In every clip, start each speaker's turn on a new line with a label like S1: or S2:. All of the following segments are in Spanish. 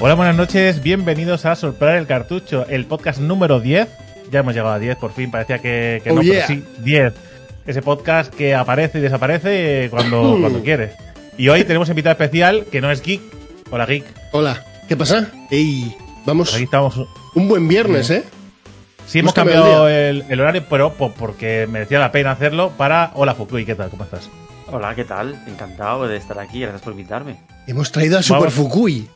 S1: Hola, buenas noches, bienvenidos a Soplar el Cartucho, el podcast número 10. Ya hemos llegado a 10, por fin, parecía que, que
S2: Oh,
S1: no,
S2: yeah.
S1: pero sí, 10. Ese podcast que aparece y desaparece eh, cuando, cuando quiere. Y hoy tenemos invitado especial que no es Geek. Hola, Geek.
S2: Hola, ¿qué pasa? Ey, vamos,
S1: aquí estamos.
S2: un buen viernes, ¿eh?
S1: Sí, hemos
S2: Búscame
S1: cambiado
S2: el
S1: el, el horario, pero po- porque merecía la pena hacerlo para. Hola, Fukui, ¿qué tal? ¿Cómo estás?
S3: Hola, ¿qué tal? Encantado de estar aquí, gracias por invitarme.
S2: Hemos traído a Super
S1: Vamos.
S2: Fukui.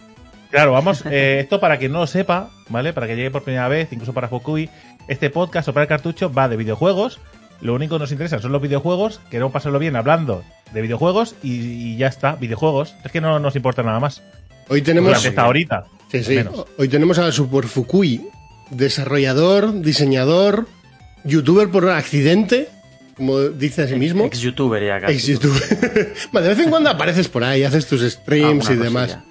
S1: Claro, vamos, eh, esto para quien no lo sepa, ¿vale? Para que llegue por primera vez, incluso para Fukui, este podcast o para el cartucho va de videojuegos. Lo único que nos interesa son los videojuegos, queremos pasarlo bien hablando de videojuegos y, y ya está, videojuegos. Es que no nos importa nada más.
S2: Hoy tenemos,
S1: Durante esta horita.
S2: sí, sí, hoy tenemos a Super Fukui, desarrollador, diseñador, youtuber por accidente, como dice a sí mismo.
S3: Ex youtuber ya casi.
S2: Ex youtuber. De vez en cuando apareces por ahí, haces tus streams y demás.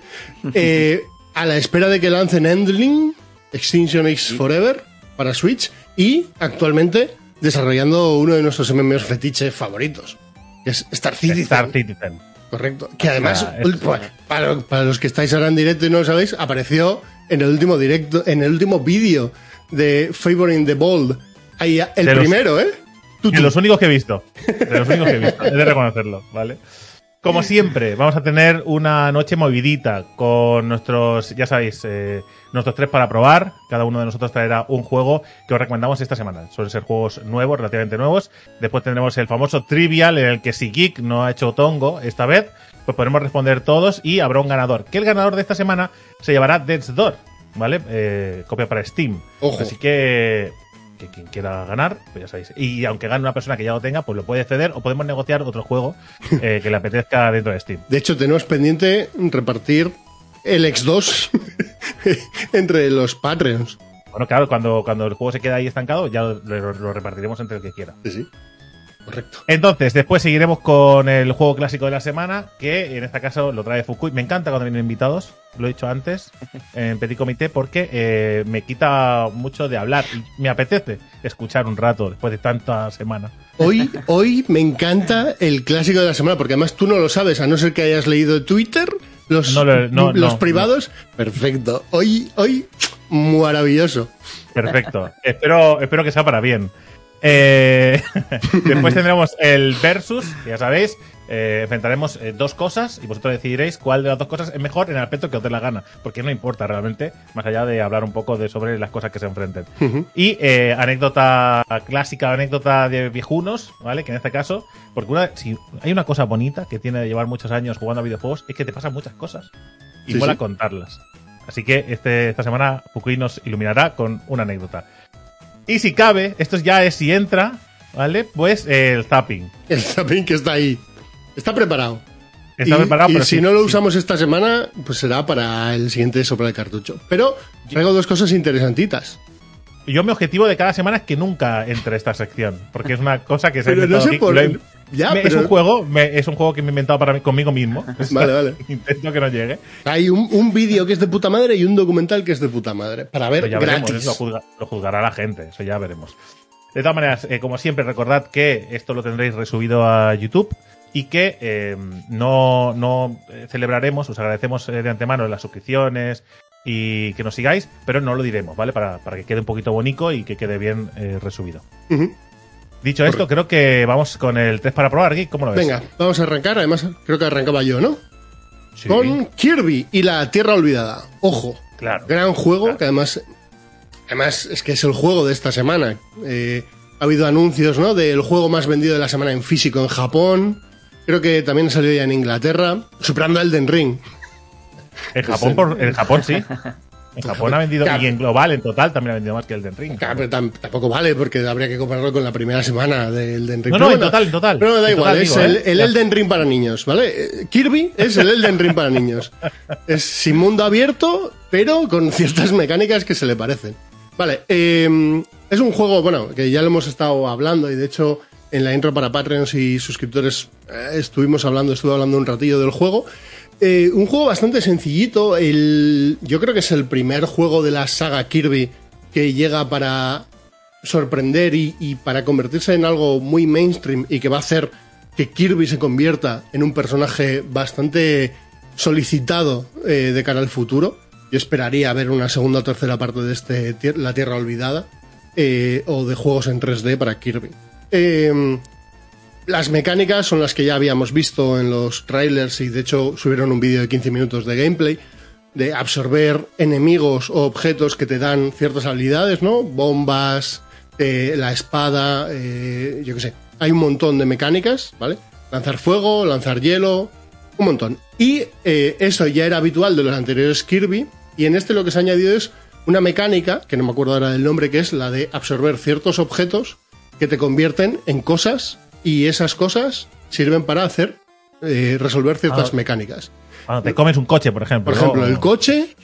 S2: Eh, a la espera de que lancen Endling, Extinction X Forever para Switch y actualmente desarrollando uno de nuestros MMOs fetiche favoritos, que es Star Citizen.
S1: Star Citizen.
S2: Correcto. Que además,
S1: Ah, es-
S2: para, para los que estáis ahora en directo y no lo sabéis, apareció en el último directo, en el último vídeo de Favoring the Bold. Ahí, el
S1: De los-
S2: primero, ¿eh? Tú,
S1: De los únicos que he visto. De los únicos que he visto. He de reconocerlo, ¿vale? Como siempre, vamos a tener una noche movidita con nuestros, ya sabéis, eh, nuestros tres para probar. Cada uno de nosotros traerá un juego que os recomendamos esta semana. Suelen ser juegos nuevos, relativamente nuevos. Después tendremos el famoso Trivial, en el que si Geek no ha hecho tongo esta vez, pues podremos responder todos y habrá un ganador. Que el ganador de esta semana se llevará Death's Door, ¿vale? Eh, copia para Steam.
S2: Ojo.
S1: Así que que quien quiera ganar, pues ya sabéis. Y aunque gane una persona que ya lo tenga, pues lo puede ceder o podemos negociar otro juego eh, que le apetezca dentro de Steam.
S2: De hecho, tenemos pendiente repartir el X2 entre los Patreons.
S1: Bueno, claro, cuando, cuando el juego se queda ahí estancado, ya lo, lo- lo repartiremos entre el que quiera.
S2: Sí, sí. Correcto.
S1: Entonces, después seguiremos con el juego clásico de la semana, que en este caso lo trae Fukui. Me encanta cuando vienen invitados, lo he dicho antes, en Petit Comité, porque eh, me quita mucho de hablar y me apetece escuchar un rato después de tanta semana.
S2: Hoy, hoy me encanta el clásico de la semana, porque además tú no lo sabes, a no ser que hayas leído Twitter, los,
S1: No lo- no,
S2: los
S1: no,
S2: privados. Perfecto. Hoy, hoy, maravilloso.
S1: Perfecto. espero, espero que sea para bien. Eh, después tendremos el versus, ya sabéis. eh, enfrentaremos eh, dos cosas y vosotros decidiréis cuál de las dos cosas es mejor en el aspecto que os dé la gana. Porque no importa realmente, más allá de hablar un poco de sobre las cosas que se enfrenten. Y anécdota clásica, anécdota de viejunos, ¿vale? Que en este caso, porque una, si hay una cosa bonita que tiene de llevar muchos años jugando a videojuegos, es que te pasan muchas cosas. Y
S2: Sí,
S1: mola
S2: sí.
S1: contarlas. Así que este, esta semana Fukui nos iluminará con una anécdota. Y si cabe, esto ya es si entra, ¿vale? Pues eh, el zapping.
S2: El zapping que está ahí. Está preparado.
S1: Está
S2: y,
S1: preparado,
S2: y
S1: pero
S2: si
S1: sí,
S2: no lo
S1: sí.
S2: usamos esta semana, pues será para el siguiente sopla de cartucho. Pero traigo dos cosas interesantitas.
S1: Yo mi objetivo de cada semana es que nunca entre esta sección, porque es una cosa que se ha
S2: Pero no sé por- ya,
S1: me-
S2: pero-
S1: es un juego, me- es un juego que me he inventado para mí, conmigo mismo.
S2: Vale, vale.
S1: Intento que no llegue.
S2: Hay un, un vídeo que es de puta madre y un documental que es de puta madre. Para ver
S1: ya veremos,
S2: gratis.
S1: eso lo, juzga- lo juzgará la gente, eso ya veremos. De todas maneras, eh, como siempre, recordad que esto lo tendréis resubido a YouTube y que eh, no, no eh, celebraremos, os agradecemos de antemano las suscripciones y que nos sigáis, pero no lo diremos, ¿vale? Para, para que quede un poquito bonito y que quede bien eh, resubido.
S2: Ujú.
S1: Dicho esto, creo que vamos con el test para probar, Geek, ¿cómo lo ves?
S2: Venga, vamos a arrancar. Además, creo que arrancaba yo, ¿no?
S1: Sí,
S2: Con Kirby y la Tierra Olvidada. Ojo,
S1: claro.
S2: gran juego
S1: Claro.
S2: que además, además es que es el juego de esta semana. Eh, ha habido anuncios, ¿no? Del juego más vendido de la semana en físico en Japón. Creo que también salió ya en Inglaterra, superando a Elden Ring.
S1: En Japón, por, en Japón sí. En Japón ha vendido, y en global, en total, también ha vendido más que el Den Ring.
S2: Claro, pero tam- tampoco vale porque habría que compararlo con la primera semana de Elden Ring.
S1: No, no, en total, en total.
S2: Pero da
S1: En
S2: igual,
S1: total,
S2: es
S1: digo,
S2: el,
S1: ¿eh?
S2: el. Elden Ring para niños, ¿vale? Eh, Kirby es el Elden Ring para niños. Es sin mundo abierto, pero con ciertas mecánicas que se le parecen. Vale, eh, es un juego, bueno, que ya lo hemos estado hablando y de hecho en la intro para Patreons y suscriptores eh, estuvimos hablando, estuve hablando un ratillo del juego. Eh, un juego bastante sencillito. El, yo creo que es el primer juego de la saga Kirby que llega para sorprender y, para convertirse en algo muy mainstream y que va a hacer que Kirby se convierta en un personaje bastante solicitado eh, de cara al futuro. Yo esperaría ver una segunda o tercera parte de este La Tierra Olvidada eh, o de juegos en 3D para Kirby. Eh, las mecánicas son las que ya habíamos visto en los trailers y de hecho subieron un vídeo de 15 minutos de gameplay de absorber enemigos o objetos que te dan ciertas habilidades, ¿no? Bombas, eh, la espada, eh, yo qué sé. Hay un montón de mecánicas, ¿vale? Lanzar fuego, lanzar hielo, un montón. Y eh, eso ya era habitual de los anteriores Kirby. Y en este lo que se ha añadido es una mecánica, que no me acuerdo ahora del nombre, que es la de absorber ciertos objetos que te convierten en cosas y esas cosas sirven para hacer eh, resolver ciertas
S1: Ah.
S2: mecánicas.
S1: Cuando te comes un coche, por ejemplo.
S2: Por ejemplo,
S1: ¿no?
S2: el coche,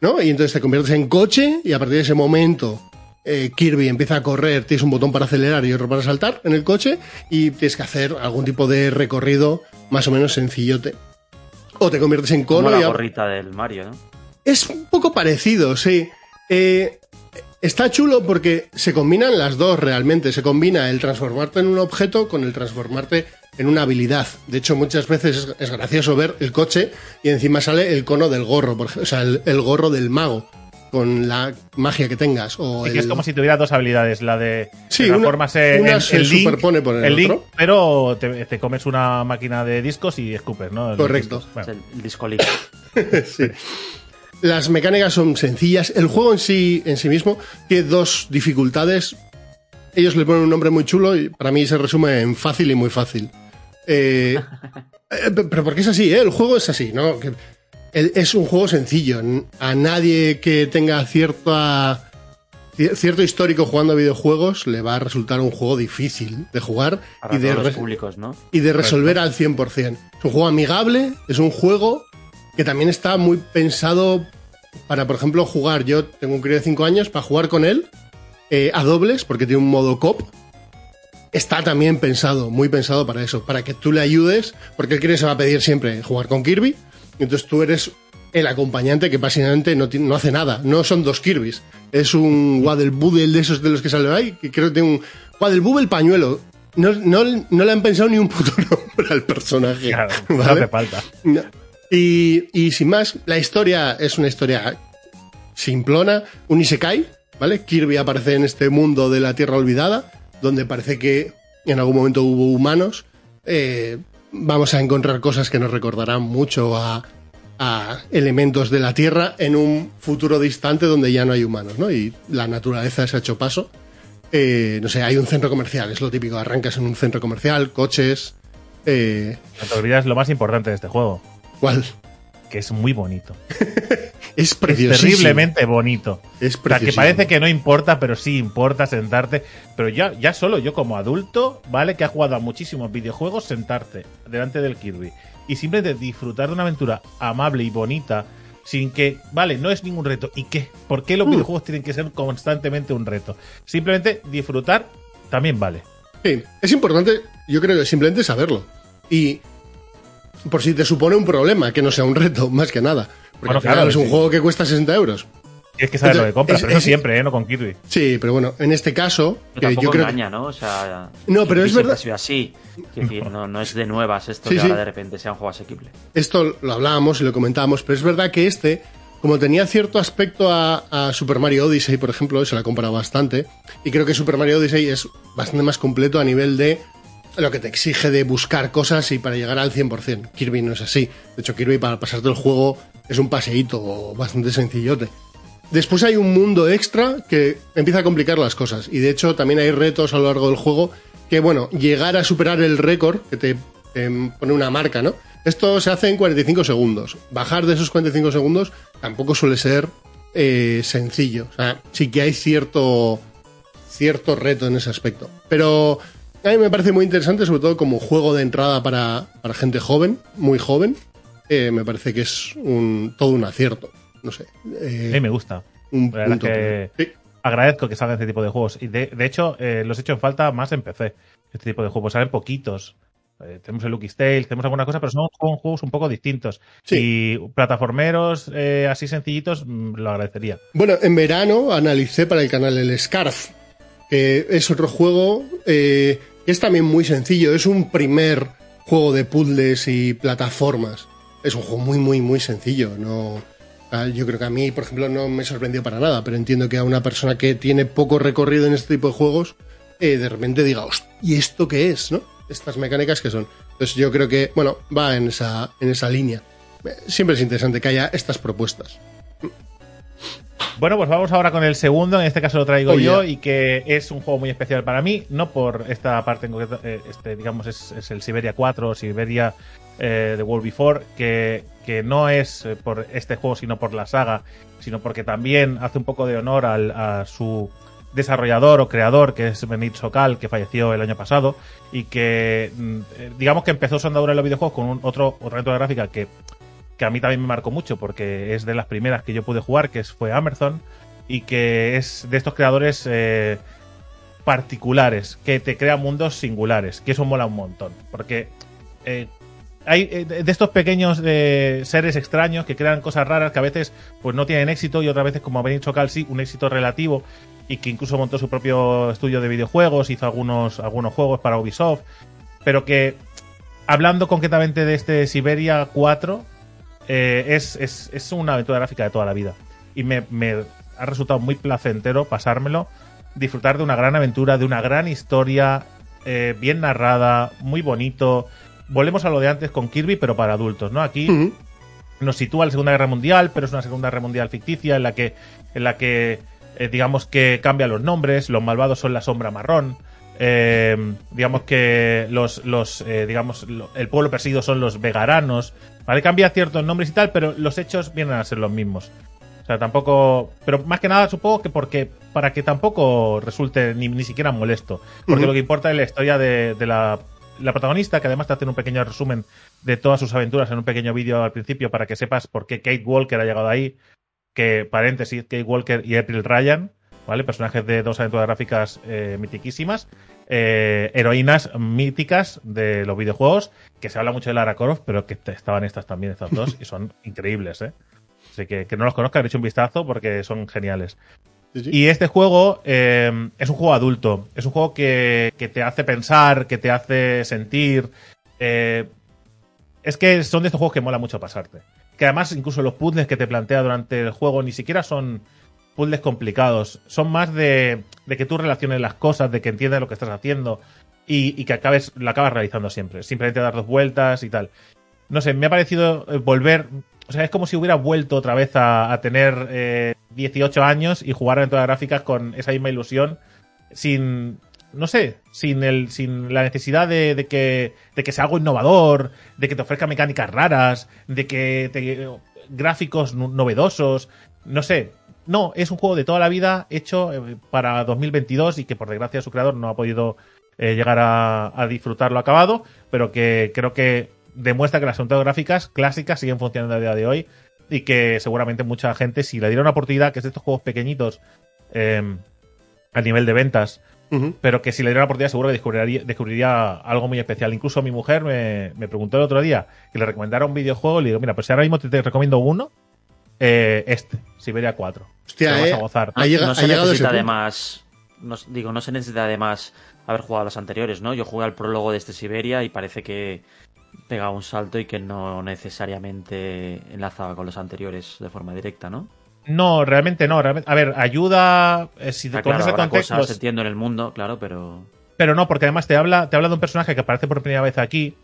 S2: ¿no? Y entonces te conviertes en coche y a partir de ese momento eh, Kirby empieza a correr, tienes un botón para acelerar y otro para saltar en el coche y tienes que hacer algún tipo de recorrido más o menos sencillote. O te conviertes en
S3: Como
S2: cono y
S3: la
S2: a-
S3: gorrita del Mario, ¿no?
S2: es un poco parecido, sí. Eh, está chulo porque se combinan las dos realmente. Se combina el transformarte en un objeto con el transformarte en una habilidad. De hecho, muchas veces es, gracioso ver el coche y encima sale el cono del gorro, por ejemplo, o sea, el, el gorro del mago con la magia que tengas. O
S1: Sí, que es
S2: el-
S1: como si tuviera dos habilidades, la de
S2: Sí, una-
S1: en-
S2: se
S1: Link,
S2: superpone por el
S1: en Link,
S2: otro.
S1: pero te, te comes una máquina de discos y escupes, ¿no? Los
S2: Correcto.
S1: Bueno,
S3: Es el, el disco Link.
S2: Sí. Las mecánicas son sencillas. El juego en sí, en sí mismo tiene dos dificultades. Ellos le ponen un nombre muy chulo y para mí se resume en fácil y muy fácil. Eh, eh, pero porque es así, ¿eh? El juego es así, ¿no? Que es un juego sencillo. A nadie que tenga cierta, cier- cierto histórico jugando a videojuegos le va a resultar un juego difícil de jugar
S3: Para
S2: y de,
S3: todos los
S2: re-
S3: públicos, ¿no?
S2: y de resolver al 100%. Es un juego amigable, es un juego que también está muy pensado para, por ejemplo, jugar. Yo tengo un crío de 5 años, para jugar con él eh, a dobles, porque tiene un modo cop. Está también pensado, muy pensado para eso, para que tú le ayudes, porque el crío se va a pedir siempre jugar con Kirby, entonces tú eres el acompañante que básicamente no, no hace nada. No son dos Kirbys, es un Waddle Boodle de esos de los que sale ahí, que creo que tiene un Waddle Boodle pañuelo. No, no, no le han pensado ni un puto nombre al personaje.
S1: claro, hace falta.
S2: No. Y, sin más, la historia es una historia simplona, un isekai, ¿vale? Kirby aparece en este mundo de la Tierra Olvidada, donde parece que en algún momento hubo humanos. Eh, vamos a encontrar cosas que nos recordarán mucho a, a elementos de la Tierra en un futuro distante donde ya no hay humanos, ¿no? Y la naturaleza se ha hecho paso. Eh, no sé, hay un centro comercial, es lo típico, arrancas en un centro comercial, coches... Eh,
S1: No te olvidas lo más importante de este juego,
S2: ¿Cuál?
S1: que es muy bonito.
S2: Es preciosísimo.
S1: terriblemente bonito.
S2: Es
S1: O sea, que parece que no importa, pero sí importa sentarte. Pero ya, ya solo yo como adulto, ¿vale? Que ha jugado a muchísimos videojuegos, sentarte delante del Kirby y simplemente disfrutar de una aventura amable y bonita, sin que, vale, no es ningún reto. ¿Y qué? ¿Por qué los videojuegos tienen que ser constantemente un reto? Simplemente disfrutar también vale.
S2: Sí, es importante, yo creo que simplemente saberlo. Y por si te supone un problema, que no sea un reto, más que nada. Porque
S1: Bueno,
S2: al final
S1: claro,
S2: es un
S1: sí.
S2: juego que cuesta 60 euros.
S1: Tienes que saber lo que compras,
S2: es-
S1: pero eso
S2: es-
S1: siempre, ¿eh? No con Kirby.
S2: Sí, pero bueno, en este caso,
S3: Pero
S2: que yo creo que-
S3: engaña, ¿no? O sea,
S2: No, pero es verdad-
S3: así. Decir, no, no es de nuevas esto
S2: Sí,
S3: que
S2: sí.
S3: ahora de repente sea un juego asequible.
S2: esto lo hablábamos y lo comentábamos, pero es verdad que este, como tenía cierto aspecto a, a Super Mario Odyssey, por ejemplo, se la ha comparado bastante, y creo que Super Mario Odyssey es bastante más completo a nivel de lo que te exige de buscar cosas y para llegar al 100%. Kirby no es así. De hecho, Kirby para pasarte el juego es un paseíto bastante sencillote. Después hay un mundo extra que empieza a complicar las cosas. Y de hecho también hay retos a lo largo del juego que, bueno, llegar a superar el récord que te, pone una marca, ¿no? Esto se hace en 45 segundos. Bajar de esos 45 segundos tampoco suele ser eh, sencillo. O sea, sí que hay cierto, cierto reto en ese aspecto. Pero a mí me parece muy interesante, sobre todo como juego de entrada para, para gente joven, muy joven. Eh, me parece que es un, todo un acierto. No sé. eh,
S1: A mí me gusta.
S2: un
S1: La verdad
S2: punto.
S1: que-
S2: Sí.
S1: agradezco que salgan este tipo de juegos. Y de, de hecho, eh, los he hecho en falta más en PC. Este tipo de juegos salen poquitos. Eh, tenemos el Lucky Tales, tenemos alguna cosa, pero son son juegos un poco distintos.
S2: Sí.
S1: Y plataformeros eh, así sencillitos, mm, lo agradecería.
S2: Bueno, en verano analicé para el canal el Scarf, que es otro juego eh, es también muy sencillo. Es un primer juego de puzzles y plataformas. Es un juego muy, muy, muy sencillo. No, Ah, Yo creo que a mí, por ejemplo, no me sorprendió para nada, pero entiendo que a una persona que tiene poco recorrido en este tipo de juegos, eh, de repente diga, "Host, ¿y esto qué es? ¿no? Estas mecánicas que son. Entonces yo creo que, bueno, va en esa, en esa línea. Eh, Siempre es interesante que haya estas propuestas.
S1: Bueno, pues vamos ahora con el segundo, en este caso lo traigo
S2: Oh,
S1: yo,
S2: yeah.
S1: y que es un juego muy especial para mí, no por esta parte en concreto, eh, este, digamos, es, es el Siberia 4 o Siberia eh, The World Before, que, que no es eh, por este juego, sino por la saga, sino porque también hace un poco de honor al- a su desarrollador o creador, que es Benit Sokal, que falleció el año pasado, y que, mm, eh, digamos que empezó su andadura en los videojuegos con un otro, otra gráfica que que a mí también me marcó mucho porque es de las primeras que yo pude jugar, que fue Amazon, y que es de estos creadores eh, particulares, que te crea mundos singulares, que eso mola un montón, porque eh, hay eh, de estos pequeños seres extraños que crean cosas raras que a veces pues no tienen éxito y otras veces, como Benito Chocal, sí, un éxito relativo y que incluso montó su propio estudio de videojuegos, hizo algunos, algunos juegos para Ubisoft, pero que hablando concretamente de este Siberia 4, eh, es, es, es una aventura gráfica de toda la vida. Y me, me ha resultado muy placentero pasármelo, disfrutar de una gran aventura, de una gran historia, eh, bien narrada, muy bonito. Volvemos a lo de antes con Kirby, pero para adultos, ¿no? Aquí nos sitúa la Segunda Guerra Mundial, pero es una Segunda Guerra Mundial ficticia en la que, en la que eh, digamos que cambia los nombres, los malvados son la sombra marrón, eh, digamos que los, los eh, digamos, lo- el pueblo perseguido son los vegaranos, ¿vale? Cambia ciertos nombres y tal, pero los hechos vienen a ser los mismos. O sea, tampoco. Pero más que nada, supongo que porque. Para que tampoco resulte ni, ni siquiera molesto. Porque lo que importa es la historia de, de la, la protagonista, que además te hace un pequeño resumen de todas sus aventuras en un pequeño vídeo al principio para que sepas por qué Kate Walker ha llegado ahí. Que, paréntesis, Kate Walker y April Ryan, ¿vale? Personajes de dos aventuras gráficas eh, mitiquísimas. eh, heroínas míticas de los videojuegos. Que se habla mucho de Lara Croft, pero que estaban estas también, estas dos, y son increíbles, ¿eh? Así que que no los conozcan, he hecho un vistazo porque son geniales.
S2: Sí, sí.
S1: Y este juego eh, es un juego adulto. Es un juego que, que te hace pensar, que te hace sentir. eh, es que son de estos juegos que mola mucho pasarte. Que además, incluso los puzzles que te plantea durante el juego ni siquiera son puzzles complicados. Son más de, que tú relaciones las cosas, de que entiendas lo que estás haciendo y, que acabes, lo acabas realizando siempre. Simplemente dar dos vueltas y tal. No sé, me ha parecido eh, volver. O sea, es como si hubiera vuelto otra vez a, tener eh, 18 años y jugar aventuras gráficas con esa misma ilusión, sin. No sé, sin el, sin la necesidad de, de que, de que sea algo innovador, de que te ofrezca mecánicas raras, de que te, gráficos no- novedosos, no sé. No, es un juego de toda la vida hecho eh, para 2022 y que por desgracia su creador no ha podido eh, llegar a, a disfrutarlo acabado, pero que creo que demuestra que las gráficas clásicas siguen funcionando a día de hoy y que seguramente mucha gente, si le diera una oportunidad, que es de estos juegos pequeñitos eh, a nivel de ventas, pero que si le diera una oportunidad seguro que descubriría, descubriría algo muy especial. Incluso mi mujer me, me preguntó el otro día que le recomendara un videojuego y le digo, mira, pues si ahora mismo te, te recomiendo uno, eh, este, Siberia 4.
S2: Hostia,
S1: Te lo vas
S2: eh,
S1: a gozar.
S2: ha
S3: no
S2: ha
S3: se
S2: llegado
S3: necesita además. No, digo, no se necesita además haber jugado a los anteriores, ¿no? Yo jugué al prólogo de este Siberia y parece que pega un salto y que no necesariamente enlazaba con los anteriores de forma directa, ¿no?
S1: No, realmente no. realmente- a ver, ayuda eh, si te
S3: Está claro,
S1: conoces el contexto.
S3: cosas, entiendo en el mundo, claro, pero.
S1: Pero no, porque además te habla, te habla de un personaje que aparece por primera vez aquí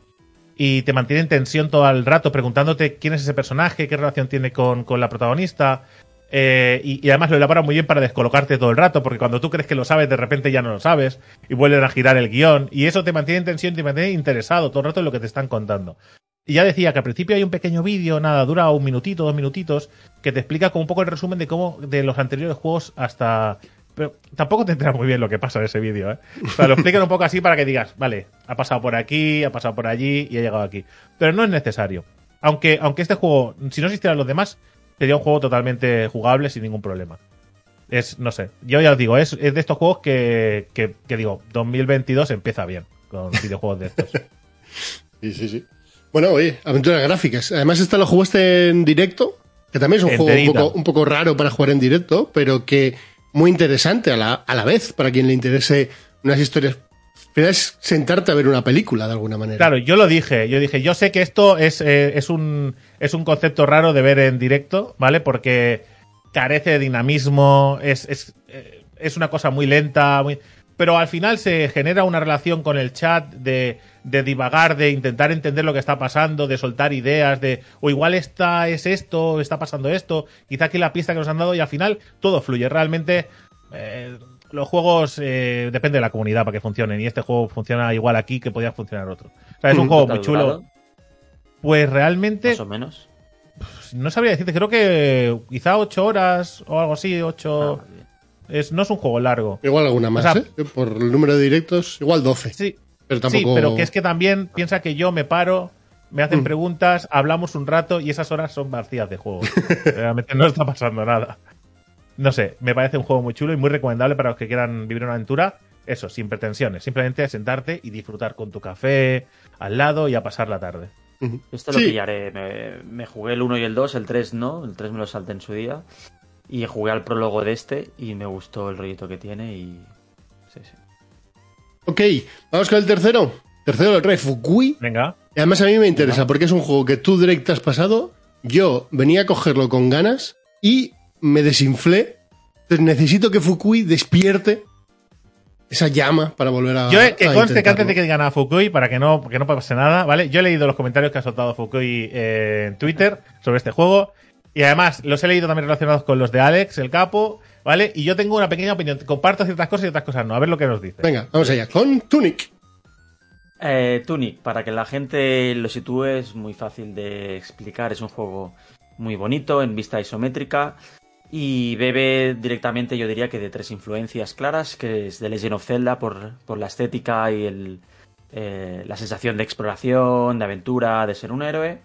S1: y te mantiene en tensión todo el rato preguntándote quién es ese personaje, qué relación tiene con, con la protagonista. eh, y, además lo elabora muy bien para descolocarte todo el rato, porque cuando tú crees que lo sabes, de repente ya no lo sabes y vuelven a girar el guion. Y eso te mantiene en tensión, te mantiene interesado todo el rato en lo que te están contando. Y ya decía que al principio hay un pequeño vídeo, nada, dura un minutito, dos minutitos, que te explica como un poco el resumen de cómo, de los anteriores juegos hasta. Pero tampoco te enteras muy bien lo que pasa en ese vídeo, ¿eh? O sea, lo explican un poco así para que digas, vale, ha pasado por aquí, ha pasado por allí y ha llegado aquí. Pero no es necesario. Aunque, aunque este juego, si no existieran los demás, sería un juego totalmente jugable sin ningún problema. Es, no sé, yo ya os digo, es, es de estos juegos que, que, que digo, 2022 empieza bien con videojuegos de estos.
S2: Sí, sí, sí. Bueno, oye, aventuras gráficas. Además, esta lo jugaste en directo, que también es un juego un
S1: Enterita.
S2: poco, un poco raro para jugar en directo, pero que muy interesante a la, a la vez, para quien le interese unas historias es sentarte a ver una película de alguna manera.
S1: Claro, yo lo dije, yo dije, yo sé que esto es, eh, es, un, es un concepto raro de ver en directo, ¿vale? Porque carece de dinamismo, es, es, eh, es una cosa muy lenta, pero al final se genera una relación con el chat de, de divagar, de intentar entender lo que está pasando, de soltar ideas, de, o igual esta es esto, está pasando esto, quizá aquí la pista que nos han dado y al final todo fluye. Realmente eh, los juegos eh, depende de la comunidad para que funcionen y este juego funciona igual aquí que podía funcionar otro. O sea, es un juego muy chulo. Pues realmente...
S3: Más o menos.
S1: No sabría decirte, creo que quizá 8 horas o algo así, 8...
S3: Ah.
S1: Es, no es un juego largo.
S2: Igual alguna más,
S1: O sea,
S2: ¿eh? Por el número de directos, igual 12.
S1: Sí,
S2: Pero tampoco...
S1: sí, pero que es que también piensa que yo me paro, me hacen
S2: Mm.
S1: preguntas, hablamos un rato y esas horas son vacías de juego. Realmente no está pasando nada. No sé, me parece un juego muy chulo y muy recomendable para los que quieran vivir una aventura. Eso, sin pretensiones. Simplemente sentarte y disfrutar con tu café al lado y a pasar la tarde.
S2: Ujú.
S3: Esto lo
S2: Sí.
S3: pillaré. Me, me jugué el 1 y el 2, el 3 no, el 3 me lo salté en su día. Y jugué al prólogo de este y me gustó el rollito que tiene y...
S2: Ok, vamos con el tercero. Tercero lo trae Fukui.
S1: Venga.
S2: Y además a mí me interesa porque es un juego que tú direct has pasado. Yo venía a cogerlo con ganas y me desinflé. Entonces necesito que Fukui despierte esa llama para volver a.
S1: Yo, eh, que
S2: a
S1: conste que antes de que digan a Fukui, para que no, que no pase nada, ¿vale? Yo he leído los comentarios que ha soltado Fukui eh, en Twitter sobre este juego. Y además, los he leído también relacionados con los de Alex, el capo, ¿vale? Y yo tengo una pequeña opinión. Comparto ciertas cosas y otras cosas no. A ver lo que nos dice.
S2: Venga, vamos allá. Con Tunic.
S3: Eh, Tunic, para que la gente lo sitúe, es muy fácil de explicar. Es un juego muy bonito, en vista isométrica. Y bebe directamente, yo diría que de tres influencias claras, que es de Legend of Zelda por, por la estética y el, eh, la sensación de exploración, de aventura, de ser un héroe.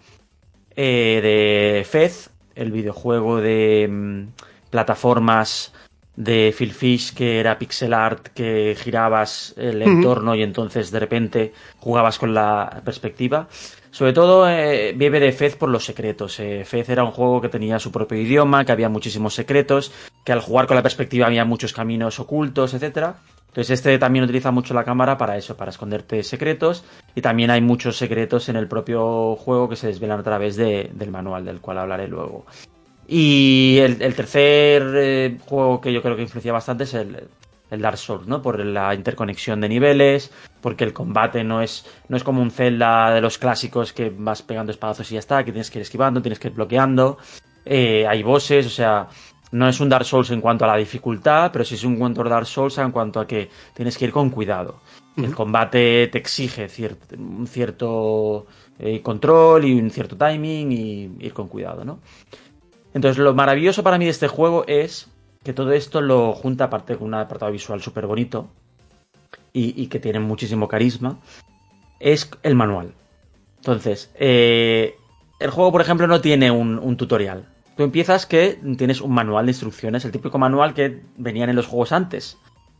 S3: Eh, de Fez, el videojuego de mm, plataformas de Phil Fish, que era pixel art, que girabas el entorno y entonces de repente jugabas con la perspectiva. Sobre todo eh, vive de Fez por los secretos. Eh, Fez era un juego que tenía su propio idioma, que había muchísimos secretos, que al jugar con la perspectiva había muchos caminos ocultos, etcétera. Entonces este también utiliza mucho la cámara para eso, para esconderte secretos. Y también hay muchos secretos en el propio juego que se desvelan a través de- del manual, del cual hablaré luego. Y el, el tercer eh, juego que yo creo que influencia bastante es el, el Dark Souls, ¿no? Por la interconexión de niveles, porque el combate no es, no es como un Zelda de los clásicos que vas pegando espadazos y ya está, que tienes que ir esquivando, tienes que ir bloqueando. Eh, hay bosses, o sea, no es un Dark Souls en cuanto a la dificultad, pero sí es un cuanto Dark Souls en cuanto a que tienes que ir con cuidado. El combate te exige cier- un cierto eh, control y un cierto timing y ir con cuidado, ¿no? Entonces, lo maravilloso para mí de este juego es que todo esto lo junta aparte con un apartado visual súper bonito y, y que tiene muchísimo carisma, es el manual. Entonces, eh, el juego, por ejemplo, no tiene un, un tutorial. Tú empiezas que tienes un manual de instrucciones, el típico manual que venían en los juegos antes,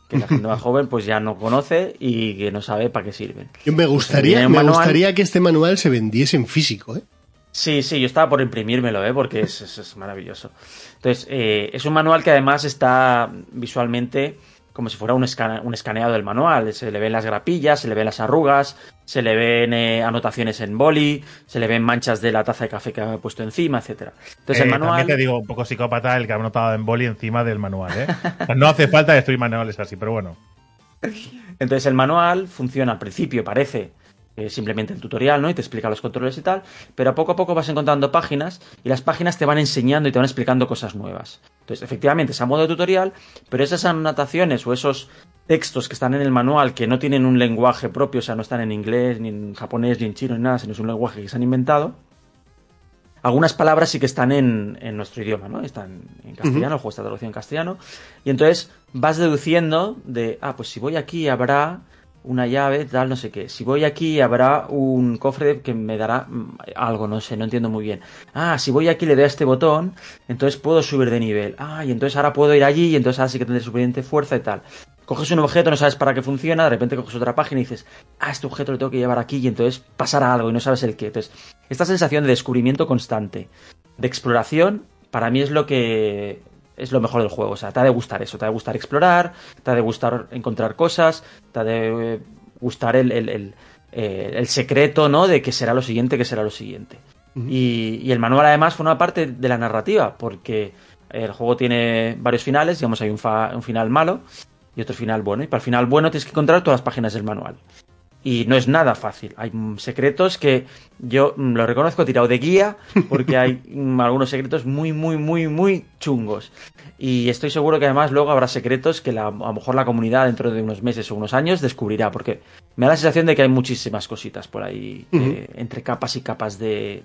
S3: que la gente más joven pues ya no conoce y que no sabe para qué sirven.
S2: Yo me gustaría, me
S3: manual.
S2: gustaría que este manual se vendiese en físico, ¿eh?
S3: Sí, sí, yo estaba por imprimírmelo, ¿eh? porque es, es- es maravilloso. Entonces, eh, es un manual que además está visualmente como si fuera un, escane- un escaneado del manual. Se le ven las grapillas, se le ven las arrugas, se le ven eh, anotaciones en boli, se le ven manchas de la taza de café que ha puesto encima, etcétera. Entonces, el
S1: Eh,
S3: manual...
S1: También te digo, un poco psicópata el que ha anotado en boli encima del manual, ¿eh? No hace falta destruir manuales así, pero bueno.
S3: Entonces el manual funciona al principio, parece simplemente el tutorial, ¿no? Y te explica los controles y tal, pero poco a poco vas encontrando páginas y las páginas te van enseñando y te van explicando cosas nuevas. Entonces, efectivamente, es a modo de tutorial, pero esas anotaciones o esos textos que están en el manual que no tienen un lenguaje propio, o sea, no están en inglés, ni en japonés, ni en chino, ni nada, sino es un lenguaje que se han inventado, algunas palabras sí que están en, en nuestro idioma, ¿no? Están en castellano, el juego está traducido en castellano. Y entonces vas deduciendo de, ah, pues si voy aquí habrá una llave, tal, no sé qué. Si voy aquí habrá un cofre que me dará mm, algo, no sé, no entiendo muy bien. Ah, si voy aquí le doy a este botón, entonces puedo subir de nivel. Ah, y entonces ahora puedo ir allí y entonces ahora sí que tendré suficiente fuerza y tal. Coges un objeto, no sabes para qué funciona, de repente coges otra página y dices, ah, este objeto lo tengo que llevar aquí y entonces pasará algo y no sabes el qué. Entonces, esta sensación de descubrimiento constante, de exploración, para mí es lo que es lo mejor del juego. O sea, te ha de gustar eso, te ha de gustar explorar, te ha de gustar encontrar cosas, te ha de gustar el, el, el, eh, el secreto, ¿no? De que será lo siguiente, que será lo siguiente. y, y el manual además forma parte de la narrativa, porque el juego tiene varios finales, digamos, hay un, fa- un final malo y otro final bueno. Y para el final bueno tienes que encontrar todas las páginas del manual. Y no es nada fácil. Hay secretos que yo lo reconozco tirado de guía porque hay algunos secretos muy, muy, muy, muy chungos. Y estoy seguro que además luego habrá secretos que la- a lo mejor la comunidad dentro de unos meses o unos años descubrirá. Porque me da la sensación de que hay muchísimas cositas por ahí eh, entre capas y capas de,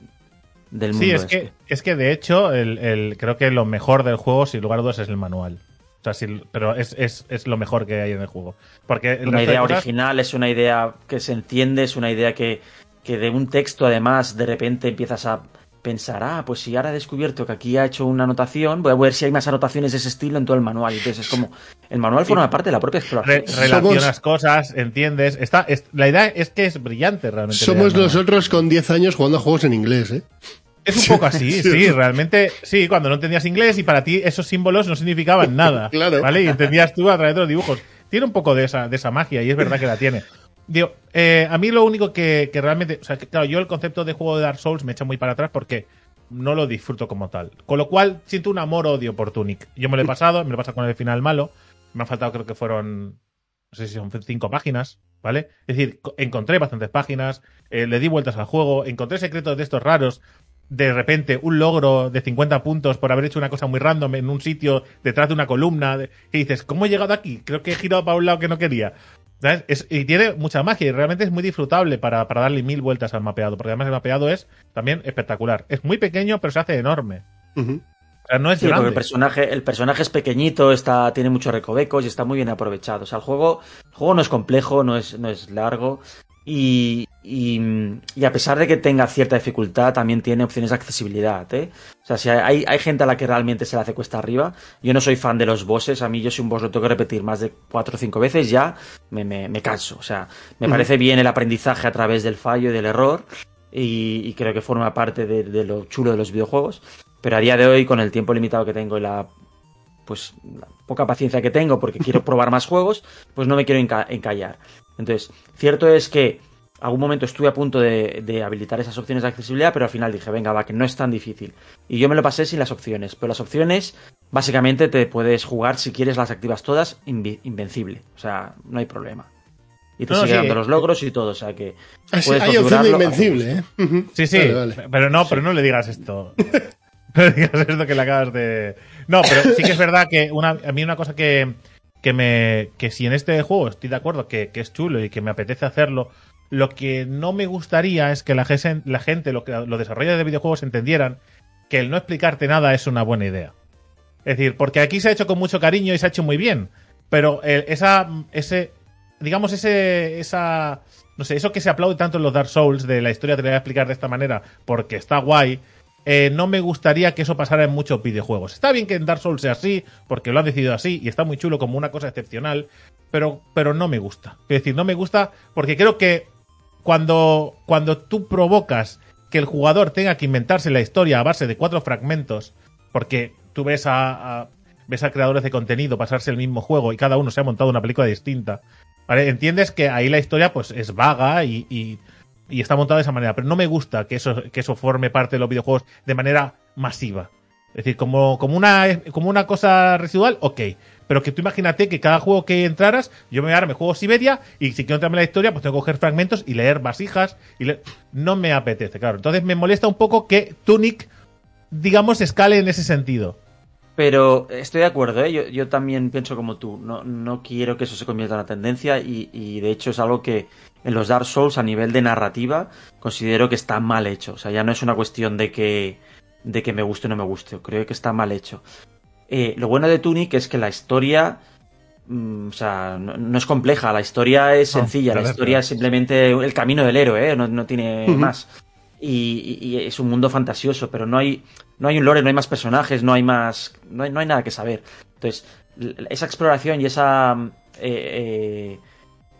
S3: del mundo.
S1: Sí, es
S3: este.
S1: que, es que de hecho, el, el- creo que lo mejor del juego, sin lugar a dudas, es el manual. O sea, sí, pero es, es, es lo mejor que hay en el juego. Porque el
S3: una idea
S1: cosas-
S3: original, es una idea que se entiende, es una idea que, que de un texto además de repente empiezas a pensar, ah, pues si ahora he descubierto que aquí ha hecho una anotación, voy a ver si hay más anotaciones de ese estilo en todo el manual. Entonces es como, el manual forma parte de la propia exploración.
S1: re- relacionas cosas, entiendes. Está, es- la idea es que es brillante realmente.
S2: Somos nosotros con 10 años jugando a juegos en inglés, ¿eh?
S1: Es un poco así, sí, realmente, sí, cuando no entendías inglés y para ti esos símbolos no significaban nada,
S2: Claro.
S1: ¿vale? Y entendías tú a través de los dibujos. Tiene un poco de esa, de esa magia y es verdad que la tiene. Digo, eh, a mí lo único que, que realmente, o sea, que, claro, yo el concepto de juego de Dark Souls me echa muy para atrás porque no lo disfruto como tal. Con lo cual siento un amor-odio por Tunic. Yo me lo he pasado, me lo he pasado con el final malo, me han faltado creo que fueron, no sé si son cinco páginas, ¿vale? Es decir, co- encontré bastantes páginas, eh, le di vueltas al juego, encontré secretos de estos raros, de repente un logro de 50 puntos por haber hecho una cosa muy random en un sitio detrás de una columna, que dices, ¿cómo he llegado aquí? Creo que he girado para un lado que no quería. ¿Sabes? Es- y tiene mucha magia y realmente es muy disfrutable para, para darle mil vueltas al mapeado, porque además el mapeado es también espectacular. Es muy pequeño, pero se hace enorme.
S2: Ujú.
S1: O sea, no es
S3: Sí,
S1: grande.
S3: el personaje, el personaje es pequeñito, está, tiene muchos recovecos y está muy bien aprovechado. O sea, el juego, el juego no es complejo, no es, no es largo. Y, y, y a pesar de que tenga cierta dificultad, también tiene opciones de accesibilidad. ¿eh? O sea, si hay, hay gente a la que realmente se le hace cuesta arriba. Yo no soy fan de los bosses. A mí, yo si un boss lo tengo que repetir más de cuatro o cinco veces, ya me, me, me canso. O sea, me parece bien el aprendizaje a través del fallo y del error. Y, y creo que forma parte de, de lo chulo de los videojuegos. Pero a día de hoy, con el tiempo limitado que tengo y la pues la poca paciencia que tengo porque quiero probar más juegos, pues no me quiero enca- encallar. Entonces, cierto es que algún momento estuve a punto de, de habilitar esas opciones de accesibilidad, pero al final dije, venga, va, que no es tan difícil. Y yo me lo pasé sin las opciones, pero las opciones básicamente te puedes jugar si quieres las activas todas invencible, o sea, no hay problema. Y te
S1: No,
S3: sigue
S1: sí,
S3: dando los logros y todo, o sea que
S2: Ah, sí,
S3: puedes
S2: hay opción de invencible, ¿eh?
S1: Sí, sí,
S2: Vale, vale.
S1: pero no, pero no le digas esto. no le digas esto que le acabas de. No, pero sí que es verdad que una, a mí una cosa que, que me. que si en este juego estoy de acuerdo que, que es chulo y que me apetece hacerlo, lo que no me gustaría es que la, la gente, lo los desarrolladores de videojuegos entendieran que el no explicarte nada es una buena idea. Es decir, porque aquí se ha hecho con mucho cariño y se ha hecho muy bien. Pero esa, ese, digamos, ese, esa, no sé, eso que se aplaude tanto en los Dark Souls de la historia te la voy a explicar de esta manera porque está guay. Eh, no me gustaría que eso pasara en muchos videojuegos. Está bien que en Dark Souls sea así, porque lo han decidido así y está muy chulo como una cosa excepcional, pero, pero no me gusta. Es decir, no me gusta porque creo que cuando, cuando tú provocas que el jugador tenga que inventarse la historia a base de cuatro fragmentos, porque tú ves a, ves a creadores de contenido pasarse el mismo juego y cada uno se ha montado una película distinta, ¿vale? entiendes que ahí la historia pues es vaga y- y está montada de esa manera, pero no me gusta que eso, que eso forme parte de los videojuegos de manera masiva. Es decir, como, como, una, como una cosa residual, ok. Pero que tú imagínate que cada juego que entraras, yo me ahora me juego Siberia y si quiero entrarme en la historia, pues tengo que coger fragmentos y leer vasijas. y leer- No me apetece, claro. Entonces me molesta un poco que Tunic, digamos, escale en ese sentido.
S3: Pero estoy de acuerdo, ¿eh? yo, yo también pienso como tú. No, no quiero que eso se convierta en una tendencia y, y de hecho es algo que en los Dark Souls a nivel de narrativa considero que está mal hecho. O sea, ya no es una cuestión de que, de que me guste o no me guste. Creo que está mal hecho. Eh, lo bueno de Tunic es que la historia... mm, o sea, no, no es compleja, la historia es sencilla, la historia es simplemente el camino del héroe, ¿eh? no, no tiene más. Y, y- es un mundo fantasioso, pero no hay, no hay un lore, no hay más personajes, no hay más, no hay, no hay nada que saber. Entonces, esa exploración y esa mm, eh,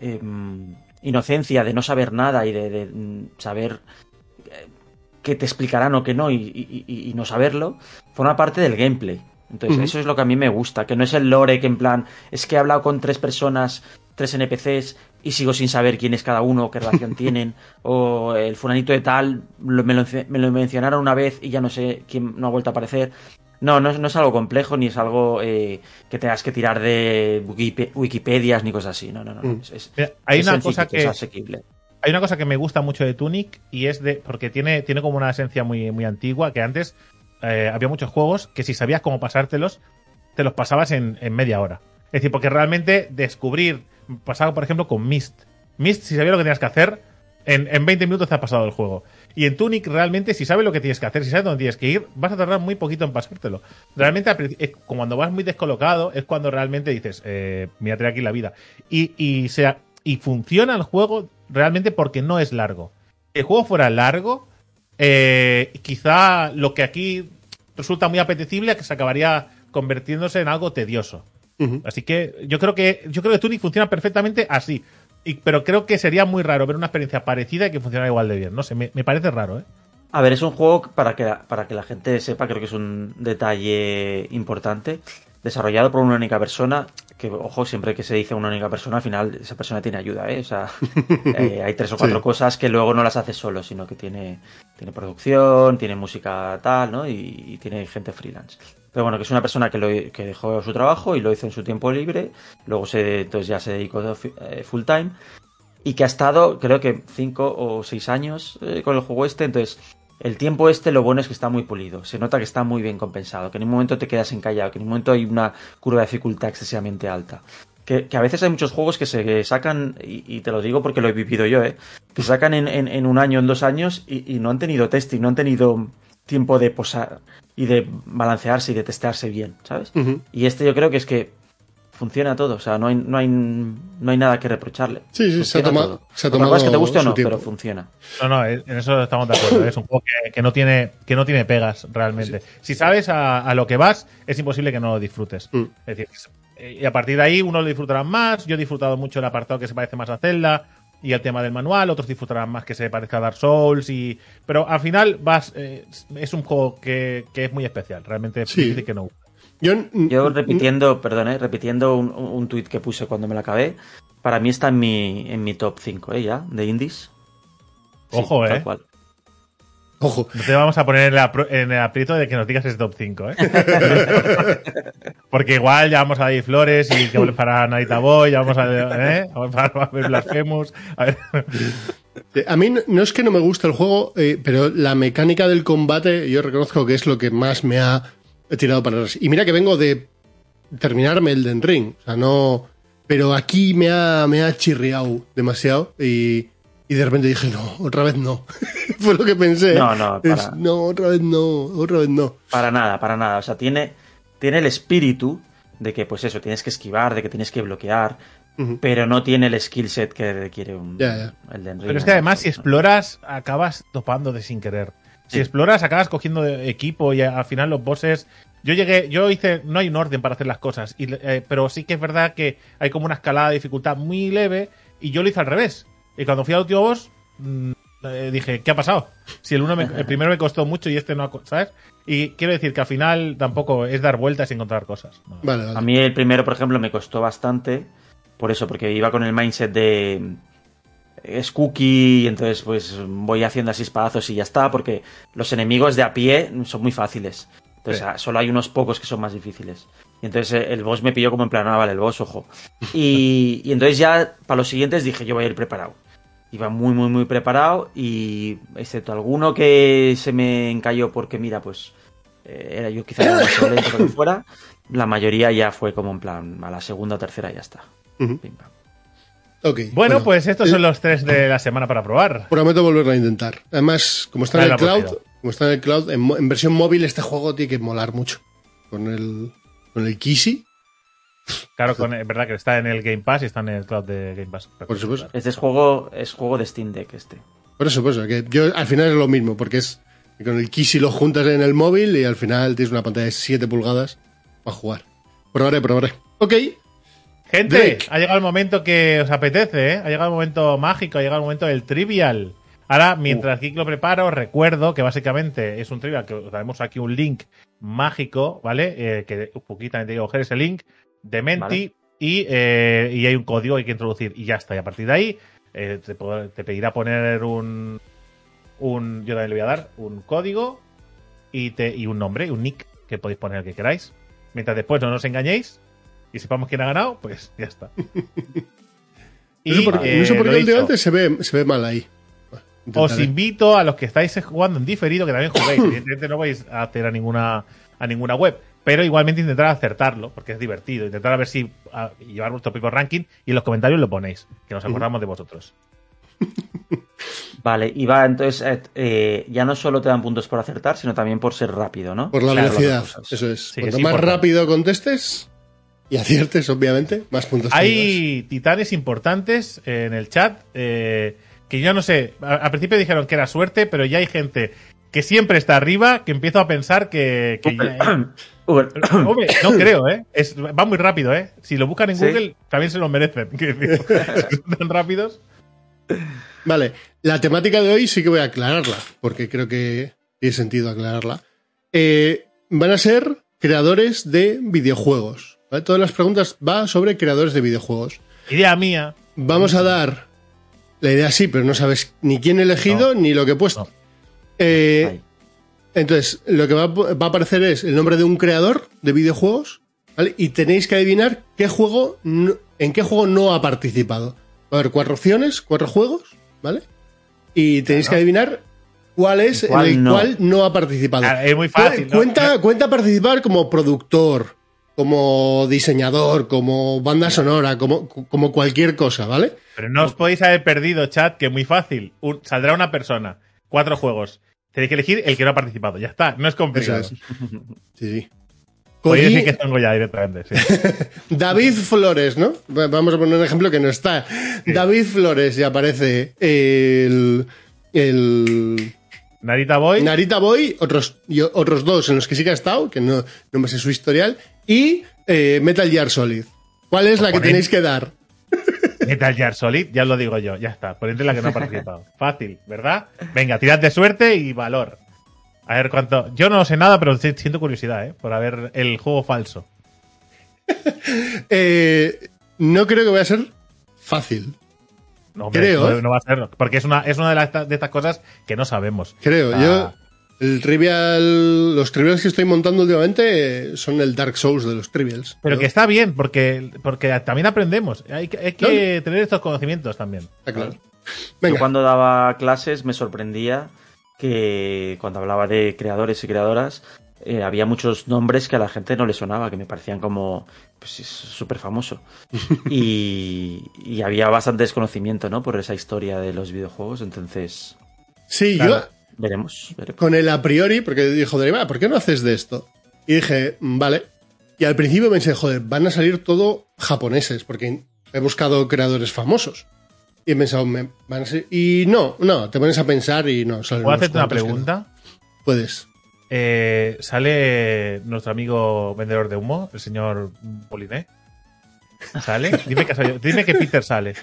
S3: eh, em, inocencia de no saber nada y de, de, mm, saber eh, que te explicarán o que no y, y- y- y no saberlo, forma parte del gameplay. Entonces, eso es lo que a mí me gusta, que no es el lore que en plan, es que he hablado con tres personas tres NPCs y sigo sin saber quién es cada uno, qué relación tienen, o el fulanito de tal, me, lo, mencionaron una vez y ya no sé quién no ha vuelto a aparecer. No, no, es algo complejo ni es algo eh, que tengas que tirar de Wikipedias ni cosas así. No, no, no. Mm.
S1: hay una cosa que es asequible. Hay una cosa que me gusta mucho de Tunic y es de porque tiene, tiene como una esencia muy, muy antigua que antes eh, había muchos juegos que si sabías cómo pasártelos te los pasabas en, en media hora. Es decir, porque realmente descubrir pasaba por ejemplo con Mist. Mist, si sabías lo que tenías que hacer, en, en 20 minutos te ha pasado el juego. Y en Tunic, realmente, si sabes lo que tienes que hacer, si sabes dónde tienes que ir, vas a tardar muy poquito en pasártelo. Realmente, cuando vas muy descolocado, es cuando realmente dices, eh, me aquí la vida. Y, y, sea, y funciona el juego realmente porque no es largo. Si el juego fuera largo, eh, quizá lo que aquí resulta muy apetecible que se acabaría convirtiéndose en algo tedioso. Así que yo creo que yo creo que Tunic funciona perfectamente así pero creo que sería muy raro ver una experiencia parecida y que funcionara igual de bien. No sé, me, parece raro, ¿eh?
S3: A ver, es un juego para que, para que la gente sepa, creo que es un detalle importante. Desarrollado por una única persona, que ojo, siempre que se dice una única persona, al final esa persona tiene ayuda, ¿eh? O sea, eh, hay tres o cuatro cosas que luego no las hace solo, sino que tiene, tiene producción, tiene música tal, ¿no? Y, tiene gente freelance. Pero bueno, que es una persona que, dejó su trabajo y lo hizo en su tiempo libre, luego entonces ya se dedicó eh, full time y que ha estado, creo que cinco o seis años eh, con el juego este, entonces el tiempo este lo bueno es que está muy pulido, se nota que está muy bien compensado, que en un momento te quedas encallado, que en un momento hay una curva de dificultad excesivamente alta. Que, a veces hay muchos juegos que se sacan, y, te lo digo porque lo he vivido yo, ¿eh? que sacan en, un año, en dos años, y, no han tenido testing, no han tenido tiempo de posar y de balancearse y de testearse bien, ¿sabes? Y este yo creo que es que funciona todo, o sea, no hay, no hay, no hay nada que reprocharle.
S2: Sí, sí, se ha tomado. Se ha
S3: tomado es que te guste o no, pero funciona.
S1: No, no, en eso estamos de acuerdo. es un juego que, no tiene, que no tiene pegas realmente. Si sabes a, lo que vas, es imposible que no lo disfrutes. Mm. Es decir, y a partir de ahí uno lo disfrutará más. Yo he disfrutado mucho el apartado que se parece más a Zelda y el tema del manual, otros disfrutarán más que se parezca a Dark Souls y pero al final vas eh, es un juego que, es muy especial, realmente sí. que no.
S3: Yo, repitiendo, perdón, eh, repitiendo un, un tuit que puse cuando me la acabé, para mí está en mi, en mi top 5, ¿eh? Ya, de indies.
S1: Ojo, eh. No te vamos a poner en el, aprieto de que nos digas ese top 5, ¿eh? Porque igual ya vamos a ir Flores y que para Nadita Boy, ya vamos a, ¿eh? vamos a ver Blasphemous. A,
S2: a mí no es que no me guste el juego, eh, pero la mecánica del combate yo reconozco que es lo que más me ha tirado para atrás. Y mira que vengo de terminarme el Den Ring, o sea, no... Pero aquí me ha, me ha chirriado demasiado y y de repente dije, no, otra vez no. Fue lo que pensé.
S3: No, no,
S2: para... no, otra vez no, otra vez no.
S3: Para nada, para nada. O sea, tiene, tiene el espíritu de que, pues eso, tienes que esquivar, de que tienes que bloquear, pero no tiene el skill set que requiere un,
S1: el de Pero es que además, si exploras, acabas topando de sin querer. Si exploras, acabas cogiendo equipo y al final los bosses. Yo llegué, yo hice, no hay un orden para hacer las cosas, y, eh, pero sí que es verdad que hay como una escalada de dificultad muy leve y yo lo hice al revés. Y cuando fui al último boss, mm, eh, dije, ¿qué ha pasado? Si el, uno el primero me costó mucho y este no, ¿sabes? Y quiero decir que al final tampoco es dar vueltas y encontrar cosas.
S3: A mí el primero, por ejemplo, me costó bastante. Por eso, porque iba con el mindset de es cookie y entonces pues voy haciendo así espadazos y ya está, porque los enemigos de a pie son muy fáciles. Entonces solo hay unos pocos que son más difíciles. Y entonces eh, el boss me pilló como en plan, ah, vale, el boss, ojo. Y, y entonces ya para los siguientes dije, yo voy a ir preparado. Iba muy, muy, muy preparado y excepto alguno que se me encalló porque, mira, pues eh, era yo quizá más lento que fuera, la mayoría ya fue como en plan, a la segunda o tercera ya está.
S1: Okay, bueno, pues estos son los tres de la semana para probar.
S2: Prometo volverlo a intentar. Además, como está en el cloud, como está en el cloud, en, versión móvil este juego tiene que molar mucho. Con el, con el Kissy.
S1: Claro, con, es verdad que está en el Game Pass y está en el cloud de Game Pass.
S2: Por supuesto.
S3: Este es juego, es juego de Steam Deck este.
S2: Por eso, pues, que yo al final es lo mismo, porque es con el Kissy lo juntas en el móvil y al final tienes una pantalla de 7 pulgadas para jugar. Probaré, probaré. Ok.
S1: Gente, ha llegado el momento que os apetece, ¿eh? Ha llegado el momento mágico, ha llegado el momento del trivial. Ahora, mientras Geek lo preparo, recuerdo que básicamente es un trivial que os daremos aquí un link mágico, ¿vale? Eh, que un poquito te digo, coger ese link de Menti y, eh, y hay un código que hay que introducir y ya está. Y a partir de ahí eh, te, pedirá poner un, un. Yo también le voy a dar un código y, te, y un nombre, un nick que podéis poner el que queráis. Mientras después no nos engañéis y sepamos quién ha ganado, pues ya está.
S2: no sé por,
S1: eh,
S2: no sé por
S1: lo
S2: qué el de antes se ve, se ve mal ahí.
S1: Os invito a los que estáis jugando en diferido que también juguéis. Evidentemente no vais a hacer a ninguna, a ninguna web, pero igualmente intentar acertarlo, porque es divertido. Intentar a ver si a- llevar vuestro propio ranking y en los comentarios lo ponéis, que nos acordamos de vosotros.
S3: Vale, y va, entonces eh, eh, ya no solo te dan puntos por acertar, sino también por ser rápido, ¿no?
S2: Por la
S1: Claro,
S2: velocidad, eso es.
S1: Sí,
S2: Cuanto
S1: es
S2: más
S1: importante.
S2: rápido contestes y aciertes, obviamente, más puntos.
S1: Hay titanes importantes en el chat eh, que yo no sé, a- al principio dijeron que era suerte, pero ya hay gente que siempre está arriba que empiezo a pensar que... que ya-
S3: Uber.
S1: Hombre, no creo, ¿eh? Es- va muy rápido, ¿eh? Si lo buscan en
S3: ¿Sí?
S1: Google, también se lo merecen. Son tan rápidos.
S2: Vale, la temática de hoy sí que voy a aclararla, porque creo que tiene sentido aclararla. Eh, van a ser creadores de videojuegos. ¿vale? Todas las preguntas va sobre creadores de videojuegos.
S1: Idea mía.
S2: Vamos a dar la idea sí, pero no sabes ni quién he elegido ni lo que he puesto.
S1: No.
S2: Eh, entonces, lo que va, a- va a aparecer es el nombre de un creador de videojuegos, ¿vale? Y tenéis que adivinar qué juego, no- en qué juego no ha participado. Va a haber cuatro opciones, cuatro juegos, ¿vale? Y tenéis que adivinar cuál es
S3: ¿En cuál
S2: en el
S3: no?
S2: cual no ha participado.
S1: Ah, Es muy fácil. ¿no?
S2: Cuenta, cuenta participar como productor, como diseñador, como banda sonora, como, como cualquier cosa, ¿vale?
S1: Pero no os podéis haber perdido, chat, que es muy fácil. Un- saldrá una persona, cuatro juegos. Tenéis que elegir el que no ha participado. Ya está, no es complicado.
S2: es. Sí, sí.
S1: Podéis
S2: Koji-
S1: decir que tengo ya directamente. sí.
S2: David Flores, ¿no? Va- Vamos a poner un ejemplo que no está. David Flores y aparece el, el
S1: Narita Boy.
S2: Narita Boy, otros, y otros dos en los que sí que ha estado, que no, no me sé su historial, y eh, Metal Gear Solid. ¿Cuál es la que tenéis que dar?
S1: Metal Gear Solid, ya os lo digo yo, ya está. Ponente la que no ha participado. Fácil, ¿verdad? Venga, tirad de suerte y valor. A ver cuánto. Yo no sé nada, pero siento curiosidad, ¿eh? Por haber el juego falso.
S2: Eh, no creo que vaya a ser fácil.
S1: No, hombre,
S2: Creo,
S1: no,
S2: ¿eh?
S1: no va a ser. Porque es una, es una de, las- de estas cosas que no sabemos.
S2: Creo.
S1: Ah.
S2: Yo, el trivial, los trivials que estoy montando últimamente son el Dark Souls de los trivials.
S1: Pero
S2: Yo-
S1: que está bien, porque, porque también aprendemos. Hay que, hay que tener estos conocimientos también.
S2: Está claro.
S3: Yo cuando daba clases me sorprendía que cuando hablaba de creadores y creadoras eh, había muchos nombres que a la gente no le sonaba, que me parecían como pues súper famoso. y, y había bastante desconocimiento, ¿no? Por esa historia de los videojuegos, entonces
S2: sí,
S1: claro.
S3: Veremos. veremos.
S2: con el a priori, porque dijo Deriva, ¿por qué no haces de esto? Y dije, "Mm, vale. Y al principio pensé, joder, van a salir todo japoneses, porque he buscado creadores famosos. Y he pensado, me van a ser... Y no, no, te pones a pensar y no. salen
S1: ¿Puedo hacerte una
S2: no.
S1: pregunta?
S2: Puedes.
S1: Eh, ¿Sale nuestro amigo vendedor de humo, el señor Poliné? ¿Sale? Dime que, dime que Peter sale.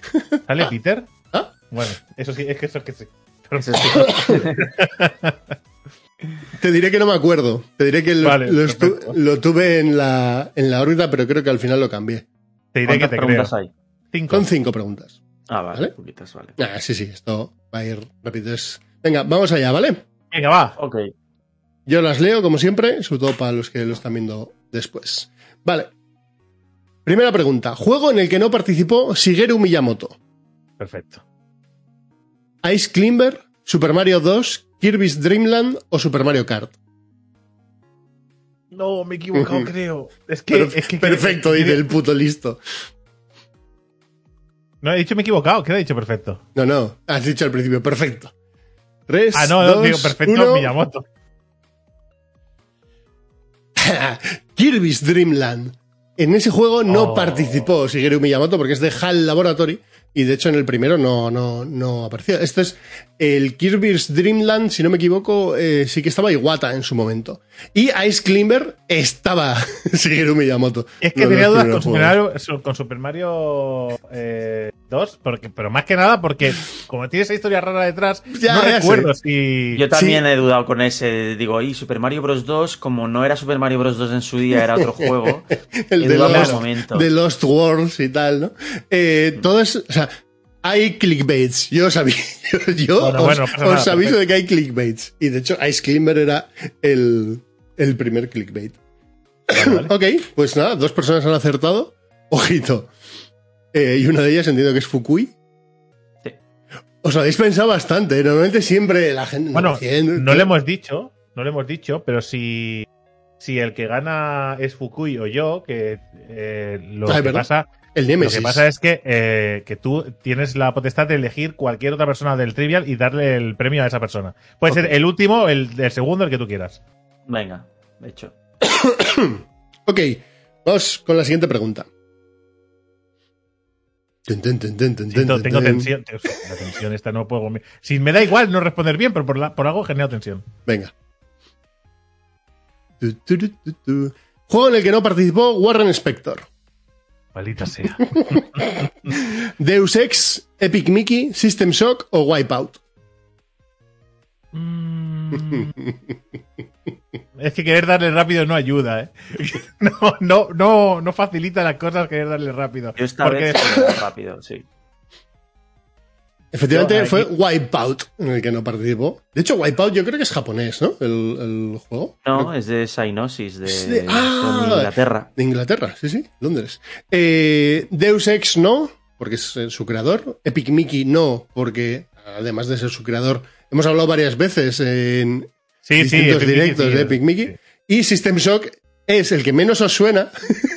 S1: ¿Sale Peter?
S2: ¿Ah?
S1: Bueno, eso sí, es que eso es que sí.
S3: Eso
S2: Te diré que no me acuerdo. Te diré que lo,
S1: Vale,
S2: lo estu-
S1: perfecto.
S2: lo tuve en la, en la órbita, pero creo que al final lo cambié.
S1: te diré que
S3: ¿Cuántas
S1: te creo.
S3: preguntas hay?
S1: Cinco.
S2: Con cinco preguntas.
S3: Ah, vale,
S2: ¿Vale?
S3: poquitas, vale.
S2: Ah, sí, sí, esto va a ir rápido. Venga, vamos allá, ¿vale?
S1: Venga, va.
S3: Ok.
S2: Yo las leo, como siempre, sobre todo para los que lo están viendo después. Vale. Primera pregunta. Juego en el que no participó Shigeru Miyamoto.
S1: Perfecto.
S2: Ice Climber, Super Mario 2, Kirby's Dream Land o Super Mario Kart.
S1: No, me he equivocado, creo. Es que, es que-
S2: perfecto, dice el puto listo.
S1: No, he dicho me he equivocado. ¿Qué he dicho perfecto?
S2: No, no, has dicho al principio, perfecto. Tres,
S1: Ah, no,
S2: dos,
S1: digo perfecto
S2: uno.
S1: Miyamoto.
S2: Kirby's Dream Land. En ese juego no
S1: Oh.
S2: participó Shigeru Miyamoto porque es de HAL Laboratory, Y de hecho en el primero no, no, no apareció. Esto es el Kirby's Dreamland, si no me equivoco, eh, sí que estaba Iwata en su momento. Y Ice Climber estaba Shigeru Miyamoto.
S1: Es que tenía dudas con. Super Mario, con Super Mario eh, 2, porque, pero más que nada porque como tiene esa historia rara detrás,
S2: Ya,
S1: no
S2: ya
S1: recuerdo
S2: sé.
S1: si...
S3: Yo también he dudado con ese. Digo, y Super Mario Bros. 2, como no era Super Mario Bros. 2 en su día, era otro juego.
S2: el de Lost, de Lost Worlds y tal, ¿no? Eh, todo es, o sea, hay clickbaits. Yo yo, yo
S1: Bueno,
S2: os,
S1: bueno, no pasa
S2: os
S1: nada,
S2: aviso
S1: perfecto.
S2: de que hay clickbaits. Y de hecho, Ice Climber era el, el primer clickbait.
S1: Vale, vale.
S2: Ok, pues nada, dos personas han acertado. Ojito. Eh, y una de ellas entiendo que es Fukui.
S3: Sí.
S2: Os lo habéis pensado bastante. ¿eh? Normalmente siempre la gente.
S1: Bueno, no le hemos dicho, no le hemos dicho, pero si, si el que gana es Fukui o yo, que eh, lo,
S2: Ah,
S1: que pasa,
S2: El
S1: lo que pasa es que, eh, que tú tienes la potestad de elegir cualquier otra persona del Trivial y darle el premio a esa persona. Puede ser el último, el, el segundo, el que tú quieras.
S3: Venga, de hecho.
S2: Ok, vamos con la siguiente pregunta. Ten, ten, ten, ten, ten,
S1: Siento,
S2: ten,
S1: tengo
S2: ten.
S1: tensión. La tensión esta no puedo. comer. Si me da igual no responder bien, pero por, la- por algo genero tensión.
S2: Venga. Tu, tu, tu, tu, tu. Juego en el que no participó Warren Spector.
S1: Maldita sea.
S2: Deus Ex, Epic Mickey, System Shock o Wipeout.
S1: Mm. Es que querer darle rápido no ayuda, ¿eh? No, no, no, no facilita las cosas querer darle rápido.
S3: Yo esta
S1: Porque
S3: vez rápido, sí.
S2: Efectivamente
S1: Yo,
S2: fue Wipeout en el que no participó. De hecho, Wipeout yo creo que es japonés, ¿no? El, el juego.
S3: No, es de Psygnosis, de,
S2: Es de- ah.
S3: de Inglaterra.
S2: De Inglaterra, sí, sí, Londres. Eh, Deus Ex no, porque es eh, su creador. Epic Mickey no, porque además de ser su creador, hemos hablado varias veces en
S1: sí,
S2: distintos directos
S1: Mickey,
S2: de Epic Mickey. Y System Shock es el que menos os suena,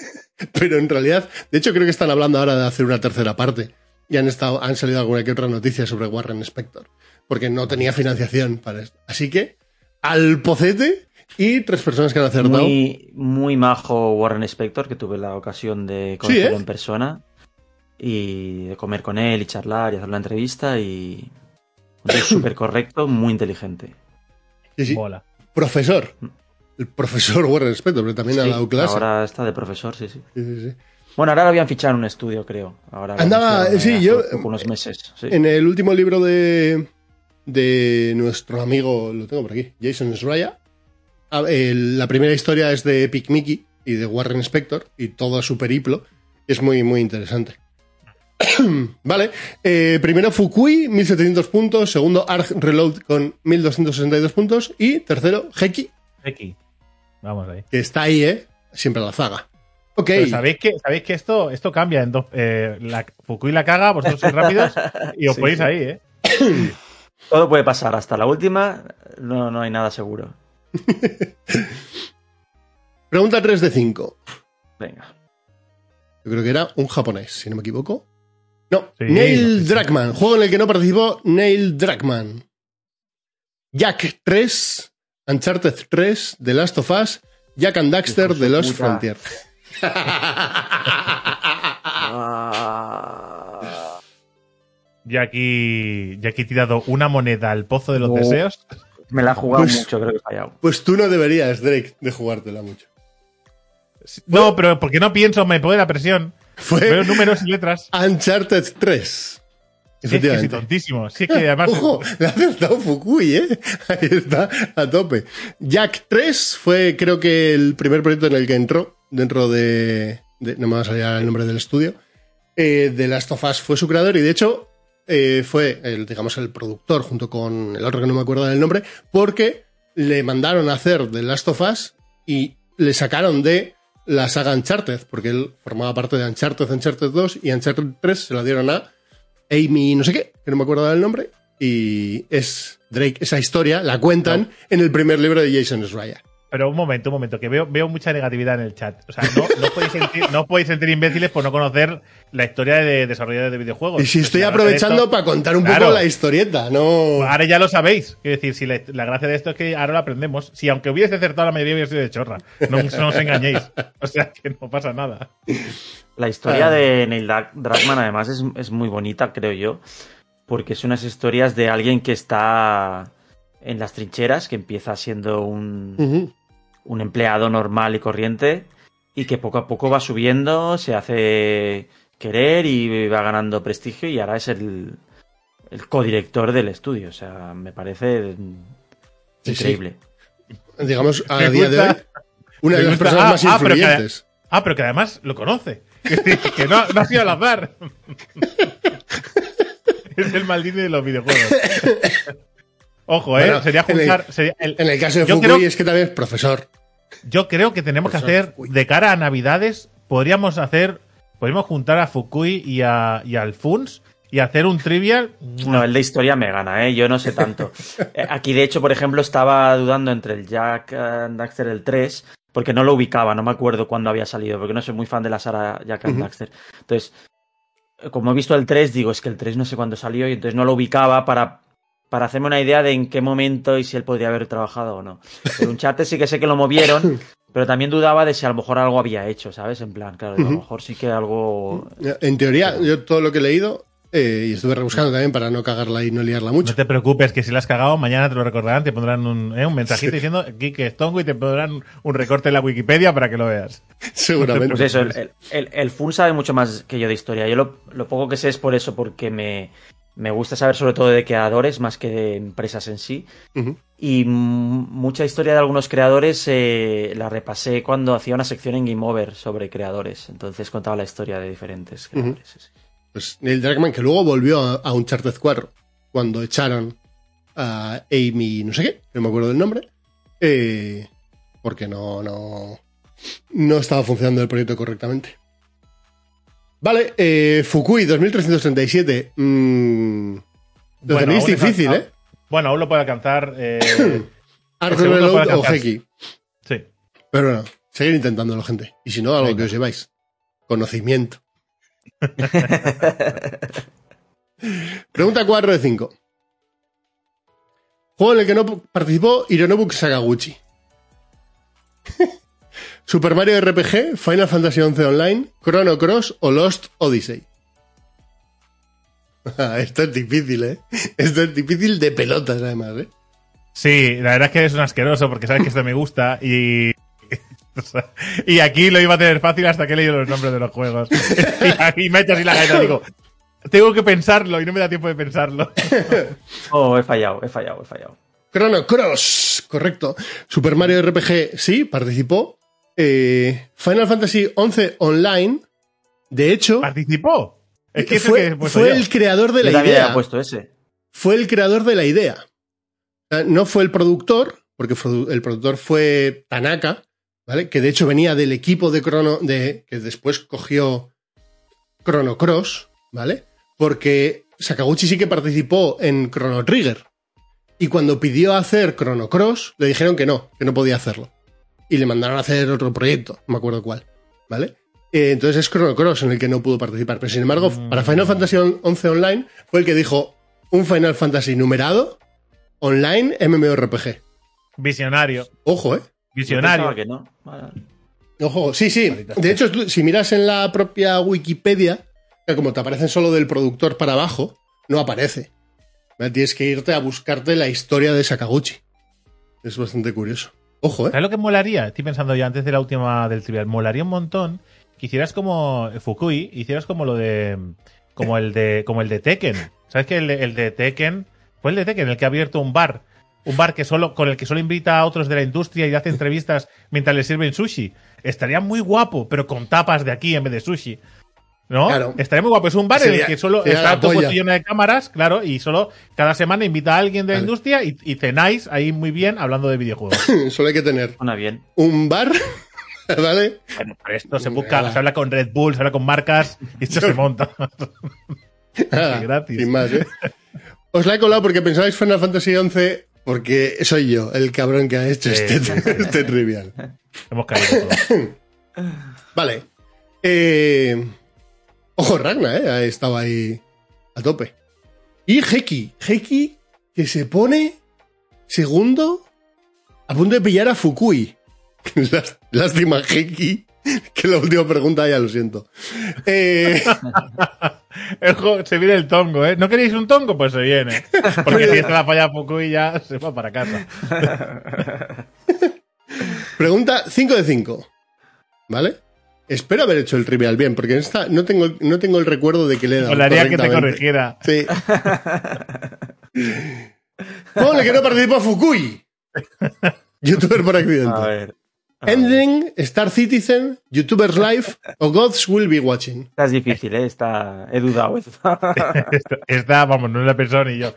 S2: pero en realidad, de hecho creo que están hablando ahora de hacer una tercera parte. Y han, estado, han salido alguna que otra noticia sobre Warren Spector, porque no tenía financiación para esto. Así que, al pocete y tres personas que han acertado.
S3: Muy, muy majo Warren Spector, que tuve la ocasión de conocerlo
S2: ¿eh?
S3: en persona. Y de comer con él y charlar y hacer una entrevista. Y. súper correcto, muy inteligente.
S2: Sí, sí. Profesor. El profesor Warren Spector, pero también ha
S3: Sí,
S2: dado clase.
S3: ahora está de profesor, sí, sí.
S2: Sí, sí, sí.
S3: Bueno, ahora lo habían fichado en un estudio, creo. Ahora
S2: Andaba- sí,
S3: hace
S2: yo-
S3: unos meses. sí.
S2: En el último libro de, de nuestro amigo, lo tengo por aquí, Jason Schreier, la primera historia es de Epic Mickey y de Warren Spector y todo su periplo. Es muy, muy interesante. vale, eh, primero Fukui, 1700 puntos. Segundo, Arg Reload con 1262 puntos. Y tercero, Heki,
S1: X. Vamos ahí.
S2: que está ahí, ¿eh? Siempre a la zaga. Ok.
S1: Pero sabéis que, sabéis que esto, esto cambia en dos. Eh, la, Fukui la caga, vosotros sois rápidos y os
S3: Sí,
S1: ponéis
S3: sí.
S1: ahí, ¿eh?
S3: Todo puede pasar. Hasta la última, no, no hay nada seguro.
S2: Pregunta 3 de 5.
S3: Venga.
S2: Yo creo que era un japonés, si no me equivoco. No,
S1: Sí,
S2: Neil
S1: no.
S2: Druckmann. Juego en el que no participó Neil Druckmann. Jack 3, Uncharted 3, The Last of Us, Jack and Daxter, The Lost. Frontier.
S3: Ah.
S1: Ya aquí, ya aquí he tirado una moneda al pozo de los
S3: No.
S1: deseos.
S3: Me la he jugado
S2: Pues-
S3: mucho, creo que he fallado.
S2: Pues tú no deberías, Drake, de jugártela mucho.
S1: No, pero porque no pienso, me pone la presión.
S2: Fue
S1: Veo números y letras.
S2: Uncharted 3.
S1: Sí, es que tontísimo. Sí, es que además.
S2: Ojo, le ha acertado Fukui, ¿eh? Ahí está, a tope. Jack 3 fue, creo que, el primer proyecto en el que entró, dentro de. de- no me va a salir el nombre del estudio. Eh, de Last of Us fue su creador y, de hecho, eh, fue, el, digamos, el productor junto con el otro que no me acuerdo del nombre, porque le mandaron a hacer The Last of Us y le sacaron de la saga Uncharted, porque él formaba parte de Uncharted, Uncharted 2 y Uncharted 3 se la dieron a Amy no sé qué, que no me acuerdo del nombre, y es Drake, esa historia la cuentan en el primer libro de Jason Schreier.
S1: Pero un momento, un momento, que veo, veo mucha negatividad en el chat. O sea, no, no, podéis sentir, no podéis sentir imbéciles por no conocer la historia de desarrolladores de videojuegos.
S2: Y si
S1: Pero
S2: estoy aprovechando
S1: esto-
S2: para contar un
S1: Claro.
S2: poco la historieta, no.
S1: Pues ahora ya lo sabéis. Quiero decir, si la, la gracia de esto es que ahora lo aprendemos. Si aunque hubiese acertado la mayoría hubiera sido de chorra. No, no os engañéis. O sea, que no pasa nada.
S3: La historia
S2: Ah.
S3: de Neil Dra- Druckmann, además, es, es muy bonita, creo yo, porque son unas historias de alguien que está en las trincheras, que empieza siendo un. Un empleado normal y corriente, y que poco a poco va subiendo, se hace querer y va ganando prestigio, y ahora es el, el codirector del estudio. O sea, me parece
S2: Sí,
S3: increíble.
S2: Digamos, a día de hoy, una de las personas
S1: ah,
S2: más
S1: ah, pero que-
S2: influyentes.
S1: Ah, pero que además lo conoce. que no, no ha sido al azar. es el maldito de los videojuegos. Ojo, eh.
S2: Bueno,
S1: sería
S2: en el-
S1: juntar. sería el-
S2: En el caso de Fukui
S1: creo-
S2: es que también es profesor.
S1: Yo creo que tenemos que hacer,
S2: Fukui.
S1: de cara a Navidades, podríamos hacer, podríamos juntar a Fukui y, a, y al Funs y hacer un trivial.
S3: No, el de historia me gana, ¿eh? Yo no sé tanto. Eh, Aquí, de hecho, por ejemplo, estaba dudando entre el Jack and Daxter el 3, porque no lo ubicaba, no me acuerdo cuándo había salido, porque no soy muy fan de la saga Jack and. Daxter. Entonces, como he visto el 3, digo, es que el 3 no sé cuándo salió, y entonces no lo ubicaba para, para hacerme una idea de en qué momento y si él podría haber trabajado o no. Pero Uncharted sí que sé que lo movieron, pero también dudaba de si a lo mejor algo había hecho, ¿sabes? En plan, claro, a lo mejor sí que algo...
S2: En teoría, yo todo lo que he leído, eh, y estuve rebuscando también para no cagarla y no liarla mucho.
S1: No te preocupes, que si la has cagado, mañana te lo recordarán, te pondrán un, eh, un mensajito diciendo aquí que es tongo y te pondrán un recorte en la Wikipedia para que lo veas.
S2: Seguramente.
S3: Pues eso, el, el, el, el Fun sabe mucho más que yo de historia. Yo lo, lo poco que sé es por eso, porque me, me gusta saber sobre todo de creadores más que de empresas en sí.
S2: Ujú.
S3: Y mm, mucha historia de algunos creadores eh, la repasé cuando hacía una sección en Game Over sobre creadores. Entonces contaba la historia de diferentes creadores.
S2: Pues Neil Druckmann, que luego volvió a, a Uncharted 4 cuando echaron a Amy, no sé qué, no me acuerdo del nombre, eh, porque no, no, no estaba funcionando el proyecto correctamente. Vale, eh, Fukui 2337. Mm, lo
S1: Bueno,
S2: tenéis difícil,
S1: ah,
S2: ¿eh?
S1: Bueno, aún lo puede alcanzar. eh,
S2: Reload o. Heki.
S1: sí.
S2: Pero bueno, seguir intentándolo, gente. Y si no, algo
S1: Venga.
S2: que os lleváis. Conocimiento. Pregunta 4 de 5. Juego en el que no participó Hironobu Sakaguchi. Super Mario RPG, Final Fantasy XI Online, Chrono Cross o Lost Odyssey. Esto es difícil, ¿eh? Esto es difícil de pelotas, además, ¿eh?
S1: Sí, la verdad es que eres un asqueroso porque sabes que esto me gusta y. y aquí lo iba a tener fácil hasta que he leído los nombres de los juegos. y aquí me he hecho así la gaita y digo, tengo que pensarlo y no me da tiempo de pensarlo.
S3: Oh, he fallado, he fallado, he fallado.
S2: Chrono Cross, correcto. Super Mario RPG, sí, participó. Eh, Final Fantasy XI Online, de hecho,
S1: ¿Participó? Es que
S2: fue,
S1: que
S2: fue el creador de la idea.
S3: había puesto ese.
S2: Fue el creador de la idea. No fue el productor, porque fue- el productor fue Tanaka, ¿vale? Que de hecho venía del equipo de Chrono, de, que después cogió Chrono Cross, ¿vale? Porque Sakaguchi sí que participó en Chrono Trigger. Y cuando pidió hacer Chrono Cross, le dijeron que no, que no podía hacerlo. Y le mandaron a hacer otro proyecto, no me acuerdo cuál, ¿vale? Eh, entonces es Chrono Cross en el que no pudo participar. Pero sin embargo,
S1: Mm.
S2: para Final Fantasy XI Online fue el que dijo un Final Fantasy numerado, online, MMORPG.
S1: Visionario.
S2: Ojo, ¿eh?
S1: Visionario.
S3: que no. Vale.
S2: Ojo, sí, sí. De hecho, tú- si miras en la propia Wikipedia, que como te aparecen solo del productor para abajo, no aparece. Tienes que irte a buscarte la historia de Sakaguchi. Es bastante curioso. Ojo, ¿eh?
S1: ¿Sabes lo que molaría? Estoy pensando ya antes de la última del trivial. Molaría un montón que hicieras como Fukui, hicieras como lo de. como el de. como el de Tekken. ¿Sabes que el de, el de Tekken fue el de Tekken, el que ha abierto un bar? Un bar que solo, con el que solo invita a otros de la industria y hace entrevistas mientras le sirven sushi. Estaría muy guapo, pero con tapas de aquí en vez de sushi. ¿No?
S2: Claro.
S1: Estaría muy guapo. Es un bar en el que solo está todo puesto lleno de cámaras, claro, y solo cada semana invita a alguien de la
S2: Vale.
S1: industria y, y cenáis ahí muy bien hablando de videojuegos.
S2: Solo hay que tener
S3: Suena bien.
S2: un bar, ¿vale?
S1: Bueno, pero esto se busca,
S2: Nada.
S1: se habla con Red Bull, se habla con marcas y esto se monta.
S2: Nada,
S1: gratis.
S2: Sin más, ¿eh? Os la he colado porque pensabais Final Fantasy XI Porque soy yo el cabrón que ha hecho
S1: Sí,
S2: este,
S1: sí, sí.
S2: este trivial.
S1: Hemos caído todos.
S2: Vale. Eh, ojo, Ragna, ¿eh? Ha estado ahí a tope. Y Heki. Heki que se pone segundo a punto de pillar a Fukui. Lás- Lástima, Heki, que la última pregunta ya lo siento. Eh,
S1: se viene el tongo, ¿eh? ¿No queréis un tongo? Pues se viene. Porque si esta la falla Fukui ya se va para casa.
S2: pregunta 5 de 5. ¿Vale? Espero haber hecho el trivial bien, porque en esta no tengo, no tengo el recuerdo de que le he dado.
S1: Molaría que te corrigiera.
S2: Sí. ¿Cómo le que no participó a Fukui? Youtuber por accidente.
S3: A ver.
S2: Ending, Star Citizen, YouTubers Live o Gods Will Be Watching.
S3: Esta es difícil, ¿eh? Está... He dudado.
S1: Esta, esta, vamos, no la pensado ni yo.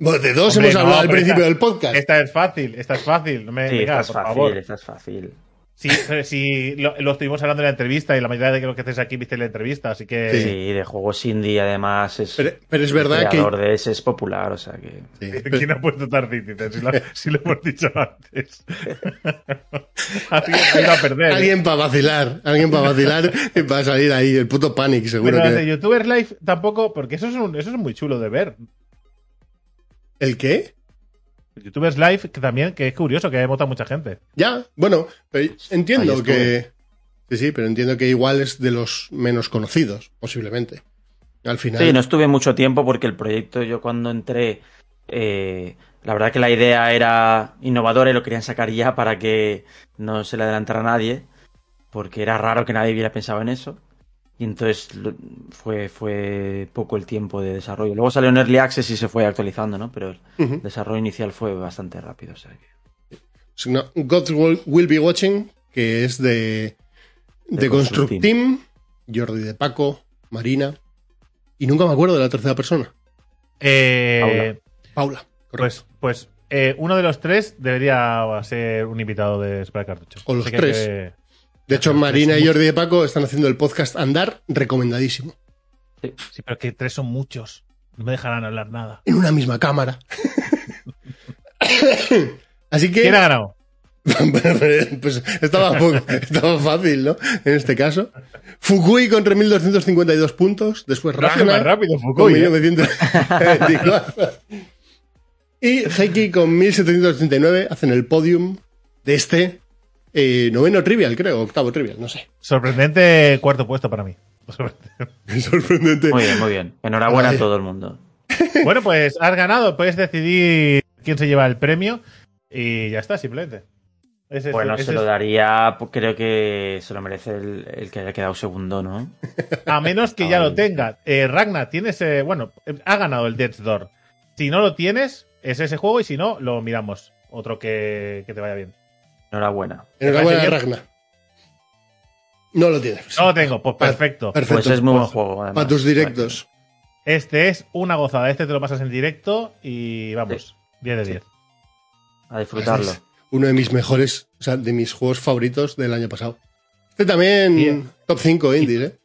S2: Bueno, de dos
S1: Hombre,
S2: hemos
S1: no,
S2: hablado al principio
S1: esta-
S2: del podcast.
S1: Esta es fácil, esta es fácil. No me
S3: Sí,
S1: digas,
S3: esta es
S1: por
S3: fácil,
S1: favor.
S3: esta es fácil.
S1: Sí, sí, lo, lo estuvimos hablando en la entrevista y la mayoría de los que estáis aquí viste la entrevista, así que.
S3: Sí, de juegos indie además es...
S2: Pero, pero es verdad
S3: el
S2: que.
S3: creador de ese es popular, o sea que...
S2: Sí, pero-
S1: ¿Quién ha puesto Star Citizen? Si lo, si lo hemos dicho antes. Que ido a perder. ¿eh?
S2: Alguien para vacilar, alguien para vacilar y para salir ahí, el puto panic, seguro
S1: Pero las de
S2: que.
S1: YouTubers Live tampoco, porque eso es, un- eso es muy chulo de ver.
S2: ¿El qué?
S1: YouTubers Live, que también, que es curioso, que vota mucha gente.
S2: Ya, bueno, pero entiendo
S3: Ahí estuve.
S2: que. Sí, sí, pero entiendo que igual es de los menos conocidos, posiblemente. Al final.
S3: Sí, no estuve mucho tiempo porque el proyecto, yo cuando entré, eh, la verdad que la idea era innovadora y lo querían sacar ya para que no se le adelantara a nadie, porque era raro que nadie hubiera pensado en eso. Y entonces fue, fue poco el tiempo de desarrollo. Luego salió en Early Access y se fue actualizando, ¿no? Pero el desarrollo inicial fue bastante rápido. o sea que-
S2: No, God Will, Will Be Watching, que es de, de,
S3: De
S2: Construct
S3: Construct
S2: Team, Jordi de Paco, Marina, y nunca me acuerdo de la tercera persona,
S1: Eh,
S2: Paula.
S1: pues, pues eh, uno de los tres debería ser un invitado de Spray Cartucho.
S2: O los
S1: Así que
S2: tres.
S1: que-
S2: De hecho, Marina y Jordi de Paco están haciendo el podcast Andar, recomendadísimo.
S1: sí, pero que tres son muchos. No me dejarán hablar nada.
S2: En una misma cámara. Así que.
S1: ¿Quién ha ganado?
S2: pues estaba, poco- estaba fácil, ¿no? En este caso. Fukui con 3.252 puntos. Después Ragnar
S1: rápido,
S2: con
S1: Fukui. ¿eh?
S2: 1924. y Heiki con 1.789 hacen el podium de este eh, noveno trivial, creo. Octavo trivial, no sé.
S1: Sorprendente cuarto puesto para mí. Sorprendente.
S2: Sorprendente.
S3: Muy bien, muy bien. Enhorabuena
S2: Ay.
S3: a todo el mundo.
S1: bueno, pues has ganado. Puedes decidir quién se lleva el premio. Y ya está, simplemente. Es-
S3: Bueno,
S1: ese
S3: se lo daría, pues, creo que se lo merece el, el que haya quedado segundo, ¿no?
S1: A menos que ya
S3: Ay.
S1: lo tenga. Eh, Ragnar, tienes. eh, bueno, eh, ha ganado el Death's Door. Si no lo tienes, es ese juego. Y si no, lo miramos. Otro que, que te vaya bien.
S3: Enhorabuena.
S2: Enhorabuena,
S1: ¿Te parece
S2: Ragnar. No lo tienes.
S1: No lo tengo, pues perfecto.
S2: Perfecto.
S3: Pues es muy buen
S2: Pues,
S3: juego. además.
S2: Para tus directos.
S1: Este es una gozada. Este te lo pasas en directo y vamos, 10 de 10.
S3: A disfrutarlo.
S2: Es uno de mis mejores, o sea, de mis juegos favoritos del año pasado. Este también,
S1: Bien.
S2: top 5 indies, ¿eh?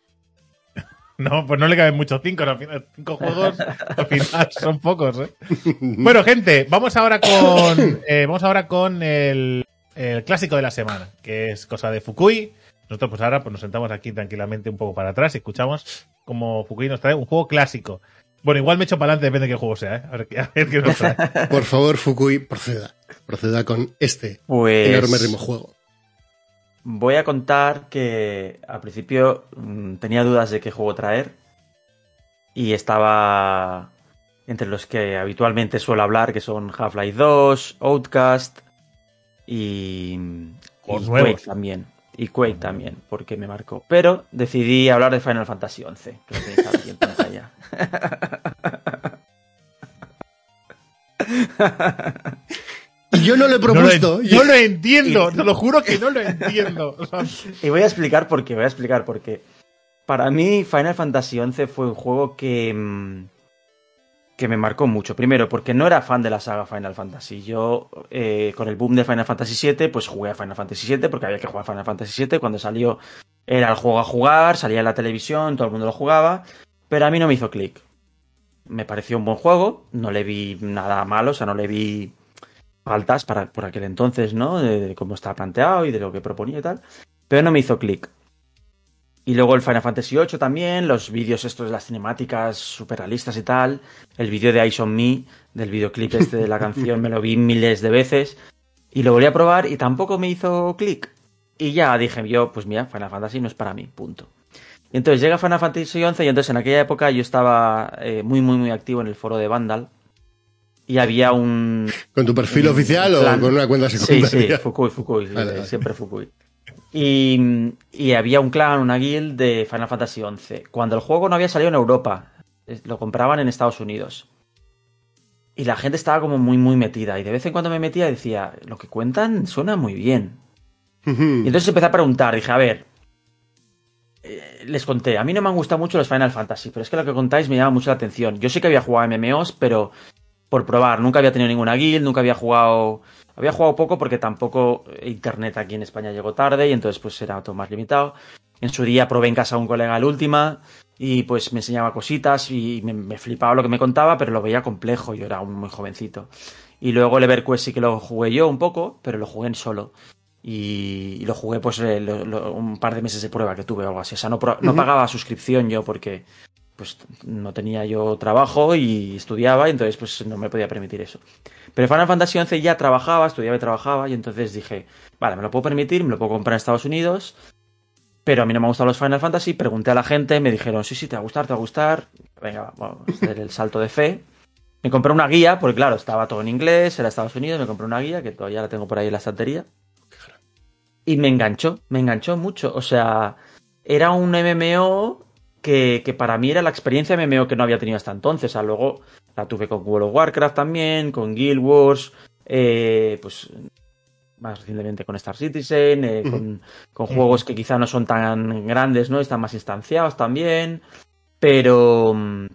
S1: No, pues no le caben muchos 5. Al final, 5 juegos al final son pocos, ¿eh? Bueno, gente, vamos ahora con. eh, vamos ahora con el, el clásico de la semana, que es cosa de Fukui. Nosotros, pues ahora pues, nos sentamos aquí tranquilamente un poco para atrás y escuchamos como Fukui nos trae un juego clásico. Bueno, igual me echo para adelante, depende de qué juego sea, ¿eh? A ver, qué- a ver qué nos trae.
S2: Por favor, Fukui, proceda. Proceda con este
S3: Pues
S2: enorme juego.
S3: voy a contar que al principio mm, tenía dudas de qué juego traer y estaba entre los que habitualmente suelo hablar, que son Half-Life 2, Outcast y, y
S1: Juegos
S3: Quake
S1: nuevos.
S3: también. Y Quake también, porque me marcó. Pero decidí hablar de Final Fantasy XI, que lo tenéis aquí en pantalla.
S2: Y yo no lo he
S1: No lo,
S2: propuesto. yo-
S1: no lo entiendo, te lo juro que no lo entiendo. O sea,
S3: Y voy a explicar por qué, voy a explicar por qué. Para mí, Final Fantasy XI fue un juego que. Que me marcó mucho. Primero, porque no era fan de la saga Final Fantasy. Yo, eh, con el boom de Final Fantasy VII, pues jugué a Final Fantasy VII porque había que jugar a Final Fantasy VII. Cuando salió, era el juego a jugar, salía en la televisión, todo el mundo lo jugaba. Pero a mí no me hizo clic. me pareció un buen juego, no le vi nada malo, o sea, no le vi faltas para, por aquel entonces, ¿no? De, de cómo estaba planteado y de lo que proponía y tal, pero no me hizo clic. Y luego el Final Fantasy VIII también, los vídeos estos de las cinemáticas super realistas y tal, el vídeo de Eyes on Me, del videoclip este de la canción, me lo vi miles de veces y lo volví a probar y tampoco me hizo clic. Y ya dije yo, pues mira, Final Fantasy no es para mí, punto. Y entonces llega Final Fantasy XI y entonces en aquella época yo estaba eh, muy, muy, muy activo en el foro de Vandal. Y había un...
S2: ¿Con tu perfil
S3: un
S2: oficial o con una cuenta
S3: Sí,
S2: secundaria?
S3: sí, Fukui, Fukui,
S2: Vale, vale.
S3: siempre Fukui. Y, y había un clan, una guild de Final Fantasy XI. Cuando el juego no había salido en Europa, lo compraban en Estados Unidos. Y la gente estaba como muy, muy metida. Y de vez en cuando me metía y decía, lo que cuentan suena muy bien. Y entonces empecé a preguntar, dije, a ver, eh, les conté, a mí no me han gustado mucho los Final Fantasy, pero es que lo que contáis me llama mucho la atención. Yo sí que había jugado a MMOs, pero por probar, nunca había tenido ninguna guild, nunca había jugado... Había jugado poco porque tampoco internet aquí en España llegó tarde y entonces pues era todo más limitado. En su día probé en casa a un colega el última y pues me enseñaba cositas y me, me flipaba lo que me contaba, pero lo veía complejo, yo era un muy jovencito. Y luego el EverQuest sí que lo jugué yo un poco, pero lo jugué en solo. Y, y lo jugué pues eh, lo- lo- un par de meses de prueba que tuve o algo así. O sea, no, pagaba suscripción yo porque pues no tenía yo trabajo y estudiaba y entonces pues no me podía permitir eso. Pero Final Fantasy XI ya trabajaba, estudiaba y trabajaba y entonces dije, vale, me lo puedo permitir, me lo puedo comprar en Estados Unidos, pero a mí no me gustan los Final Fantasy, pregunté a la gente, me dijeron, sí, sí, te va a gustar, te va a gustar, venga, vamos a hacer el salto de fe. Me compré una guía, porque claro, estaba todo en inglés, era Estados Unidos, me compré una guía que todavía la tengo por ahí en la estantería. Y me enganchó, me enganchó mucho. O sea, era un MMO que, que para mí era la experiencia MMO que no había tenido hasta entonces. O sea, luego la tuve con World of Warcraft también, con Guild Wars, eh, pues más recientemente con Star Citizen, eh, con, con juegos que quizá no son tan grandes, ¿no? Están más instanciados también, pero mm,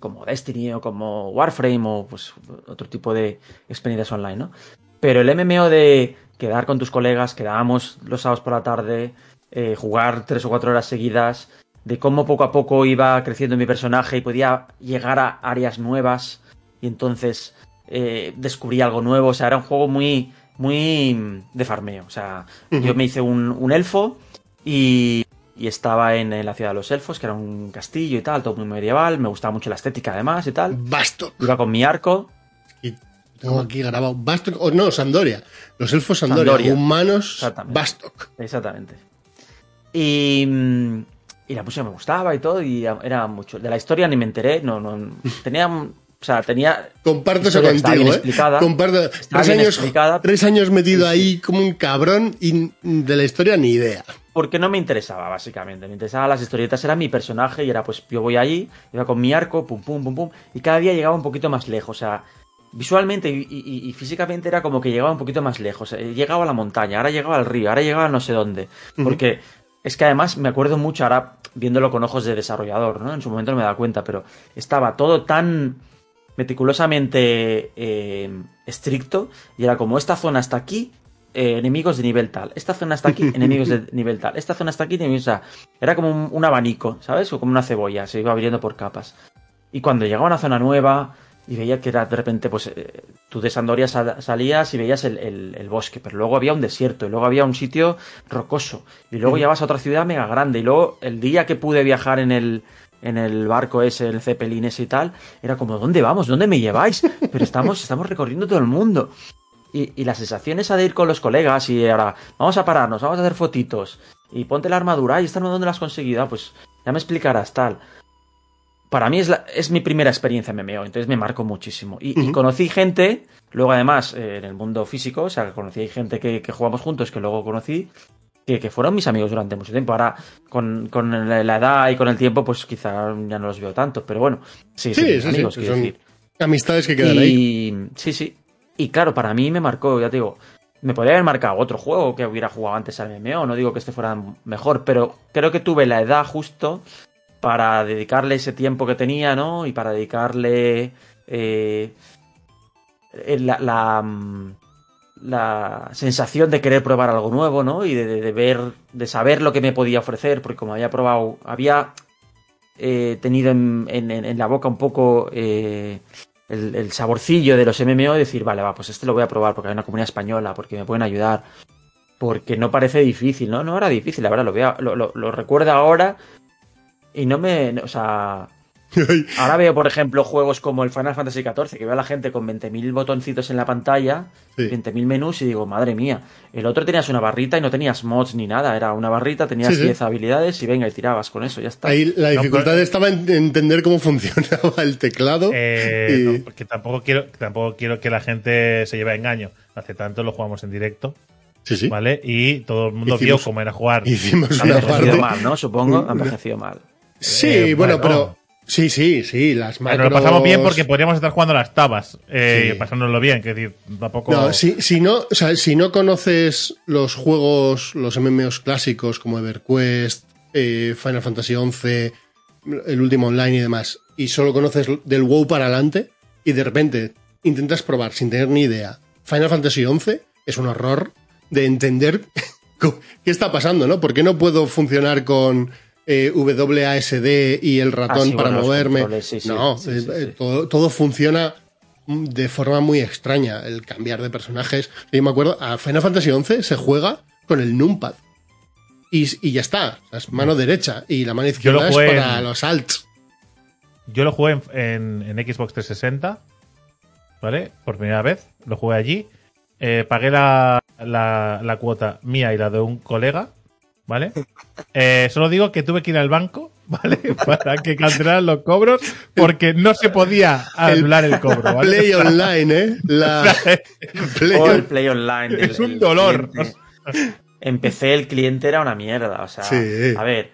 S3: como Destiny o como Warframe o pues otro tipo de experiencias online, ¿no? Pero el MMO de quedar con tus colegas, quedábamos los sábados por la tarde, eh, jugar tres o cuatro horas seguidas, de cómo poco a poco iba creciendo mi personaje y podía llegar a áreas nuevas y entonces eh, descubrí algo nuevo. O sea, era un juego muy, muy de farmeo. O sea, yo me hice un, un elfo y, y estaba en, en la ciudad de los elfos, que era un castillo y tal, todo muy medieval. Me gustaba mucho la estética además y tal.
S2: Bastok.
S3: Iba con mi arco.
S2: Y tengo aquí grabado Bastok. O no, Sandoria. Los elfos Sandoria.
S3: Sandoria.
S2: Humanos
S3: Exactamente.
S2: Bastok.
S3: Exactamente. Y, y la música me gustaba y todo, y era mucho. De la historia ni me enteré, no, no. Tenía. O sea, tenía.
S2: Comparto eso contigo, ¿eh? Comparto. Tres años,
S3: explicada.
S2: tres años metido
S3: Sí,
S2: ahí como un cabrón y de la historia ni idea.
S3: Porque no me interesaba, básicamente. Me interesaban las historietas, era mi personaje y era pues yo voy allí, iba con mi arco, pum, pum, pum, pum, y cada día llegaba un poquito más lejos. O sea, visualmente y, y- y físicamente era como que llegaba un poquito más lejos. Eh, Llegaba a la montaña, ahora llegaba al río, ahora llegaba a no sé dónde. Porque es que además me acuerdo mucho ahora viéndolo con ojos de desarrollador, ¿no? En su momento no me da cuenta, pero estaba todo tan meticulosamente eh, estricto y era como esta zona está aquí, eh, enemigos de nivel tal, esta zona está aquí, enemigos de nivel tal, esta zona está aquí, enemigos, o sea, era como un, un abanico, ¿sabes? O como una cebolla, se iba abriendo por capas. Y cuando llegaba una zona nueva y veía que era de repente, pues eh, tú de Sandoria sal- salías y veías el, el- el bosque, pero luego había un desierto y luego había un sitio rocoso y luego ya vas a otra ciudad mega grande y luego el día que pude viajar en el en el barco ese, el Zeppelin ese y tal, era como, ¿dónde vamos? ¿Dónde me lleváis? Pero estamos, estamos recorriendo todo el mundo. Y, y la sensación esa de ir con los colegas y ahora, vamos a pararnos, vamos a hacer fotitos, y ponte la armadura, y esta no, ¿dónde la has conseguido? Ah, pues ya me explicarás tal. Para mí es, la- es mi primera experiencia en MMO, entonces me marcó muchísimo. Y, conocí gente, luego además eh, en el mundo físico, o sea, conocí gente que, que jugamos juntos, que luego conocí, que, que fueron mis amigos durante mucho tiempo. Ahora, con, con la edad y con el tiempo, pues quizá ya no los veo tanto, pero bueno, sí,
S2: Sí,
S3: mis
S2: sí, sí,
S3: amigos, quiero
S2: son
S3: decir.
S2: Amistades que quedan ahí.
S3: Y sí, sí. Y claro, para mí me marcó, ya te digo, me podría haber marcado otro juego que hubiera jugado antes al MMO, no digo que este fuera mejor, pero creo que tuve la edad justo para dedicarle ese tiempo que tenía, ¿no? Y para dedicarle eh, la, la, mm, la sensación de querer probar algo nuevo, ¿no? Y de, ver, de saber lo que me podía ofrecer, porque como había probado, había eh, tenido en, en- la boca un poco eh, el, el saborcillo de los MMO y decir, vale, va, pues este lo voy a probar porque hay una comunidad española, porque me pueden ayudar, porque no parece difícil, ¿no? No era difícil, la verdad, lo, veo, lo, lo, lo recuerdo ahora y no me... O sea... Ahora veo, por ejemplo, juegos como el Final Fantasy XIV, que veo a la gente con 20.000 botoncitos en la pantalla,
S2: Sí.
S3: 20.000 menús, y digo, madre mía. El otro tenías una barrita y no tenías mods ni nada, era una barrita, tenías
S2: Sí, sí.
S3: 10 habilidades y venga, y tirabas con eso, ya está.
S2: Ahí la dificultad
S1: pero-
S2: estaba en entender cómo funcionaba el teclado.
S1: Eh,
S2: y-
S1: no, porque tampoco quiero, tampoco quiero que la gente se lleve a engaño. Hace tanto lo jugamos en directo,
S2: sí, sí.
S1: ¿vale? Y todo el mundo
S2: Hicimos-
S1: vio cómo era jugar.
S2: Hicimos
S3: Ha
S2: una
S3: envejecido
S2: parte.
S3: mal, ¿no? Supongo, ha envejecido mal.
S2: Sí,
S1: Eh,
S2: bueno, pero. Sí, sí, sí, las
S1: Pero
S2: macros.
S1: lo pasamos bien porque podríamos estar jugando las tabas, eh,
S2: Sí.
S1: bien, que decir, tampoco.
S2: No, si, si no, o sea, si no conoces los juegos, los MMOs clásicos como EverQuest, eh, Final Fantasy XI, el último online y demás, y solo conoces del WoW para adelante, y de repente intentas probar sin tener ni idea Final Fantasy XI, es un horror de entender qué está pasando, ¿no? ¿Por qué no puedo funcionar con eh, WASD y el ratón
S3: Ah, sí,
S2: para
S3: bueno,
S2: moverme?
S3: controles, sí, sí,
S2: no,
S3: sí,
S2: eh,
S3: sí,
S2: eh,
S3: sí.
S2: Todo, todo funciona de forma muy extraña el cambiar de personajes. Yo me acuerdo, a Final Fantasy XI se juega con el numpad. Y, y ya está, es mano derecha y la mano izquierda es para
S1: en-
S2: los alts.
S1: Yo lo jugué en, en- en Xbox 360, ¿vale? Por primera vez, lo jugué allí. Eh, pagué la, la, la cuota mía y la de un colega, ¿vale? Eh, solo digo que tuve que ir al banco, ¿vale? Para que cancelaran los cobros, porque no se podía anular el cobro, ¿vale?
S2: Play online, ¿eh? La Play
S3: O el Play Online.
S1: Es un dolor.
S3: Empecé, el cliente era una mierda. O sea,
S2: Sí.
S3: a ver,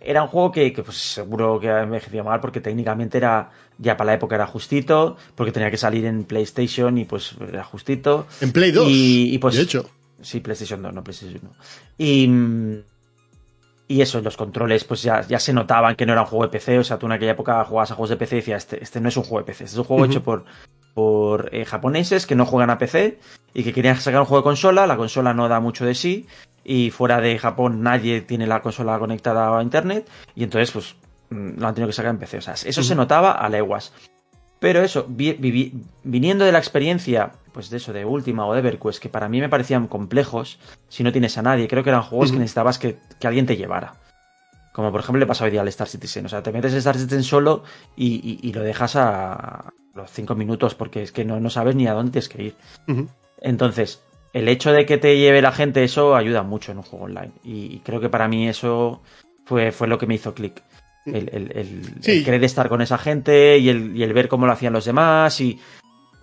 S3: era un juego que, que, pues seguro que ha envejecido mal porque técnicamente era, ya para la época era justito, porque tenía que salir en PlayStation y pues era justito.
S2: en Play 2.
S3: Y, y, pues,
S2: de hecho.
S3: Sí, PlayStation 2, no PlayStation 1. Y, y eso, los controles, pues ya, ya se notaban que no era un juego de PC. O sea, tú en aquella época jugabas a juegos de PC y decías, este, este no es un juego de PC, este es un juego hecho por, por eh, japoneses que no juegan a PC y que querían sacar un juego de consola. La consola no da mucho de sí y fuera de Japón nadie tiene la consola conectada a internet y entonces, pues mm, lo han tenido que sacar en PC. O sea, eso se notaba a leguas. Pero eso, vi- viniendo de la experiencia, pues de eso, de Ultima o de EverQuest, que para mí me parecían complejos, si no tienes a nadie, creo que eran juegos que necesitabas que, que alguien te llevara. Como por ejemplo le pasa hoy día al Star Citizen. O sea, te metes en Star Citizen solo y, y- y lo dejas a los cinco minutos porque es que no, no sabes ni a dónde tienes que ir. Entonces, el hecho de que te lleve la gente, eso ayuda mucho en un juego online. Y, y creo que para mí eso fue, fue lo que me hizo clic. El, el- el-
S2: Sí.
S3: el querer estar con esa gente y el, y el ver cómo lo hacían los demás y.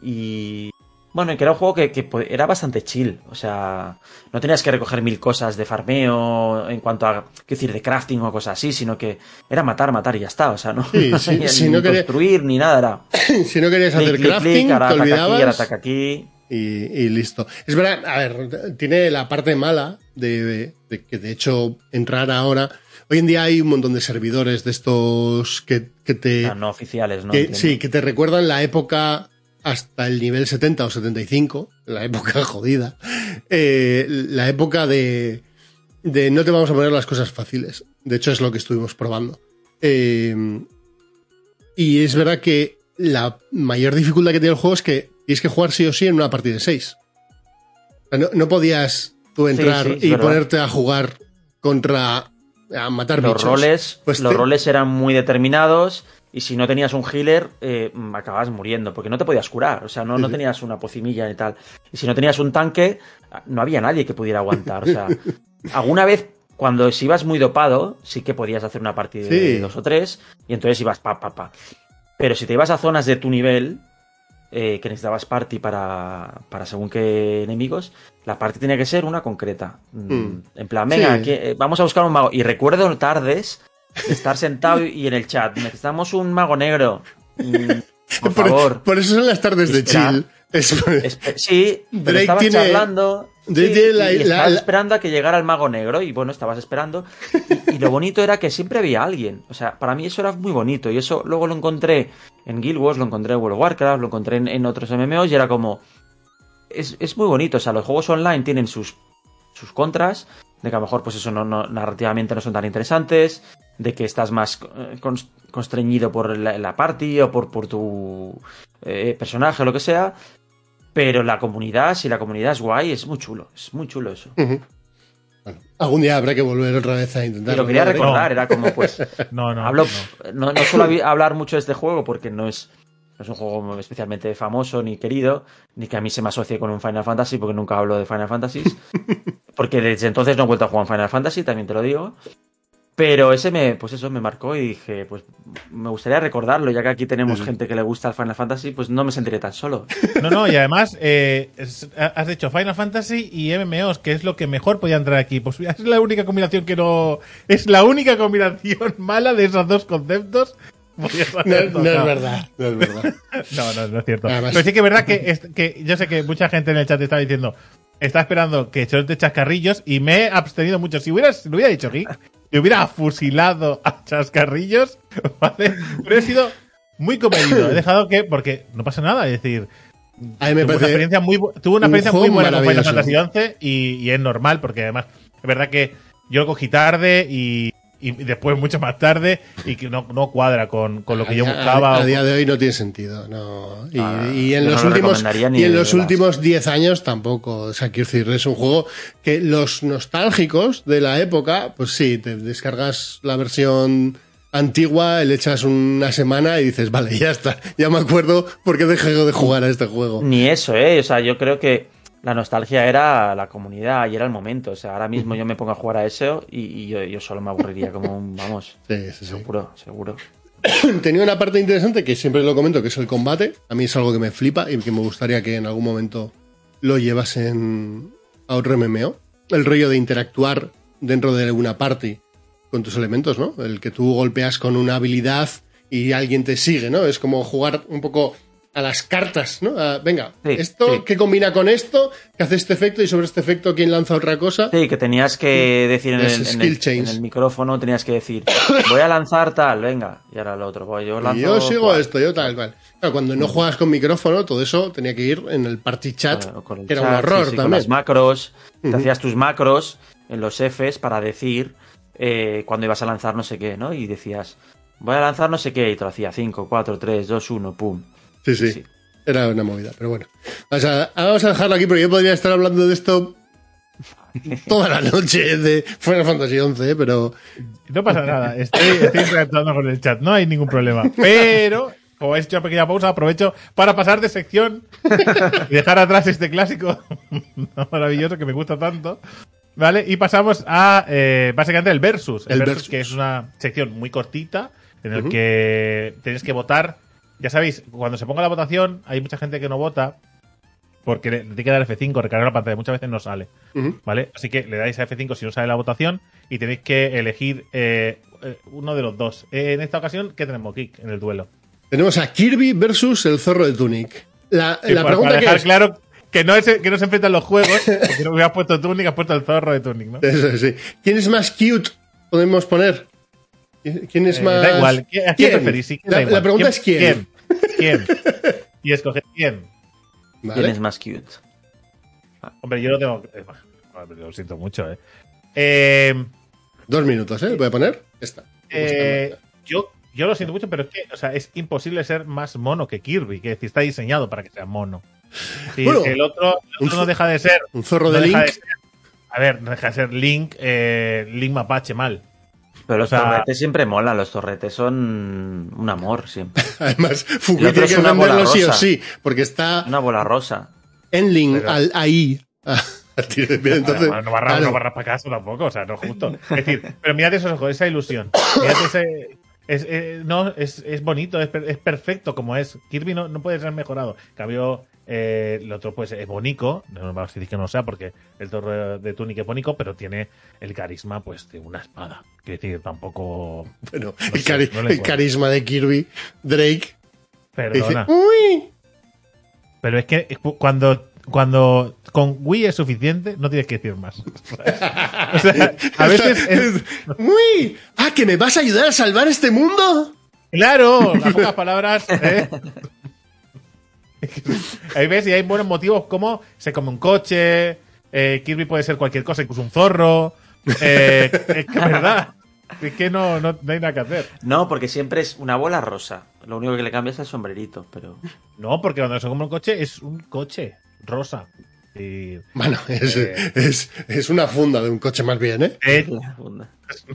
S3: y bueno, y que era un juego que, era bastante chill. O sea, no tenías que recoger mil cosas de farmeo en cuanto a, qué decir, de crafting o cosas así, sino que era matar, matar y ya está. O sea, no,
S2: Sí,
S3: no
S2: sí, si
S3: ni
S2: no
S3: construir ni nada. Era
S2: si no querías hacer crafting,
S3: ahora
S2: te
S3: ataca aquí, ahora
S2: olvidabas
S3: ataca aquí.
S2: y, y listo. Es verdad, a ver, tiene la parte mala de, de que de hecho entrar ahora. Hoy en día hay un montón de servidores de estos que, que te.
S3: Ah, no oficiales, ¿no?
S2: que- sí, que te recuerdan la época hasta el nivel 70 o 75, la época jodida, eh, la época de, de no te vamos a poner las cosas fáciles. De hecho, es lo que estuvimos probando. Eh, y es verdad que la mayor dificultad que tiene el juego es que tienes que jugar sí o sí en una partida de 6. No, no podías tú entrar
S3: sí,
S2: y
S3: verdad.
S2: ponerte a jugar contra... a matar
S3: los
S2: bichos.
S3: roles,
S2: Pues
S3: los
S2: te-
S3: roles eran muy determinados y si no tenías un healer, eh, acababas muriendo, porque no te podías curar, o sea, no, no tenías una pocimilla y tal. Y si no tenías un tanque, no había nadie que pudiera aguantar. O sea, alguna vez, cuando si ibas muy dopado, sí que podías hacer una partida de dos o tres, y entonces ibas pa, pa, pa. Pero si te ibas a zonas de tu nivel, eh, que necesitabas party para, para según qué enemigos, la party tenía que ser una concreta. Mm,
S2: Mm.
S3: En plan, venga,
S2: Sí.
S3: eh, vamos a buscar un mago. Y recuerdo tardes de estar sentado y en el chat, necesitamos un mago negro. Mm, por
S2: Por,
S3: favor.
S2: por eso son las tardes de chill. Es-
S3: sí, pero estabas
S2: tiene-
S3: charlando. Sí,
S2: la-
S3: y estabas
S2: la-
S3: esperando a que llegara el mago negro y bueno, estabas esperando. Y, y lo bonito era que siempre había alguien. O sea, para mí eso era muy bonito. Y eso luego lo encontré en Guild Wars, lo encontré en World of Warcraft, lo encontré en, en otros MMOs y era como. Es, es muy bonito. O sea, los juegos online tienen sus, sus contras. De que a lo mejor, pues eso, no, no- narrativamente no son tan interesantes, de que estás más eh, cons- constreñido por la, la party o por, por tu eh, personaje o lo que sea. Pero la comunidad, si la comunidad es guay, es muy chulo. Es muy chulo eso.
S2: Bueno, algún día habrá que volver otra vez a
S3: Y
S2: intentarlo.
S3: lo quería
S2: ¿no?
S3: recordar, era como pues.
S1: No, no.
S3: hablo,
S1: no.
S3: no, no suelo hablar mucho de este juego porque no es, no es un juego especialmente famoso ni querido, ni que a mí se me asocie con un Final Fantasy porque nunca hablo de Final Fantasy. porque desde entonces no he vuelto a jugar Final Fantasy, también te lo digo. Pero ese me, pues eso me marcó y dije, pues me gustaría recordarlo, ya que aquí tenemos gente que le gusta el Final Fantasy, pues no me sentiré tan solo.
S1: No, no, y además eh, es- has dicho Final Fantasy y MMOs, que es lo que mejor podía entrar aquí. Pues es la única combinación que no. Es la única combinación mala de esos dos conceptos.
S2: No, es verdad, no es verdad.
S1: No, no, no es cierto.
S2: Además-
S1: Pero sí que es verdad que, es- que yo sé que mucha gente en el chat está diciendo, está esperando que suelte chascarrillos y me he abstenido mucho. Si hubieras, si lo hubiera dicho Geek, te hubiera fusilado a chascarrillos, ¿vale? Pero he sido muy comedido. He dejado que, porque no pasa nada, es decir,
S2: A mí me
S1: tuvo una experiencia muy, bu- tuvo una
S2: un
S1: experiencia muy
S2: juego
S1: buena con Final. Fantasy XI y, y es normal, porque además es verdad que yo lo cogí tarde y, y después mucho más tarde y que no, no cuadra con, con lo que
S2: a
S1: yo
S2: día-
S1: buscaba.
S2: A, día de hoy no tiene sentido, no. Y,
S3: Ah,
S2: y en los
S3: no
S2: últimos y en los últimos 10 años tampoco. O sea, quiero decir, es un juego que los nostálgicos de la época, pues sí, te descargas la versión antigua, le echas una semana y dices, vale, ya está, ya me acuerdo por qué dejé de jugar a este juego.
S3: Ni eso, ¿eh? O sea, yo creo que la nostalgia era la comunidad y era el momento. O sea, ahora mismo yo me pongo a jugar a eso y, y yo, yo solo me aburriría como un, vamos,
S2: Sí, sí, sí.
S3: seguro, seguro.
S2: Tenía una parte interesante que siempre lo comento, que es el combate. A mí es algo que me flipa y que me gustaría que en algún momento lo llevasen a otro MMO. El rollo de interactuar dentro de una party con tus elementos, ¿no? El que tú golpeas con una habilidad y alguien te sigue, ¿no? Es como jugar un poco a las cartas, ¿no? A, venga,
S3: Sí,
S2: esto,
S3: sí.
S2: ¿qué combina con esto? ¿Qué hace este efecto? Y sobre este efecto, ¿quién lanza otra cosa?
S3: Sí, que tenías que decir en el, en el- en el micrófono, tenías que decir, voy a lanzar tal, venga, y ahora lo otro, voy, yo lanzo
S2: Y yo sigo
S3: cual.
S2: esto, yo tal cual. Claro, cuando no juegas con micrófono, todo eso tenía que ir en el party chat,
S3: Claro, con el
S2: que era
S3: chat,
S2: un
S3: sí, Con
S2: también.
S3: las macros, te hacías tus macros en los Fs para decir eh, cuando ibas a lanzar no sé qué, ¿no? Y decías, voy a lanzar no sé qué, y te lo hacía 5, 4, 3, 2, 1, pum.
S2: Sí, sí,
S3: Sí.
S2: Era una movida, pero bueno. O sea, vamos a dejarlo aquí porque yo podría estar hablando de esto toda la noche de Final Fantasy XI, ¿eh? pero
S1: No pasa nada, estoy, estoy interactuando con el chat, no hay ningún problema. Pero, como he hecho una pequeña pausa, aprovecho para pasar de sección y dejar atrás este clásico maravilloso que me gusta tanto. ¿Vale? Y pasamos a eh, básicamente el Versus. El,
S2: El
S1: versus,
S2: Versus.
S1: que es una sección muy cortita en el que tenéis que votar. Ya sabéis, cuando se ponga la votación, hay mucha gente que no vota porque le, tiene que dar F5, recargar la pantalla. Muchas veces no sale. ¿Vale? Así que le dais a F5 si no sale la votación y tenéis que elegir eh, eh, uno de los dos. Eh, en esta ocasión, ¿qué tenemos, Kick, en el duelo?
S2: tenemos a Kirby versus el zorro de Tunic. La,
S1: Sí,
S2: la
S1: para-
S2: pregunta
S1: para
S2: que
S1: dejar
S2: es,
S1: claro que no, es, que no se enfrentan los juegos, porque no hubieras puesto Tunic, has puesto el zorro de Tunic, ¿no?
S2: Eso, sí. ¿quién es más cute? Podemos poner. ¿Quién es
S1: Eh,
S2: más?
S1: Da igual, ¿qué- ¿a quién, preferís? Sí, da
S2: La, pregunta es quién.
S1: ¿Quién? ¿Quién? Y escoger quién.
S2: Vale.
S3: ¿Quién es más cute?
S1: Hombre, yo no tengo. eh, Lo siento mucho, ¿eh? Eh,
S2: Dos minutos, ¿eh? Voy a poner esta.
S1: Eh, yo, yo lo siento mucho, pero es que o sea, es imposible ser más mono que Kirby, que es decir, está diseñado para que sea mono. Sí,
S2: Bueno,
S1: el otro, el otro no deja de ser.
S2: Un zorro
S1: no
S2: de Link.
S1: de ser- a ver, no deja de ser Link, eh, Link Mapache mal.
S3: Pero los
S1: O sea-
S3: torretes siempre molan, los torretes son un amor siempre.
S2: Además, Fukui tiene que
S3: una bola
S2: venderlo sí o sí, porque está
S3: Una bola rosa.
S2: en Link
S1: Pero-
S2: al, ahí. Entonces,
S1: no, no barra,
S2: claro,
S1: no barra para casa tampoco, o sea, no es justo. Es decir, pero mirad esos ojos, esa ilusión. Mirad ese. Es, eh, no, es, es bonito, es, es perfecto como es. Kirby no, no puede ser mejorado. Cambio, eh, el otro pues es bonito. No vamos a decir que no sea porque el torre de Tunic es bonito, pero tiene el carisma pues de una espada. Quiero decir, tampoco.
S2: bueno,
S1: no
S2: el,
S1: sé,
S2: cari-
S1: no le
S2: el
S1: puedo.
S2: carisma de Kirby, Drake, dice,
S1: Perdona.
S2: uy,
S1: Pero es que cuando, cuando con Wii es suficiente, no tienes que decir más. O sea, a veces es,
S2: uy, ah, que me vas a ayudar a salvar este mundo.
S1: Claro, a pocas palabras. ¿eh? Ahí ves, y hay buenos motivos como se come un coche, eh, Kirby puede ser cualquier cosa, incluso un zorro, Eh, es que, ¿verdad? Es que no, no, no hay nada que hacer.
S3: No, porque siempre es una bola rosa. Lo único que le cambia es el sombrerito, pero.
S1: No, porque cuando se compra un coche es un coche rosa. Y,
S2: Bueno, es,
S1: Eh.
S2: es, es una funda de un coche más bien, ¿eh?
S1: eh,
S3: La funda.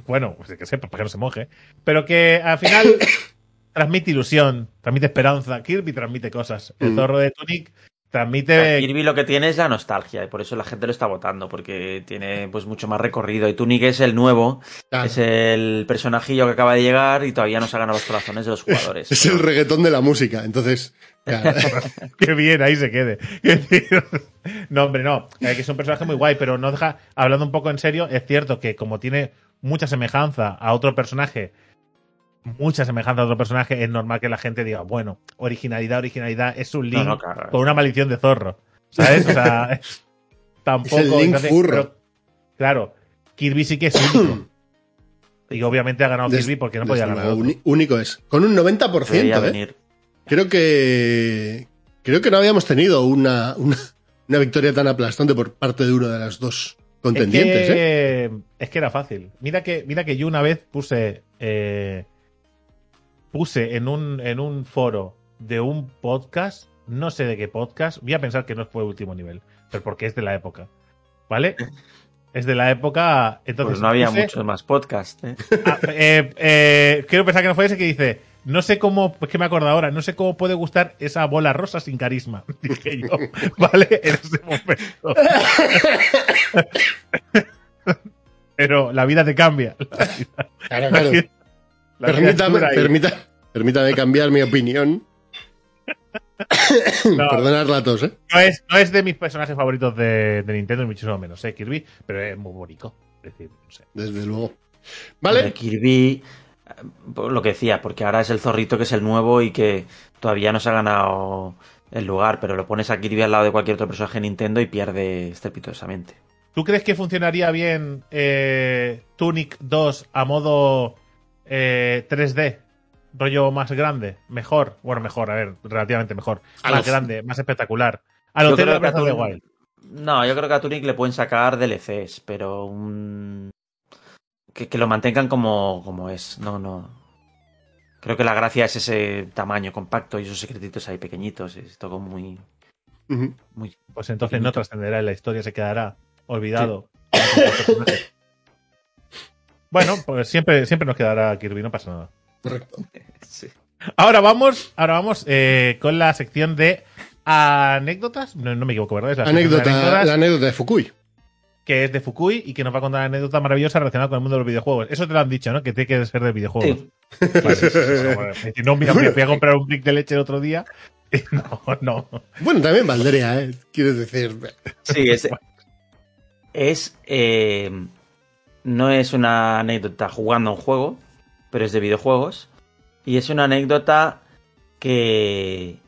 S1: bueno, pues que sepa, para que no se moje. Pero que al final transmite ilusión, transmite esperanza. Kirby transmite cosas. El
S2: Mm.
S1: zorro de Tunic transmite.
S3: Kirby lo que tiene es la nostalgia y por eso la gente lo está votando, porque tiene pues mucho más recorrido. Y Tunic es el nuevo,
S2: Claro.
S3: es el personajillo que acaba de llegar y todavía no se ha ganado los corazones de los jugadores.
S2: Es el reggaetón de la música, entonces. claro.
S1: Qué bien, ahí se quede. No, hombre, no. Eh, que es un personaje muy guay, pero no deja. Hablando un poco en serio, es cierto que como tiene mucha semejanza a otro personaje, mucha semejanza a otro personaje, es normal que la gente diga, bueno, originalidad, originalidad, es un link
S3: No, no, claro.
S1: con una maldición de zorro. ¿Sabes? O sea, tampoco.
S2: Es el Link
S1: entonces,
S2: furro.
S1: pero, claro, Kirby sí que es único. Y obviamente ha ganado
S2: Des-
S1: Kirby porque no podía ganar. otro.
S2: único es. Con un 90%,
S3: Debería
S2: ¿eh?
S3: venir.
S2: Creo que. Creo que no habíamos tenido una, una, una victoria tan aplastante por parte de uno de los dos contendientes,
S1: es
S2: ¿eh?
S1: que, es que era fácil. Mira que, mira que yo una vez puse. eh, puse en un, en un foro de un podcast. No sé de qué podcast. Voy a pensar que no fue último nivel. Pero porque es de la época. ¿Vale? Es de la época. Entonces,
S3: Pues no había
S1: puse-
S3: muchos más podcasts. ¿eh?
S1: Ah, eh, eh, quiero pensar que no fue ese que dice. No sé cómo, es que me acuerdo ahora, no sé cómo puede gustar esa bola rosa sin carisma. Dije yo, ¿vale? En ese momento. Pero la vida te cambia.
S2: Claro, claro.
S1: La
S2: Permítame, permita- permítame cambiar mi opinión.
S1: No.
S2: Perdonad la tos, ¿eh?
S1: No es, no es de mis personajes favoritos de, de Nintendo, ni muchísimo menos, ¿eh? Kirby, pero es muy bonito. Es decir, no sé.
S2: Desde luego. ¿Vale?
S3: Kirby, eh, por lo que decía, porque ahora es el zorrito que es el nuevo y que todavía no se ha ganado el lugar, pero lo pones a Kirby al lado de cualquier otro personaje de Nintendo y pierde estrepitosamente.
S1: ¿Tú crees que funcionaría bien eh, Tunic 2 a modo eh, 3D? Rollo más grande, mejor. Bueno, mejor, a ver, relativamente mejor.
S2: A
S1: más grande, más espectacular. A lo
S3: Yo
S1: Zelda
S3: creo que a
S1: Breath of the
S3: Tunic-
S1: Wild.
S3: No, yo creo que a Tunic le pueden sacar DLCs, pero un... que, que lo mantengan como, como es. No, no. Creo que la gracia es ese tamaño compacto y esos secretitos ahí pequeñitos. Es todo muy, muy
S1: Pues entonces no trascenderá en la historia, se quedará olvidado. bueno, pues siempre, siempre nos quedará Kirby, no pasa nada.
S2: Correcto.
S3: sí.
S1: Ahora vamos, ahora vamos eh, con la sección de anécdotas. No, no me equivoco, ¿verdad? Es la de
S2: Anécdota,
S1: anécdotas,
S2: la anécdota de Fukui.
S1: que es de Fukui y que nos va a contar una anécdota maravillosa relacionada con el mundo de los videojuegos. Eso te lo han dicho, ¿no? Que tiene que ser de videojuegos.
S3: Sí.
S1: Vale, no, mira, me fui a comprar un brick de leche el otro día. No, no.
S2: Bueno, también valdría, ¿eh? Quiero decir.
S3: Sí, es. es eh, no es una anécdota jugando a un juego, pero es de videojuegos. Y es una anécdota que.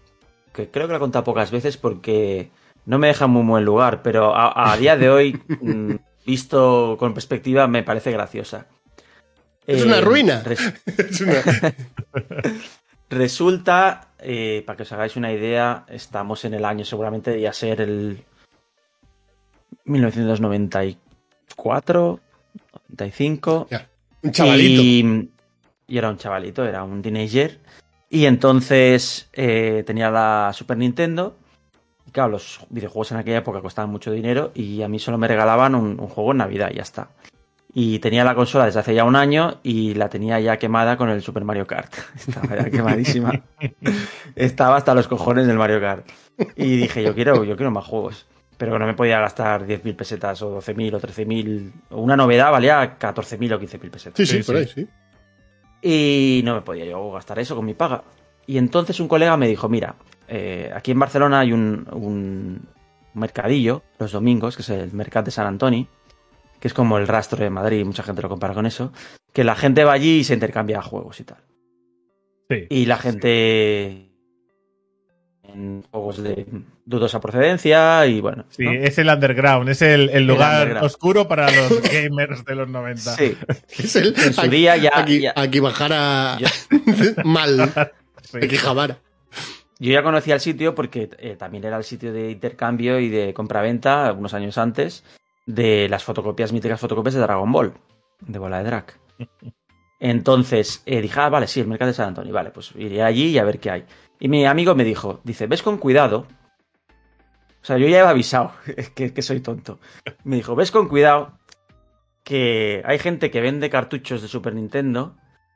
S3: que creo que la he contado pocas veces porque no me deja en muy buen lugar, pero a, a día de hoy, mm, visto con perspectiva, me parece graciosa.
S2: Es
S3: Eh,
S2: una ruina.
S3: res-
S2: Es una-
S3: Resulta, eh, para que os hagáis una idea, estamos en el año, seguramente debía ser el 1994, 95.
S2: ya, un chavalito.
S3: Y, y era un chavalito, era un teenager. Y entonces eh, tenía la Super Nintendo. Y claro, los videojuegos en aquella época costaban mucho dinero y a mí solo me regalaban un, un juego en Navidad y ya está. Y tenía la consola desde hace ya un año y la tenía ya quemada con el Super Mario Kart. Estaba ya quemadísima. Estaba hasta los cojones del Mario Kart. Y dije, yo quiero, yo quiero más juegos. Pero no me podía gastar 10.000 pesetas o 12.000 o 13.000. Una novedad valía 14.000 o 15.000 pesetas.
S2: Sí, sí,
S1: sí,
S2: por ahí, sí.
S3: Y no me podía yo gastar eso con mi paga. Y entonces un colega me dijo, mira, eh, aquí en Barcelona hay un, un mercadillo los domingos, que es el Mercat de San Antoni, que es como el rastro de Madrid, mucha gente lo compara con eso, que la gente va allí y se intercambia juegos y tal.
S1: Sí.
S3: Y la gente en juegos de dudosa procedencia y bueno.
S1: Sí,
S3: ¿no?
S1: es el underground, es el, el lugar oscuro para los gamers de los 90.
S3: Sí,
S2: Es el,
S3: en su
S2: aquí,
S3: día ya,
S2: aquí,
S3: ya-
S2: aquí bajara mal.
S1: Sí.
S2: Aquí jabara.
S3: Yo ya conocía el sitio porque eh, también era el sitio de intercambio y de compraventa unos años antes. de las fotocopias, míticas fotocopias de Dragon Ball, de bola de drag. Entonces eh, dije, ah, vale, sí, el mercado de San Antonio. Vale, pues iré allí y a ver qué hay. Y mi amigo me dijo, dice, ves con cuidado. O sea, yo ya he avisado que, que soy tonto. Me dijo, ves con cuidado que hay gente que vende cartuchos de Super Nintendo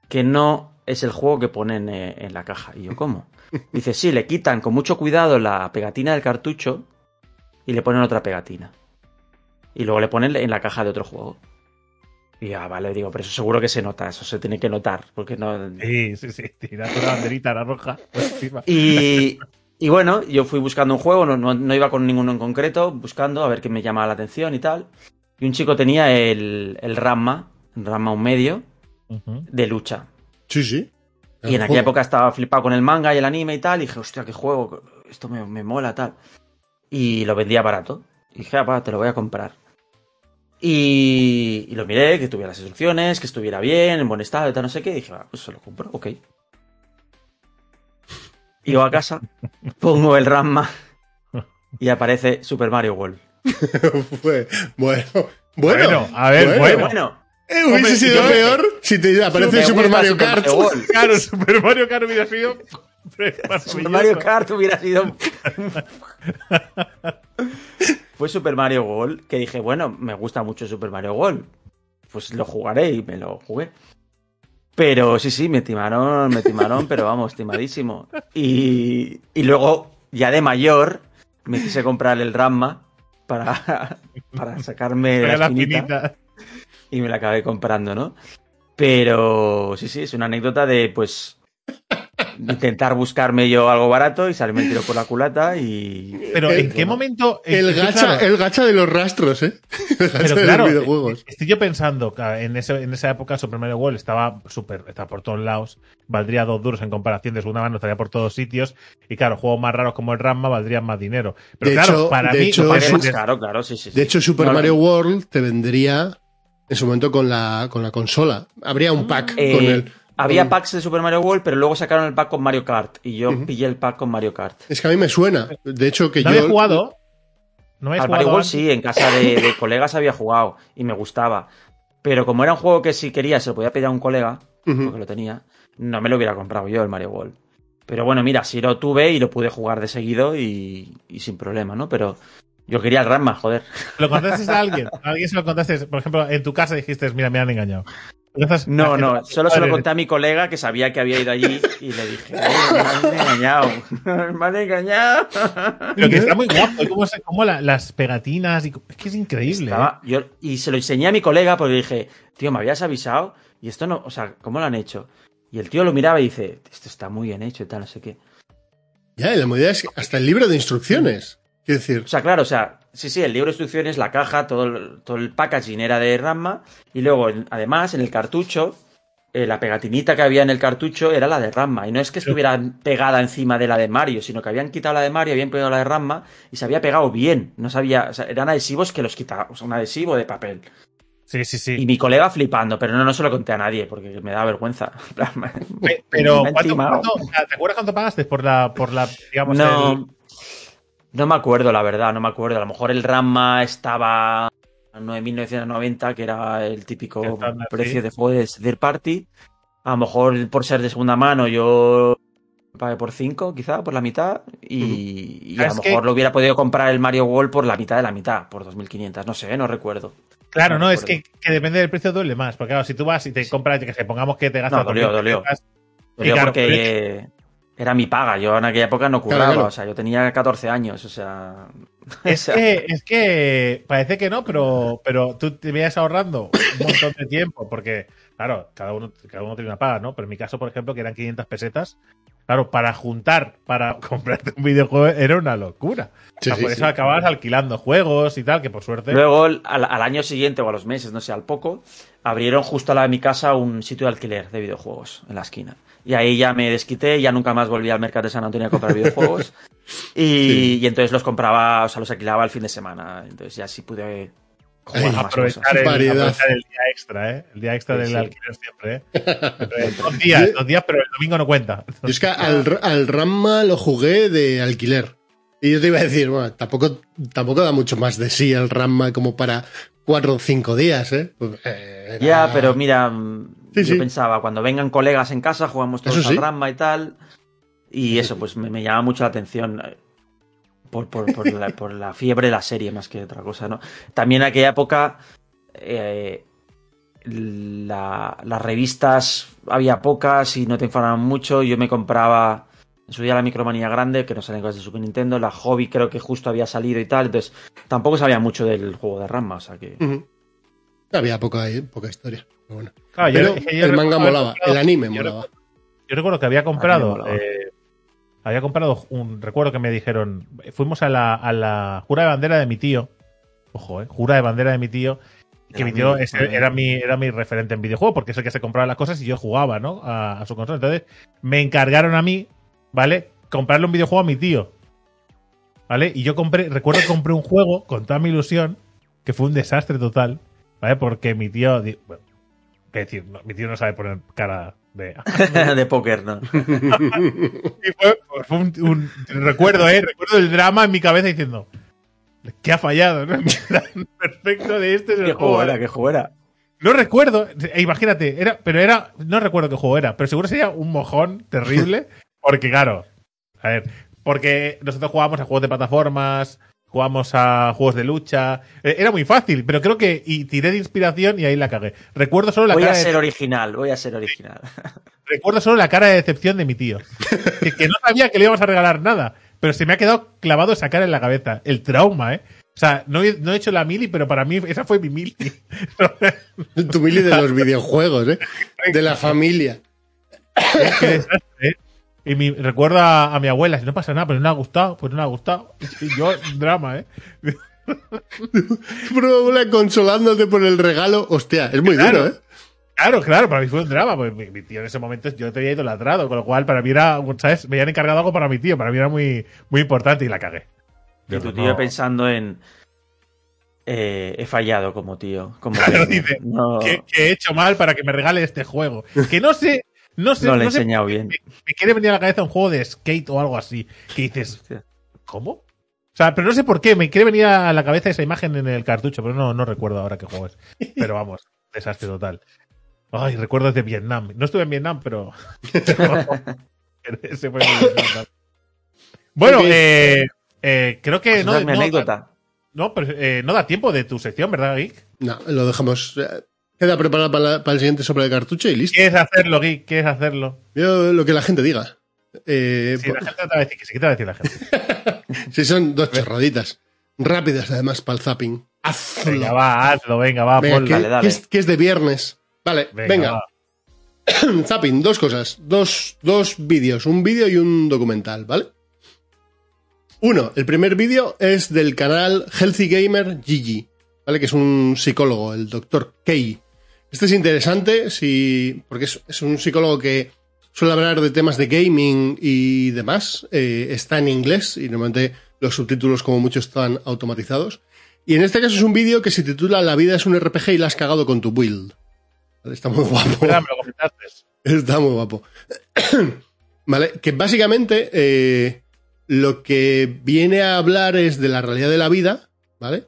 S3: que no es el juego que ponen eh, en la caja. Y yo, ¿cómo? Dice, sí, le quitan con mucho cuidado la pegatina del cartucho y le ponen otra pegatina. Y luego le ponen en la caja de otro juego. Y ya, vale, digo, pero eso seguro que se nota, eso se tiene que notar, porque no...
S1: Sí, sí, sí, tira una banderita la roja.
S3: Y, y bueno, yo fui buscando un juego, no, no, no iba con ninguno en concreto, buscando a ver qué me llamaba la atención y tal. Y un chico tenía el, el Ramma, Ramma un medio,
S1: Ujú.
S3: de lucha.
S2: Sí, sí.
S3: Y en aquella época estaba flipado con el manga y el anime y tal. Y dije, hostia, qué juego, esto me, me mola, tal. Y lo vendía barato. Y dije, ah, va, te lo voy a comprar. Y, y lo miré, que tuviera las instrucciones, que estuviera bien, en buen estado y tal, no sé qué. Y dije, ah, pues se lo compro, ok. Llego a casa, pongo el Ramma y aparece Super Mario World.
S2: Bueno, bueno,
S1: Bueno, a ver, bueno.
S3: bueno,
S2: Eh, hubiese
S1: Hombre,
S2: sido peor si te aparece Super Mario
S3: Super
S2: Kart.
S3: Mario.
S1: Claro, Super Mario Kart hubiera sido.
S3: Super Mario Kart hubiera sido. Fue Super Mario World que dije, bueno, me gusta mucho Super Mario World. Pues lo jugaré y me lo jugué. Pero sí, sí, me timaron, me timaron, pero vamos, timadísimo. Y, y luego, ya de mayor, me quise comprar el Ramma para, para sacarme
S1: Era
S3: la espinita y me la acabé comprando, ¿no? Pero sí, sí, es una anécdota de, pues, intentar buscarme yo algo barato y salirme el tiro por la culata y...
S1: Pero ¿en qué momento?
S2: El gacha,
S1: claro,
S2: el gacha de los rastros, ¿eh? El gacha
S1: Pero
S2: de
S1: claro,
S2: los videojuegos.
S1: estoy yo pensando que en, ese- en esa época Super Mario World estaba súper, estaba por todos lados, valdría dos duros en comparación de segunda mano, estaría por todos sitios, y claro, juegos más raros como el Ramma valdrían más dinero. Pero
S2: De
S1: claro,
S2: hecho-
S1: para
S2: de
S1: mí,
S2: hecho, su-
S3: caro, claro, sí, sí. sí.
S2: De hecho, Super
S3: no,
S2: Mario World te vendría en su momento con la, con la consola. Habría un pack
S3: eh,
S2: con el.
S3: Había
S2: con-
S3: packs de Super Mario World, pero luego sacaron el pack con Mario Kart y yo pillé el pack con Mario Kart.
S2: Es que a mí me suena. De hecho, que
S1: no
S2: yo.
S1: había jugado. No había
S3: Al
S1: jugado
S3: Mario World
S1: antes.
S3: sí, en casa de, de colegas había jugado y me gustaba. Pero como era un juego que si quería se lo podía pedir a un colega, porque lo tenía, no me lo hubiera comprado yo el Mario World. Pero bueno, mira, sí lo tuve y lo pude jugar de seguido y, y sin problema, ¿no? Pero yo quería el Ramma, joder.
S1: ¿Lo contaste a alguien? ¿A alguien se lo contaste? Por ejemplo, en tu casa dijiste, mira, me han engañado.
S3: No, no, solo se lo conté a mi colega que sabía que había ido allí y le dije, "Eh, me han engañado, me han engañado.
S1: Pero que está muy guapo. cómo, se- cómo la- las pegatinas. Y, es que es increíble.
S3: Estaba- yo- y se lo enseñé a mi colega porque le dije, tío, me habías avisado y esto no, o sea, ¿cómo lo han hecho? Y el tío lo miraba y dice, esto está muy bien hecho y tal, no sé qué.
S2: Ya, y la movida es que hasta el libro de instrucciones. Quiero decir,
S3: O sea, claro, o sea, sí, sí, el libro de instrucciones, la caja, todo el, todo el packaging era de Ramma y luego, además, en el cartucho, eh, la pegatinita que había en el cartucho era la de Ramma y no es que estuviera pegada encima de la de Mario, sino que habían quitado la de Mario, habían pegado la de Ramma y se había pegado bien, no sabía, o sea, eran adhesivos que los quitaba, o sea, un adhesivo de papel.
S1: Sí, sí, sí.
S3: Y mi colega flipando, pero no, no se lo conté a nadie porque me da vergüenza.
S1: Pe- Pero, ¿cuánto, cuánto- ¿te acuerdas cuánto pagaste por la, por la digamos, el-
S3: No, me acuerdo, la verdad, no me acuerdo. A lo mejor el Ramma estaba a 9.990, que era el típico precio
S1: sí.
S3: de juego de third party. A lo mejor por ser de segunda mano yo pagué por 5, quizá, por la mitad. Y, y a
S1: ¿Sabes
S3: lo mejor lo hubiera podido comprar el Mario World por la mitad de la mitad, por 2.500. No sé, no recuerdo.
S1: Claro,
S3: No
S1: no, es que, que depende del precio duele más. Porque claro, si tú vas y te compras, que pongamos que te gastas.
S3: No, dolió,
S1: 2.000
S3: dolió.
S1: claro,
S3: porque
S1: pero
S3: eh, era mi paga. Yo en aquella época no curraba.
S2: claro.
S3: O sea, yo tenía 14 años. O sea. o
S1: Es
S3: sea,
S1: que, es que parece que no, pero, pero tú te veías ahorrando un montón de tiempo, porque, claro, cada uno, cada uno tiene una paga, ¿no? Pero en mi caso, por ejemplo, que eran 500 pesetas, claro, para juntar, para comprarte un videojuego era una locura.
S2: Sí,
S1: O sea,
S2: sí,
S1: por
S2: sí.
S1: eso acababas alquilando juegos y tal, que por suerte.
S3: Luego, al, al año siguiente o a los meses, no sé, al poco, abrieron justo al lado de mi casa un sitio de alquiler de videojuegos en la esquina. Y ahí ya me desquité, ya nunca más volví al mercado de San Antonio a comprar videojuegos. Y, y entonces los compraba, o sea, los alquilaba el fin de semana. Entonces ya sí pude jugar
S2: Ay,
S3: más
S1: aprovechar el, aprovechar el día extra, ¿eh? El día extra
S3: Sí,
S1: del
S3: sí.
S1: alquiler siempre, ¿eh? Dos días, dos días, pero el domingo no cuenta.
S2: Yo es que al, al Ramma lo jugué de alquiler. Y yo te iba a decir, bueno, tampoco, tampoco da mucho más de sí el Ramma como para cuatro o cinco días, ¿eh? Pues, eh,
S3: Ya,
S2: era-
S3: pero mira,
S2: Sí,
S3: yo
S2: sí.
S3: pensaba, cuando vengan colegas en casa, jugamos todos
S2: Eso
S3: al
S2: sí.
S3: Ramma y tal. Y eso, pues me, me llama mucho la atención. eh, Por, por, por la, por la fiebre de la serie, más que otra cosa, ¿no? También en aquella época. eh, la- las revistas había pocas y no te informaban mucho. Yo me compraba en su día la Micromanía grande, que no salen cosas de Super Nintendo. La Hobby creo que justo había salido y tal. Entonces tampoco sabía mucho del juego de Ramma. O sea que.
S2: Había poca, poca historia. Pero bueno.
S1: Claro, yo-
S2: Pero
S1: es que yo
S2: el manga molaba,
S1: comprado-
S2: el anime molaba.
S1: Yo recuerdo que había comprado. eh, había comprado un. Recuerdo que me dijeron. Fuimos a la, a la jura de bandera de mi tío. Ojo, eh. Jura de bandera de mi tío. Que
S3: Era
S1: mi tío era, mi, era mi referente en videojuego, porque es el que se compraba las cosas y yo jugaba, ¿no? A, a su consola. Entonces, me encargaron a mí, ¿vale? Comprarle un videojuego a mi tío. ¿Vale? Y yo compré, recuerdo que compré un juego con toda mi ilusión, que fue un desastre total, ¿vale? Porque mi tío. Bueno, decir, no, mi tío no sabe poner cara de.
S3: de póker, ¿no?
S1: Y fue, fue un, un- recuerdo, ¿eh? Recuerdo el drama en mi cabeza diciendo. ¿Qué ha fallado? ¿no? Perfecto de este es el
S3: ¿Qué
S1: juego.
S3: juego era? ¿Qué juego era?
S1: No recuerdo, e imagínate, era, pero era, no recuerdo qué juego era, pero seguro sería un mojón terrible, porque claro, a ver, porque nosotros jugábamos a juegos de plataformas, jugamos a juegos de lucha, eh, era muy fácil, pero creo que, y tiré de inspiración y ahí la cagué. Recuerdo solo la
S3: Voy a
S1: cara de-
S3: ser original, voy a ser original.
S1: Recuerdo solo la cara de decepción de mi tío. Que, que no sabía que le íbamos a regalar nada. Pero se me ha quedado clavado esa cara en la cabeza. El trauma, ¿eh? O sea, no he, no he hecho la mili, pero para mí esa fue mi mili.
S2: tu mili de los videojuegos, ¿eh? De la familia.
S1: Qué desastre, ¿eh? Y mi, recuerdo a, a mi abuela, si no pasa nada, pero no le ha gustado, pues no le ha gustado. Y yo, drama, ¿eh?
S2: Tu abuela consolándote por el regalo. Hostia, es muy
S1: Claro.
S2: duro, ¿eh?
S1: Claro, claro, para mí fue un drama. Pues mi, mi tío en ese momento yo te había idolatrado, con lo cual para mí era, ¿sabes? Me habían encargado algo para mi tío, para mí era muy, muy importante y la cagué.
S3: Y tu
S1: No.
S3: tío pensando en. eh, he fallado como tío. Como
S1: Claro,
S3: niño.
S1: dice,
S3: no,
S1: que, que he hecho mal para que me regale este juego. Que no sé, no sé,
S3: no le he
S1: no sé,
S3: enseñado bien.
S1: me, me quiere venir a la cabeza un juego de skate o algo así. Que dices,
S3: Hostia.
S1: ¿cómo? O sea, pero no sé por qué, me quiere venir a la cabeza esa imagen en el cartucho, pero no, no recuerdo ahora qué juego es. Pero vamos, desastre total. Ay, recuerdos de Vietnam. No estuve en Vietnam, pero. ese fue. Bueno, eh, eh, creo que
S3: Esa
S1: no,
S3: es mi
S1: no-
S3: anécdota.
S1: no, pero, eh, no da tiempo de tu sección, ¿verdad, Geek?
S2: No, lo dejamos. Queda preparado para, el siguiente sobre el cartucho y listo.
S1: ¿Quieres hacerlo, Geek? ¿Quieres hacerlo?
S2: Yo lo que la gente diga. Eh,
S1: Sí, la gente te va a decir que sí, ¿qué te va a decir la gente?
S2: si son dos chorraditas. Rápidas, además, para el zapping. Hazlo.
S1: Venga, va, hazlo, venga, va,
S2: Venga, que,
S3: Dale, dale.
S2: que es, que es de viernes. Vale,
S1: Venga.
S2: Zapping, dos cosas. Dos, dos vídeos. Un vídeo y un documental, ¿vale? Uno, el primer vídeo es del canal Healthy Gamer Gigi, ¿vale? Que es un psicólogo, el doctor Kay. Este es interesante si, porque es, es un psicólogo que suele hablar de temas de gaming y demás. Eh, está en inglés y normalmente los subtítulos como mucho están automatizados. Y en este caso es un vídeo que se titula La vida es un RPG y la has cagado con tu build. Está muy guapo. Está muy guapo. vale, que básicamente eh, lo que viene a hablar es de la realidad de la vida, ¿vale?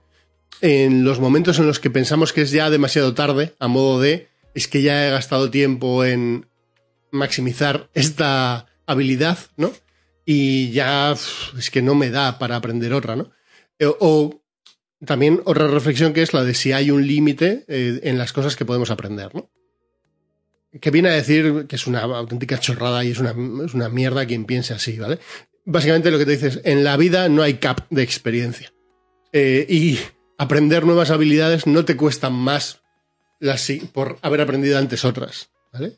S2: En los momentos en los que pensamos que es ya demasiado tarde, a modo de, es que ya he gastado tiempo en maximizar esta habilidad, ¿no? Y ya es que no me da para aprender otra, ¿no? Eh, O, también otra reflexión que es la de si hay un límite eh, en las cosas que podemos aprender, ¿no? que viene a decir que es una auténtica chorrada y es una, es una mierda quien piense así, ¿vale? Básicamente lo que te dices, en la vida no hay cap de experiencia. Eh, y aprender nuevas habilidades no te cuestan más las, por haber aprendido antes otras,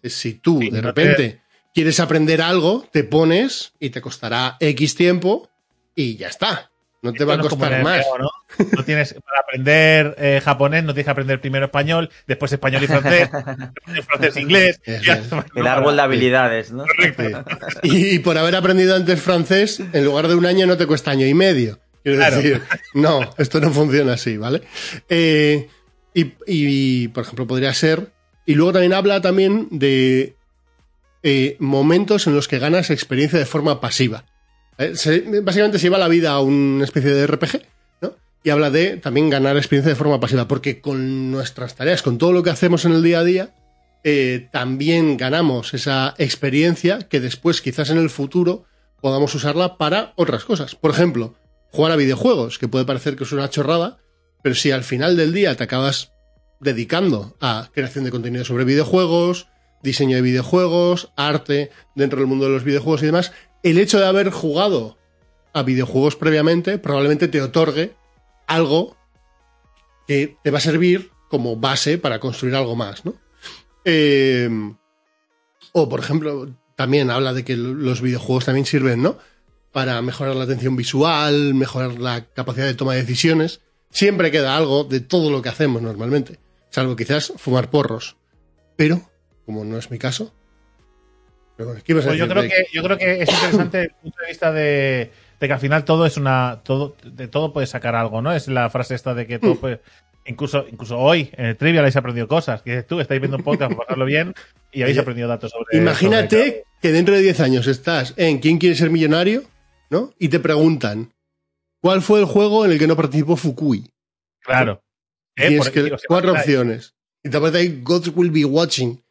S2: Si tú
S1: Sí,
S2: de
S1: no te-
S2: repente quieres aprender algo, te pones y te costará X tiempo y ya está. No te va a
S1: no
S2: costar más.
S1: ¿no? No tienes, para aprender eh, japonés no tienes que aprender primero español, después español y francés, después francés e inglés.
S2: Eso
S1: Ya,
S2: es.
S3: El árbol de habilidades, ¿no?
S2: Y, y por haber aprendido antes francés, en lugar de un año no te cuesta año y medio. Quiero
S1: Claro.
S2: decir, no, esto no funciona así, ¿vale? Eh, y, y, por ejemplo, podría ser. Y luego también habla también de eh, momentos en los que ganas experiencia de forma pasiva. Eh, se- básicamente se lleva la vida a una especie de RPG, ¿no? Y habla de también ganar experiencia de forma pasiva, porque con nuestras tareas, con todo lo que hacemos en el día a día, eh, también ganamos esa experiencia que después, quizás en el futuro, podamos usarla para otras cosas. Por ejemplo, jugar a videojuegos, que puede parecer que es una chorrada, pero si al final del día te acabas dedicando a creación de contenido sobre videojuegos, diseño de videojuegos, arte dentro del mundo de los videojuegos y demás, el hecho de haber jugado a videojuegos previamente probablemente te otorgue algo que te va a servir como base para construir algo más, ¿no? Eh, o, por ejemplo, también habla de que los videojuegos también sirven, ¿no? Para mejorar la atención visual, mejorar la capacidad de toma de decisiones. Siempre queda algo de todo lo que hacemos normalmente. Salvo quizás fumar porros. Pero, como no es mi caso. Pero bueno, ¿qué ibas a
S1: Pues yo creo que yo creo que es interesante desde el punto de vista de, de que al final todo es una todo de todo puedes sacar algo, ¿no? Es la frase esta de que todo
S2: Mm.
S1: puede incluso incluso hoy en el trivia habéis aprendido cosas, que dices tú estáis viendo un podcast para pasarlo bien y habéis
S2: Oye,
S1: aprendido datos sobre
S2: Imagínate
S1: sobre-
S2: que dentro de 10 años estás en ¿Quién quiere ser millonario? ¿No? Y te preguntan ¿Cuál fue el juego en el que no participó Fukui?
S1: claro.
S2: Y
S1: Eh,
S2: Tienes
S1: por-
S2: que-
S1: digo,
S2: cuatro opciones. Y te aparece ahí God will be watching.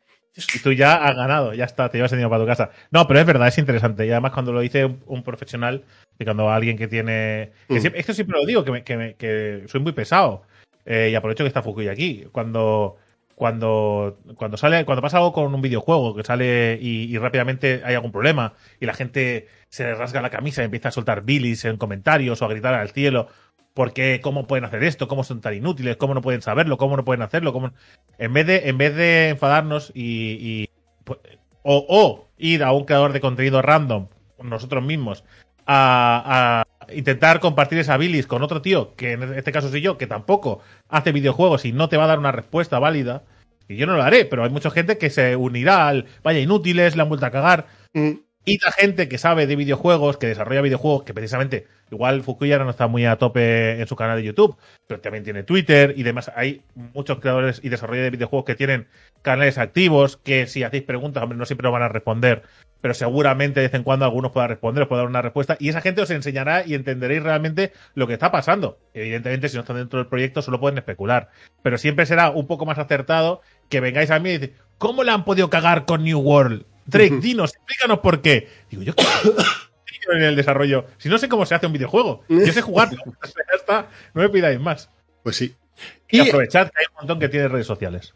S1: Y tú ya has ganado, ya está, te llevas el dinero para tu casa. No, pero es verdad, es interesante. Y además cuando lo dice un, un profesional, y cuando alguien que tiene... Que
S2: Mm.
S1: siempre- esto siempre lo digo, que, me- que, me- que soy muy pesado. Eh, y aprovecho que está Fukui aquí. Cuando, cuando, cuando sale, cuando pasa algo con un videojuego, que sale y, rápidamente hay algún problema, y la gente se rasga la camisa y empieza a soltar bilis en comentarios o a gritar al cielo. porque ¿Cómo pueden hacer esto? ¿Cómo son tan inútiles? ¿Cómo no pueden saberlo? ¿Cómo no pueden hacerlo? ¿Cómo... En, vez de, en vez de enfadarnos y, y, pues, o, o ir a un creador de contenido random, nosotros mismos, a, intentar compartir esa bilis con otro tío, que en este caso soy yo, que tampoco hace videojuegos y no te va a dar una respuesta válida, y yo no lo haré, pero hay mucha gente que se unirá al, vaya, inútiles, le han vuelto a cagar,
S2: Mm.
S1: La gente que sabe de videojuegos, que desarrolla videojuegos, que precisamente, igual Fukui ahora no está muy a tope en su canal de YouTube, pero también tiene Twitter y demás. Hay muchos creadores y desarrolladores de videojuegos que tienen canales activos, que si hacéis preguntas, hombre, no siempre lo van a responder, pero seguramente de vez en cuando algunos puedan responder, os puedan dar una respuesta, y esa gente os enseñará y entenderéis realmente lo que está pasando. Evidentemente, si no están dentro del proyecto, solo pueden especular, pero siempre será un poco más acertado que vengáis a mí y decís, ¿cómo la han podido cagar con New World? Drake, dinos, explícanos por qué. Digo, yo qué en el desarrollo. Si no sé cómo se hace un videojuego, yo sé jugarlo. O sea, ya está, no me pidáis más.
S2: Pues sí.
S1: Y,
S2: Y,
S1: aprovechad que hay un montón que tiene redes sociales.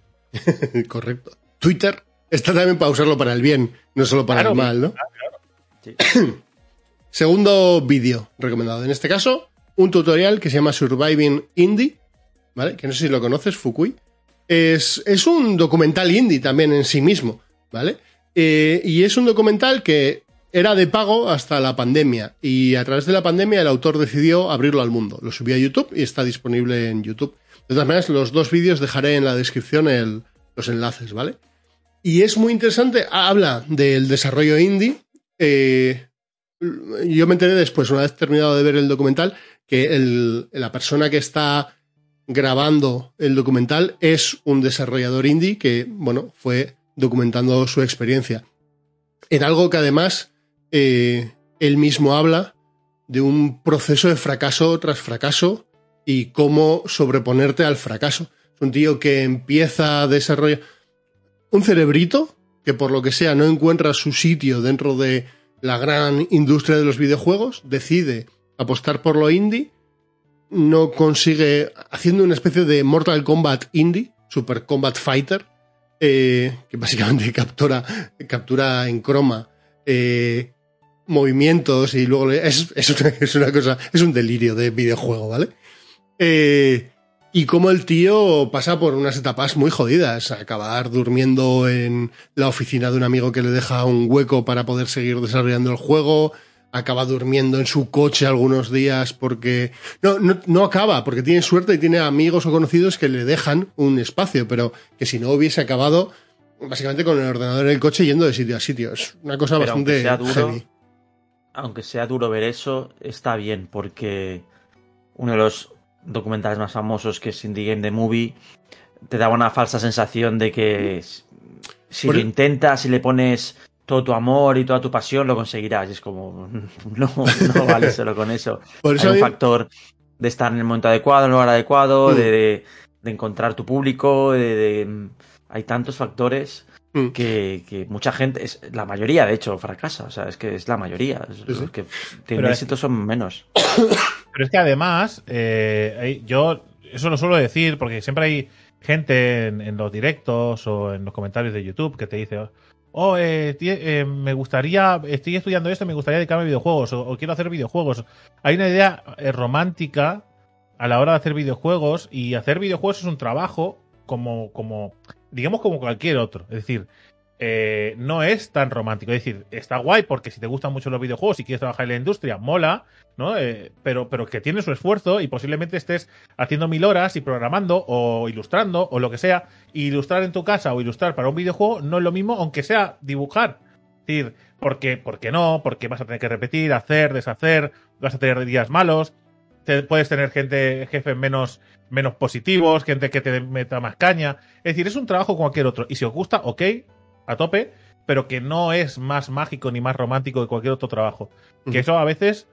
S2: correcto. Twitter está también para usarlo para el bien, no solo para
S1: Claro,
S2: el mal, ¿no?
S3: Sí.
S2: Segundo vídeo recomendado. En este caso, un tutorial que se llama Surviving Indie, ¿vale? Que no sé si lo conoces, Fukui. Es, es un documental indie también en sí mismo, ¿vale? Eh, y es un documental que era de pago hasta la pandemia. Y a través de la pandemia el autor decidió abrirlo al mundo. Lo subió a YouTube y está disponible en YouTube. De todas maneras, los dos vídeos dejaré en la descripción los enlaces, ¿vale? Y es muy interesante. Habla del desarrollo indie. Eh, yo me enteré después, una vez terminado de ver el documental, que la persona que está grabando el documental es un desarrollador indie que, bueno, fue documentando su experiencia. En algo que además eh, él mismo habla de un proceso de fracaso tras fracaso y cómo sobreponerte al fracaso. Es un tío que empieza a desarrollar un cerebrito que por lo que sea no encuentra su sitio dentro de la gran industria de los videojuegos, decide apostar por lo indie, no consigue, haciendo una especie de Mortal Kombat indie, Super Combat Fighter, eh, que básicamente captura, captura en croma eh, movimientos y luego es, es, una, es una cosa, es un delirio de videojuego, ¿vale? Eh, y como el tío pasa por unas etapas muy jodidas, acabar durmiendo en la oficina de un amigo que le deja un hueco para poder seguir desarrollando el juego, acaba durmiendo en su coche algunos días porque... No, no, no acaba, porque tiene suerte y tiene amigos o conocidos que le dejan un espacio, pero que si no hubiese acabado básicamente con el ordenador en el coche yendo de sitio a sitio. Es una cosa
S3: Pero aunque
S2: bastante
S3: sea duro,
S2: heavy.
S3: aunque sea duro ver eso, está bien, porque uno de los documentales más famosos que es Indie Game The Movie te daba una falsa sensación de que si
S2: Por-
S3: lo intentas y le pones todo tu amor y toda tu pasión lo conseguirás. Y es como, no, no vale solo con eso.
S2: Por eso
S3: Hay un factor de estar en el momento adecuado, en el lugar adecuado,
S2: Mm.
S3: de, de- de encontrar tu público, de, de- hay tantos factores
S2: Mm.
S3: que, que mucha gente, es, la mayoría de hecho fracasa, o sea, es que es la mayoría, es-
S2: Sí,
S3: los que tienen
S1: Pero es-
S3: éxito son menos.
S1: Pero es que además, eh, yo eso lo suelo decir porque siempre hay gente en, en los directos o en los comentarios de YouTube que te dice, oh, eh, eh, me gustaría, estoy estudiando esto, me gustaría dedicarme a videojuegos o, o quiero hacer videojuegos. Hay una idea eh, romántica a la hora de hacer videojuegos y hacer videojuegos es un trabajo como, como digamos como cualquier otro. Es decir, eh, no es tan romántico. Es decir, está guay porque si te gustan mucho los videojuegos y quieres trabajar en la industria, mola, ¿no? Eh, pero, pero que tiene su esfuerzo y posiblemente estés haciendo mil horas y programando o ilustrando o lo que sea. Ilustrar en tu casa o ilustrar para un videojuego no es lo mismo, aunque sea dibujar. Es decir, porque, porque no, porque vas a tener que repetir, hacer, deshacer, vas a tener días malos, te- puedes tener gente, jefes menos, menos positivos, gente que te meta más caña. Es decir, es un trabajo como cualquier otro. Y si os gusta, ok, a tope, pero que no es más mágico ni más romántico que cualquier otro trabajo. Que eso a veces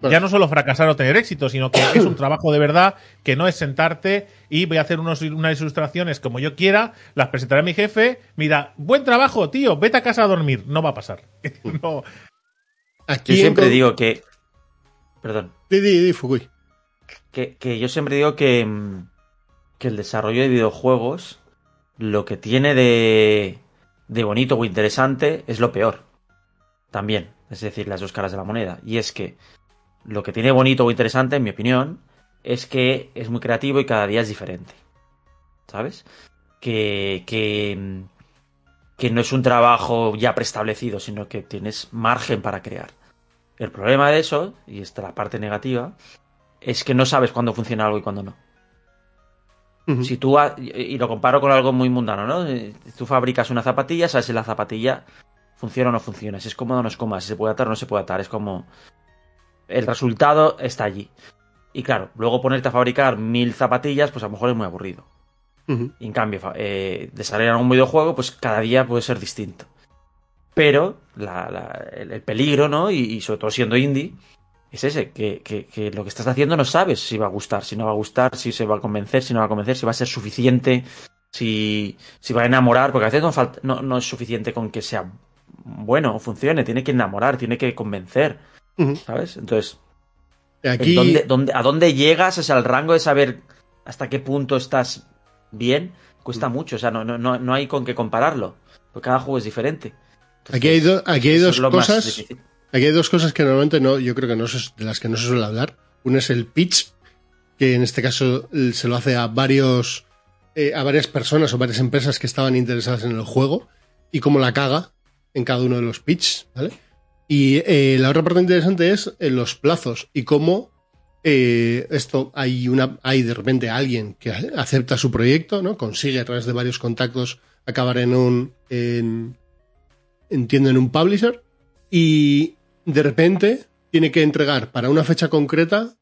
S2: Bueno.
S1: ya no solo fracasar o tener éxito, sino que es un trabajo de verdad, que no es sentarte y voy a hacer unos, unas ilustraciones como yo quiera, las presentaré a mi jefe, mira, buen trabajo, tío, vete a casa a dormir. No va a pasar. no,
S2: Aquí
S3: Yo siempre
S2: con-
S3: digo que, perdón,
S2: Di, di, di, Fukui.
S3: que, que yo siempre digo que, mm, que el desarrollo de videojuegos, lo que tiene de, de bonito o interesante es lo peor. También, es decir, las dos caras de la moneda. Y es que lo que tiene bonito o interesante, en mi opinión, es que es muy creativo y cada día es diferente. ¿Sabes? Que, que, que no es un trabajo ya preestablecido, sino que tienes margen para crear. El problema de eso, y esta es la parte negativa, es que no sabes cuándo funciona algo y cuándo no. Si tú, ha- y lo comparo con algo muy mundano, ¿no? Eh, Tú fabricas una zapatilla, sabes si la zapatilla funciona o no funciona, si es cómoda o no es cómoda, si se puede atar o no se puede atar. Es como. El resultado está allí. Y claro, luego ponerte a fabricar mil zapatillas, pues a lo mejor es muy aburrido. Y en cambio, eh, desarrollar un videojuego, pues cada día puede ser distinto. Pero la- la- el, el peligro, ¿no? Y, y sobre todo siendo indie, es ese, que, que- que lo que estás haciendo no sabes si va a gustar, si no va a gustar, si se va a convencer, si no va a convencer, si va a ser suficiente, si, si va a enamorar, porque a veces no, falta, no, no es suficiente con que sea bueno o funcione, tiene que enamorar, tiene que convencer. ¿sabes? Entonces,
S2: Aquí,
S3: ¿dónde, dónde- ¿a dónde llegas? O sea, el rango de saber hasta qué punto estás bien, cuesta mucho, o sea, no, no, no, no hay con qué compararlo, porque cada juego es diferente.
S2: aquí hay, do- aquí hay dos
S3: es
S2: cosas. Aquí hay dos cosas que normalmente no, yo creo que no de las que no se suele hablar. Una es el pitch, que en este caso eh, se lo hace a varios, eh, a varias personas o varias empresas que estaban interesadas en el juego y cómo la caga en cada uno de los pitch, ¿vale? Y eh, la otra parte interesante es los plazos y cómo esto hay una, hay de repente alguien que acepta su proyecto, ¿no? Consigue a través de varios contactos acabar en un, en, entiendo en un publisher y de repente tiene que entregar para una fecha concreta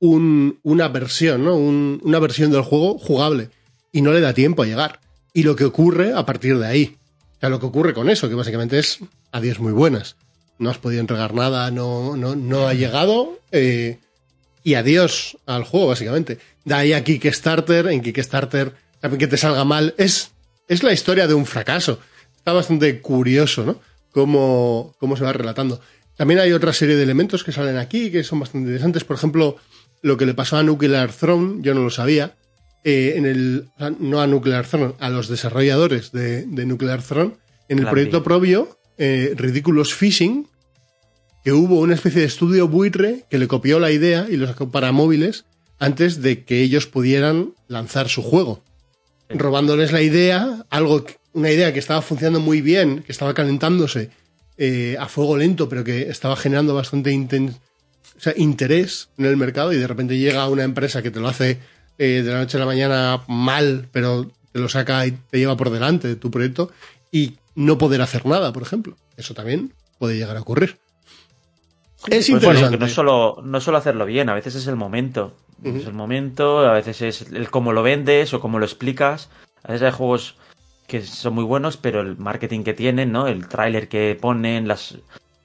S2: un- una versión, ¿no? Un- una versión del juego jugable y no le da tiempo a llegar. Y lo que ocurre a partir de ahí. O sea, lo que ocurre con eso, que básicamente es adiós muy buenas. No has podido entregar nada, no, no, no ha llegado eh, y adiós al juego, básicamente. De ahí a Kickstarter, en Kickstarter que te salga mal. Es, es la historia de un fracaso. Está bastante curioso, ¿no? Cómo, cómo se va relatando. También hay otra serie de elementos que salen aquí que son bastante interesantes. Por ejemplo, lo que le pasó a Nuclear Throne, yo no lo sabía. eh, en el, no a Nuclear Throne, a los desarrolladores de, de Nuclear Throne, en el proyecto propio, eh, Ridiculous Fishing, que hubo una especie de estudio buitre que le copió la idea y lo sacó para móviles antes de que ellos pudieran lanzar su juego. Robándoles la idea, algo, que- una idea que estaba funcionando muy bien, que estaba calentándose eh, a fuego lento, pero que estaba generando bastante inten- o sea, interés en el mercado y de repente llega una empresa que te lo hace eh, de la noche a la mañana mal, pero te lo saca y te lleva por delante de tu proyecto y no poder hacer nada, por ejemplo. Eso también puede llegar a ocurrir. Es
S3: Pues
S2: interesante.
S3: bueno, que no solo, no solo hacerlo bien, a veces es el momento. Es el momento, a veces es el cómo lo vendes o cómo lo explicas. A veces hay juegos que son muy buenos, pero el marketing que tienen, ¿no? El tráiler que ponen, las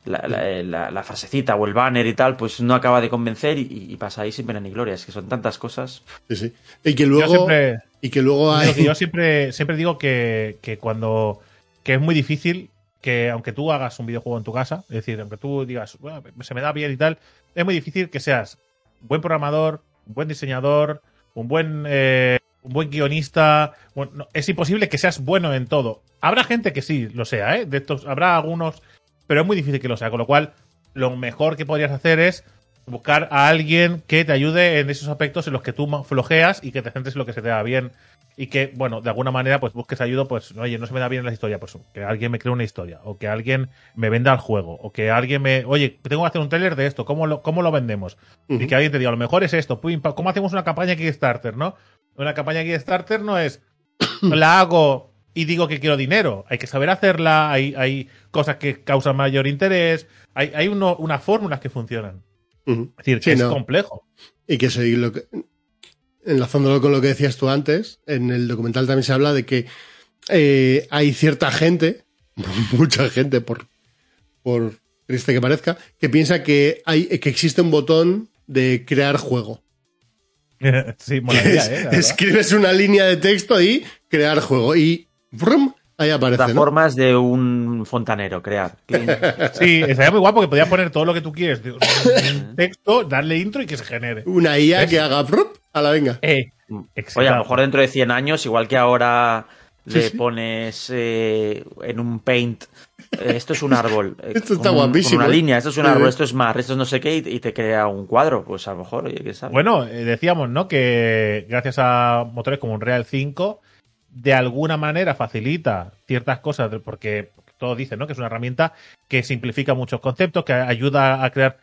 S3: la, la, la, frasecita o el banner y tal, pues no acaba de convencer y, y, pasa ahí sin pena ni gloria. Es que son tantas cosas.
S2: Sí, sí. Y que luego,
S1: siempre,
S2: y que luego hay...
S1: yo siempre, siempre digo que, que cuando que es muy difícil que aunque tú hagas un videojuego en tu casa, es decir, aunque tú digas, bueno, se me da bien y tal, es muy difícil que seas un buen programador, un buen diseñador, un buen, eh, un buen guionista. Bueno, no, es imposible que seas bueno en todo. Habrá gente que sí lo sea, ¿eh? De estos, habrá algunos pero es muy difícil que lo sea. Con lo cual, lo mejor que podrías hacer es buscar a alguien que te ayude en esos aspectos en los que tú flojeas y que te centres en lo que se te da bien. Y que, bueno, de alguna manera, pues busques ayuda, pues, oye, no se me da bien la historia, pues que alguien me cree una historia, o que alguien me venda el juego, o que alguien me, oye, tengo que hacer un trailer de esto, ¿cómo lo, cómo lo vendemos? Uh -huh. Y que alguien te diga, a lo mejor es esto, ¿cómo hacemos una campaña Kickstarter, no? Una campaña Kickstarter no es, la hago y digo que quiero dinero. Hay que saber hacerla, hay, hay cosas que causan mayor interés, hay, hay uno, unas fórmulas que funcionan. Uh -huh. Es decir, que es complejo.
S2: Y que, se, lo que enlazándolo con lo que decías tú antes, en el documental también se habla de que eh, hay cierta gente, mucha gente, por, por triste que parezca, que piensa que, hay, que existe un botón de crear juego.
S1: sí, molaría, ¿eh?
S2: Escribes una línea de texto y crear juego. Y brum, ahí aparece.
S3: Las
S2: ¿no?
S3: formas de un fontanero, crear.
S1: sí, estaría muy guapo que podías poner todo lo que tú quieres. Un texto, darle intro y que se genere.
S2: Una IA ¿Es? que haga brum, a la venga.
S1: Eh,
S3: Oye, a lo mejor dentro de 100 años, igual que ahora le sí. pones eh, en un paint. Eh, esto es un árbol.
S2: Esto está
S3: con un-
S2: guapísimo,
S3: Con una línea, esto es un árbol, esto es mar, esto es no sé qué, y, te crea un cuadro. Pues a lo mejor, oye, ¿qué sabes?
S1: Bueno, decíamos, ¿no? Que gracias a motores como Unreal 5, de alguna manera facilita ciertas cosas, porque todos dicen, ¿no? Que es una herramienta que simplifica muchos conceptos, que ayuda a crear.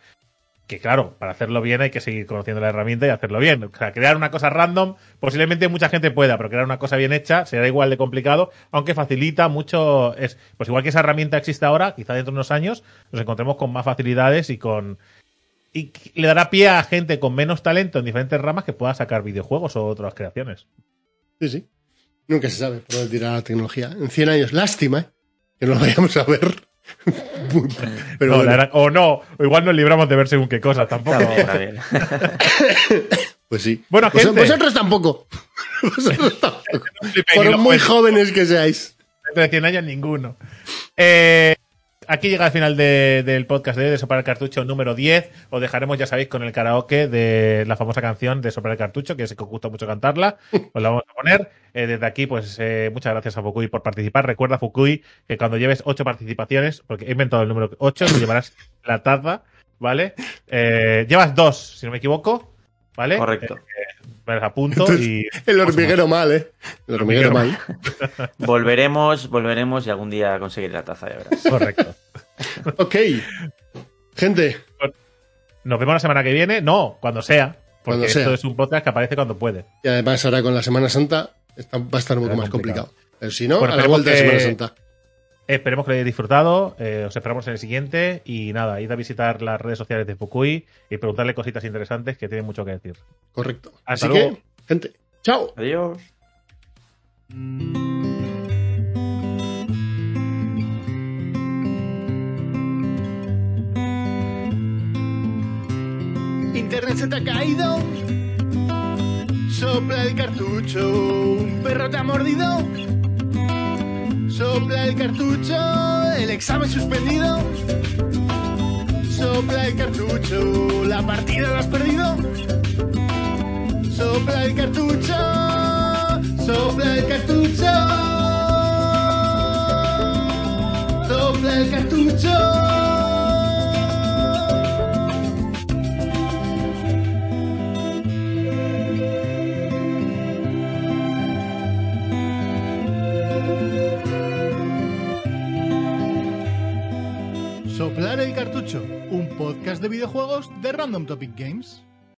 S1: Que claro, para hacerlo bien hay que seguir conociendo la herramienta y hacerlo bien. O sea, crear una cosa random, posiblemente mucha gente pueda, pero crear una cosa bien hecha será igual de complicado, aunque facilita mucho. Es, pues igual que esa herramienta existe ahora, quizá dentro de unos años nos encontremos con más facilidades y con, y le dará pie a gente con menos talento en diferentes ramas que pueda sacar videojuegos o otras creaciones.
S2: Sí, sí. Nunca se sabe por dónde tirar la tecnología. En 100 años, lástima, ¿eh? que no lo vayamos a ver. Pero
S1: No,
S2: bueno,
S1: la verdad- o no, o igual nos libramos de ver según qué cosa, tampoco.
S3: Bien,
S2: pues sí.
S1: Bueno,
S2: Vos-. Vosotros tampoco. Vosotros tampoco.
S1: flipéis,
S2: Por muy jóvenes que seáis.
S1: De 100 años ninguno. Eh, aquí llega el final de- del podcast de, de Soplar el Cartucho número 10. Os dejaremos, ya sabéis, con el karaoke de la famosa canción de Soplar el Cartucho, que sé que os gusta mucho cantarla. Os la vamos a poner. Eh, desde aquí, pues eh, muchas gracias a Fukui por participar. Recuerda, Fukui, que cuando lleves 8 participaciones, porque he inventado el número 8, te llevarás la taza, ¿vale? Eh, llevas dos, si no me equivoco, ¿vale?
S3: Correcto.
S1: Eh, me las apunto
S2: Entonces,
S1: y.
S2: El hormiguero mal, ¿eh? El hormiguero
S1: hormiguero
S2: mal.
S3: Volveremos, volveremos y algún día conseguiré la taza, ya verás.
S1: Correcto.
S2: Ok. Gente,
S1: Nos vemos la semana que viene. No, cuando sea. Porque
S2: Cuando
S1: esto
S2: sea.
S1: es un podcast que aparece cuando puede.
S2: y además ahora con la Semana Santa está- va a estar un poco más
S1: complicado.
S2: complicado. Pero si no,
S1: Bueno,
S2: a la vuelta de
S1: que-
S2: Semana Santa.
S1: Esperemos que lo hayáis disfrutado. eh, os esperamos en el siguiente. Y nada, id a visitar las redes sociales de Fukui y preguntarle cositas interesantes que tienen mucho que decir.
S2: Correcto.
S1: Hasta
S2: Así
S1: luego.
S2: que, gente, chao.
S3: Adiós.
S2: Internet se te ha caído. Sopla el cartucho. Un perro te ha mordido. Sopla el cartucho. El examen suspendido. Sopla el cartucho. La partida la has perdido. Sopla el cartucho. Sopla el cartucho. Sopla el cartucho. El cartucho, un podcast de videojuegos de Random Topic Games.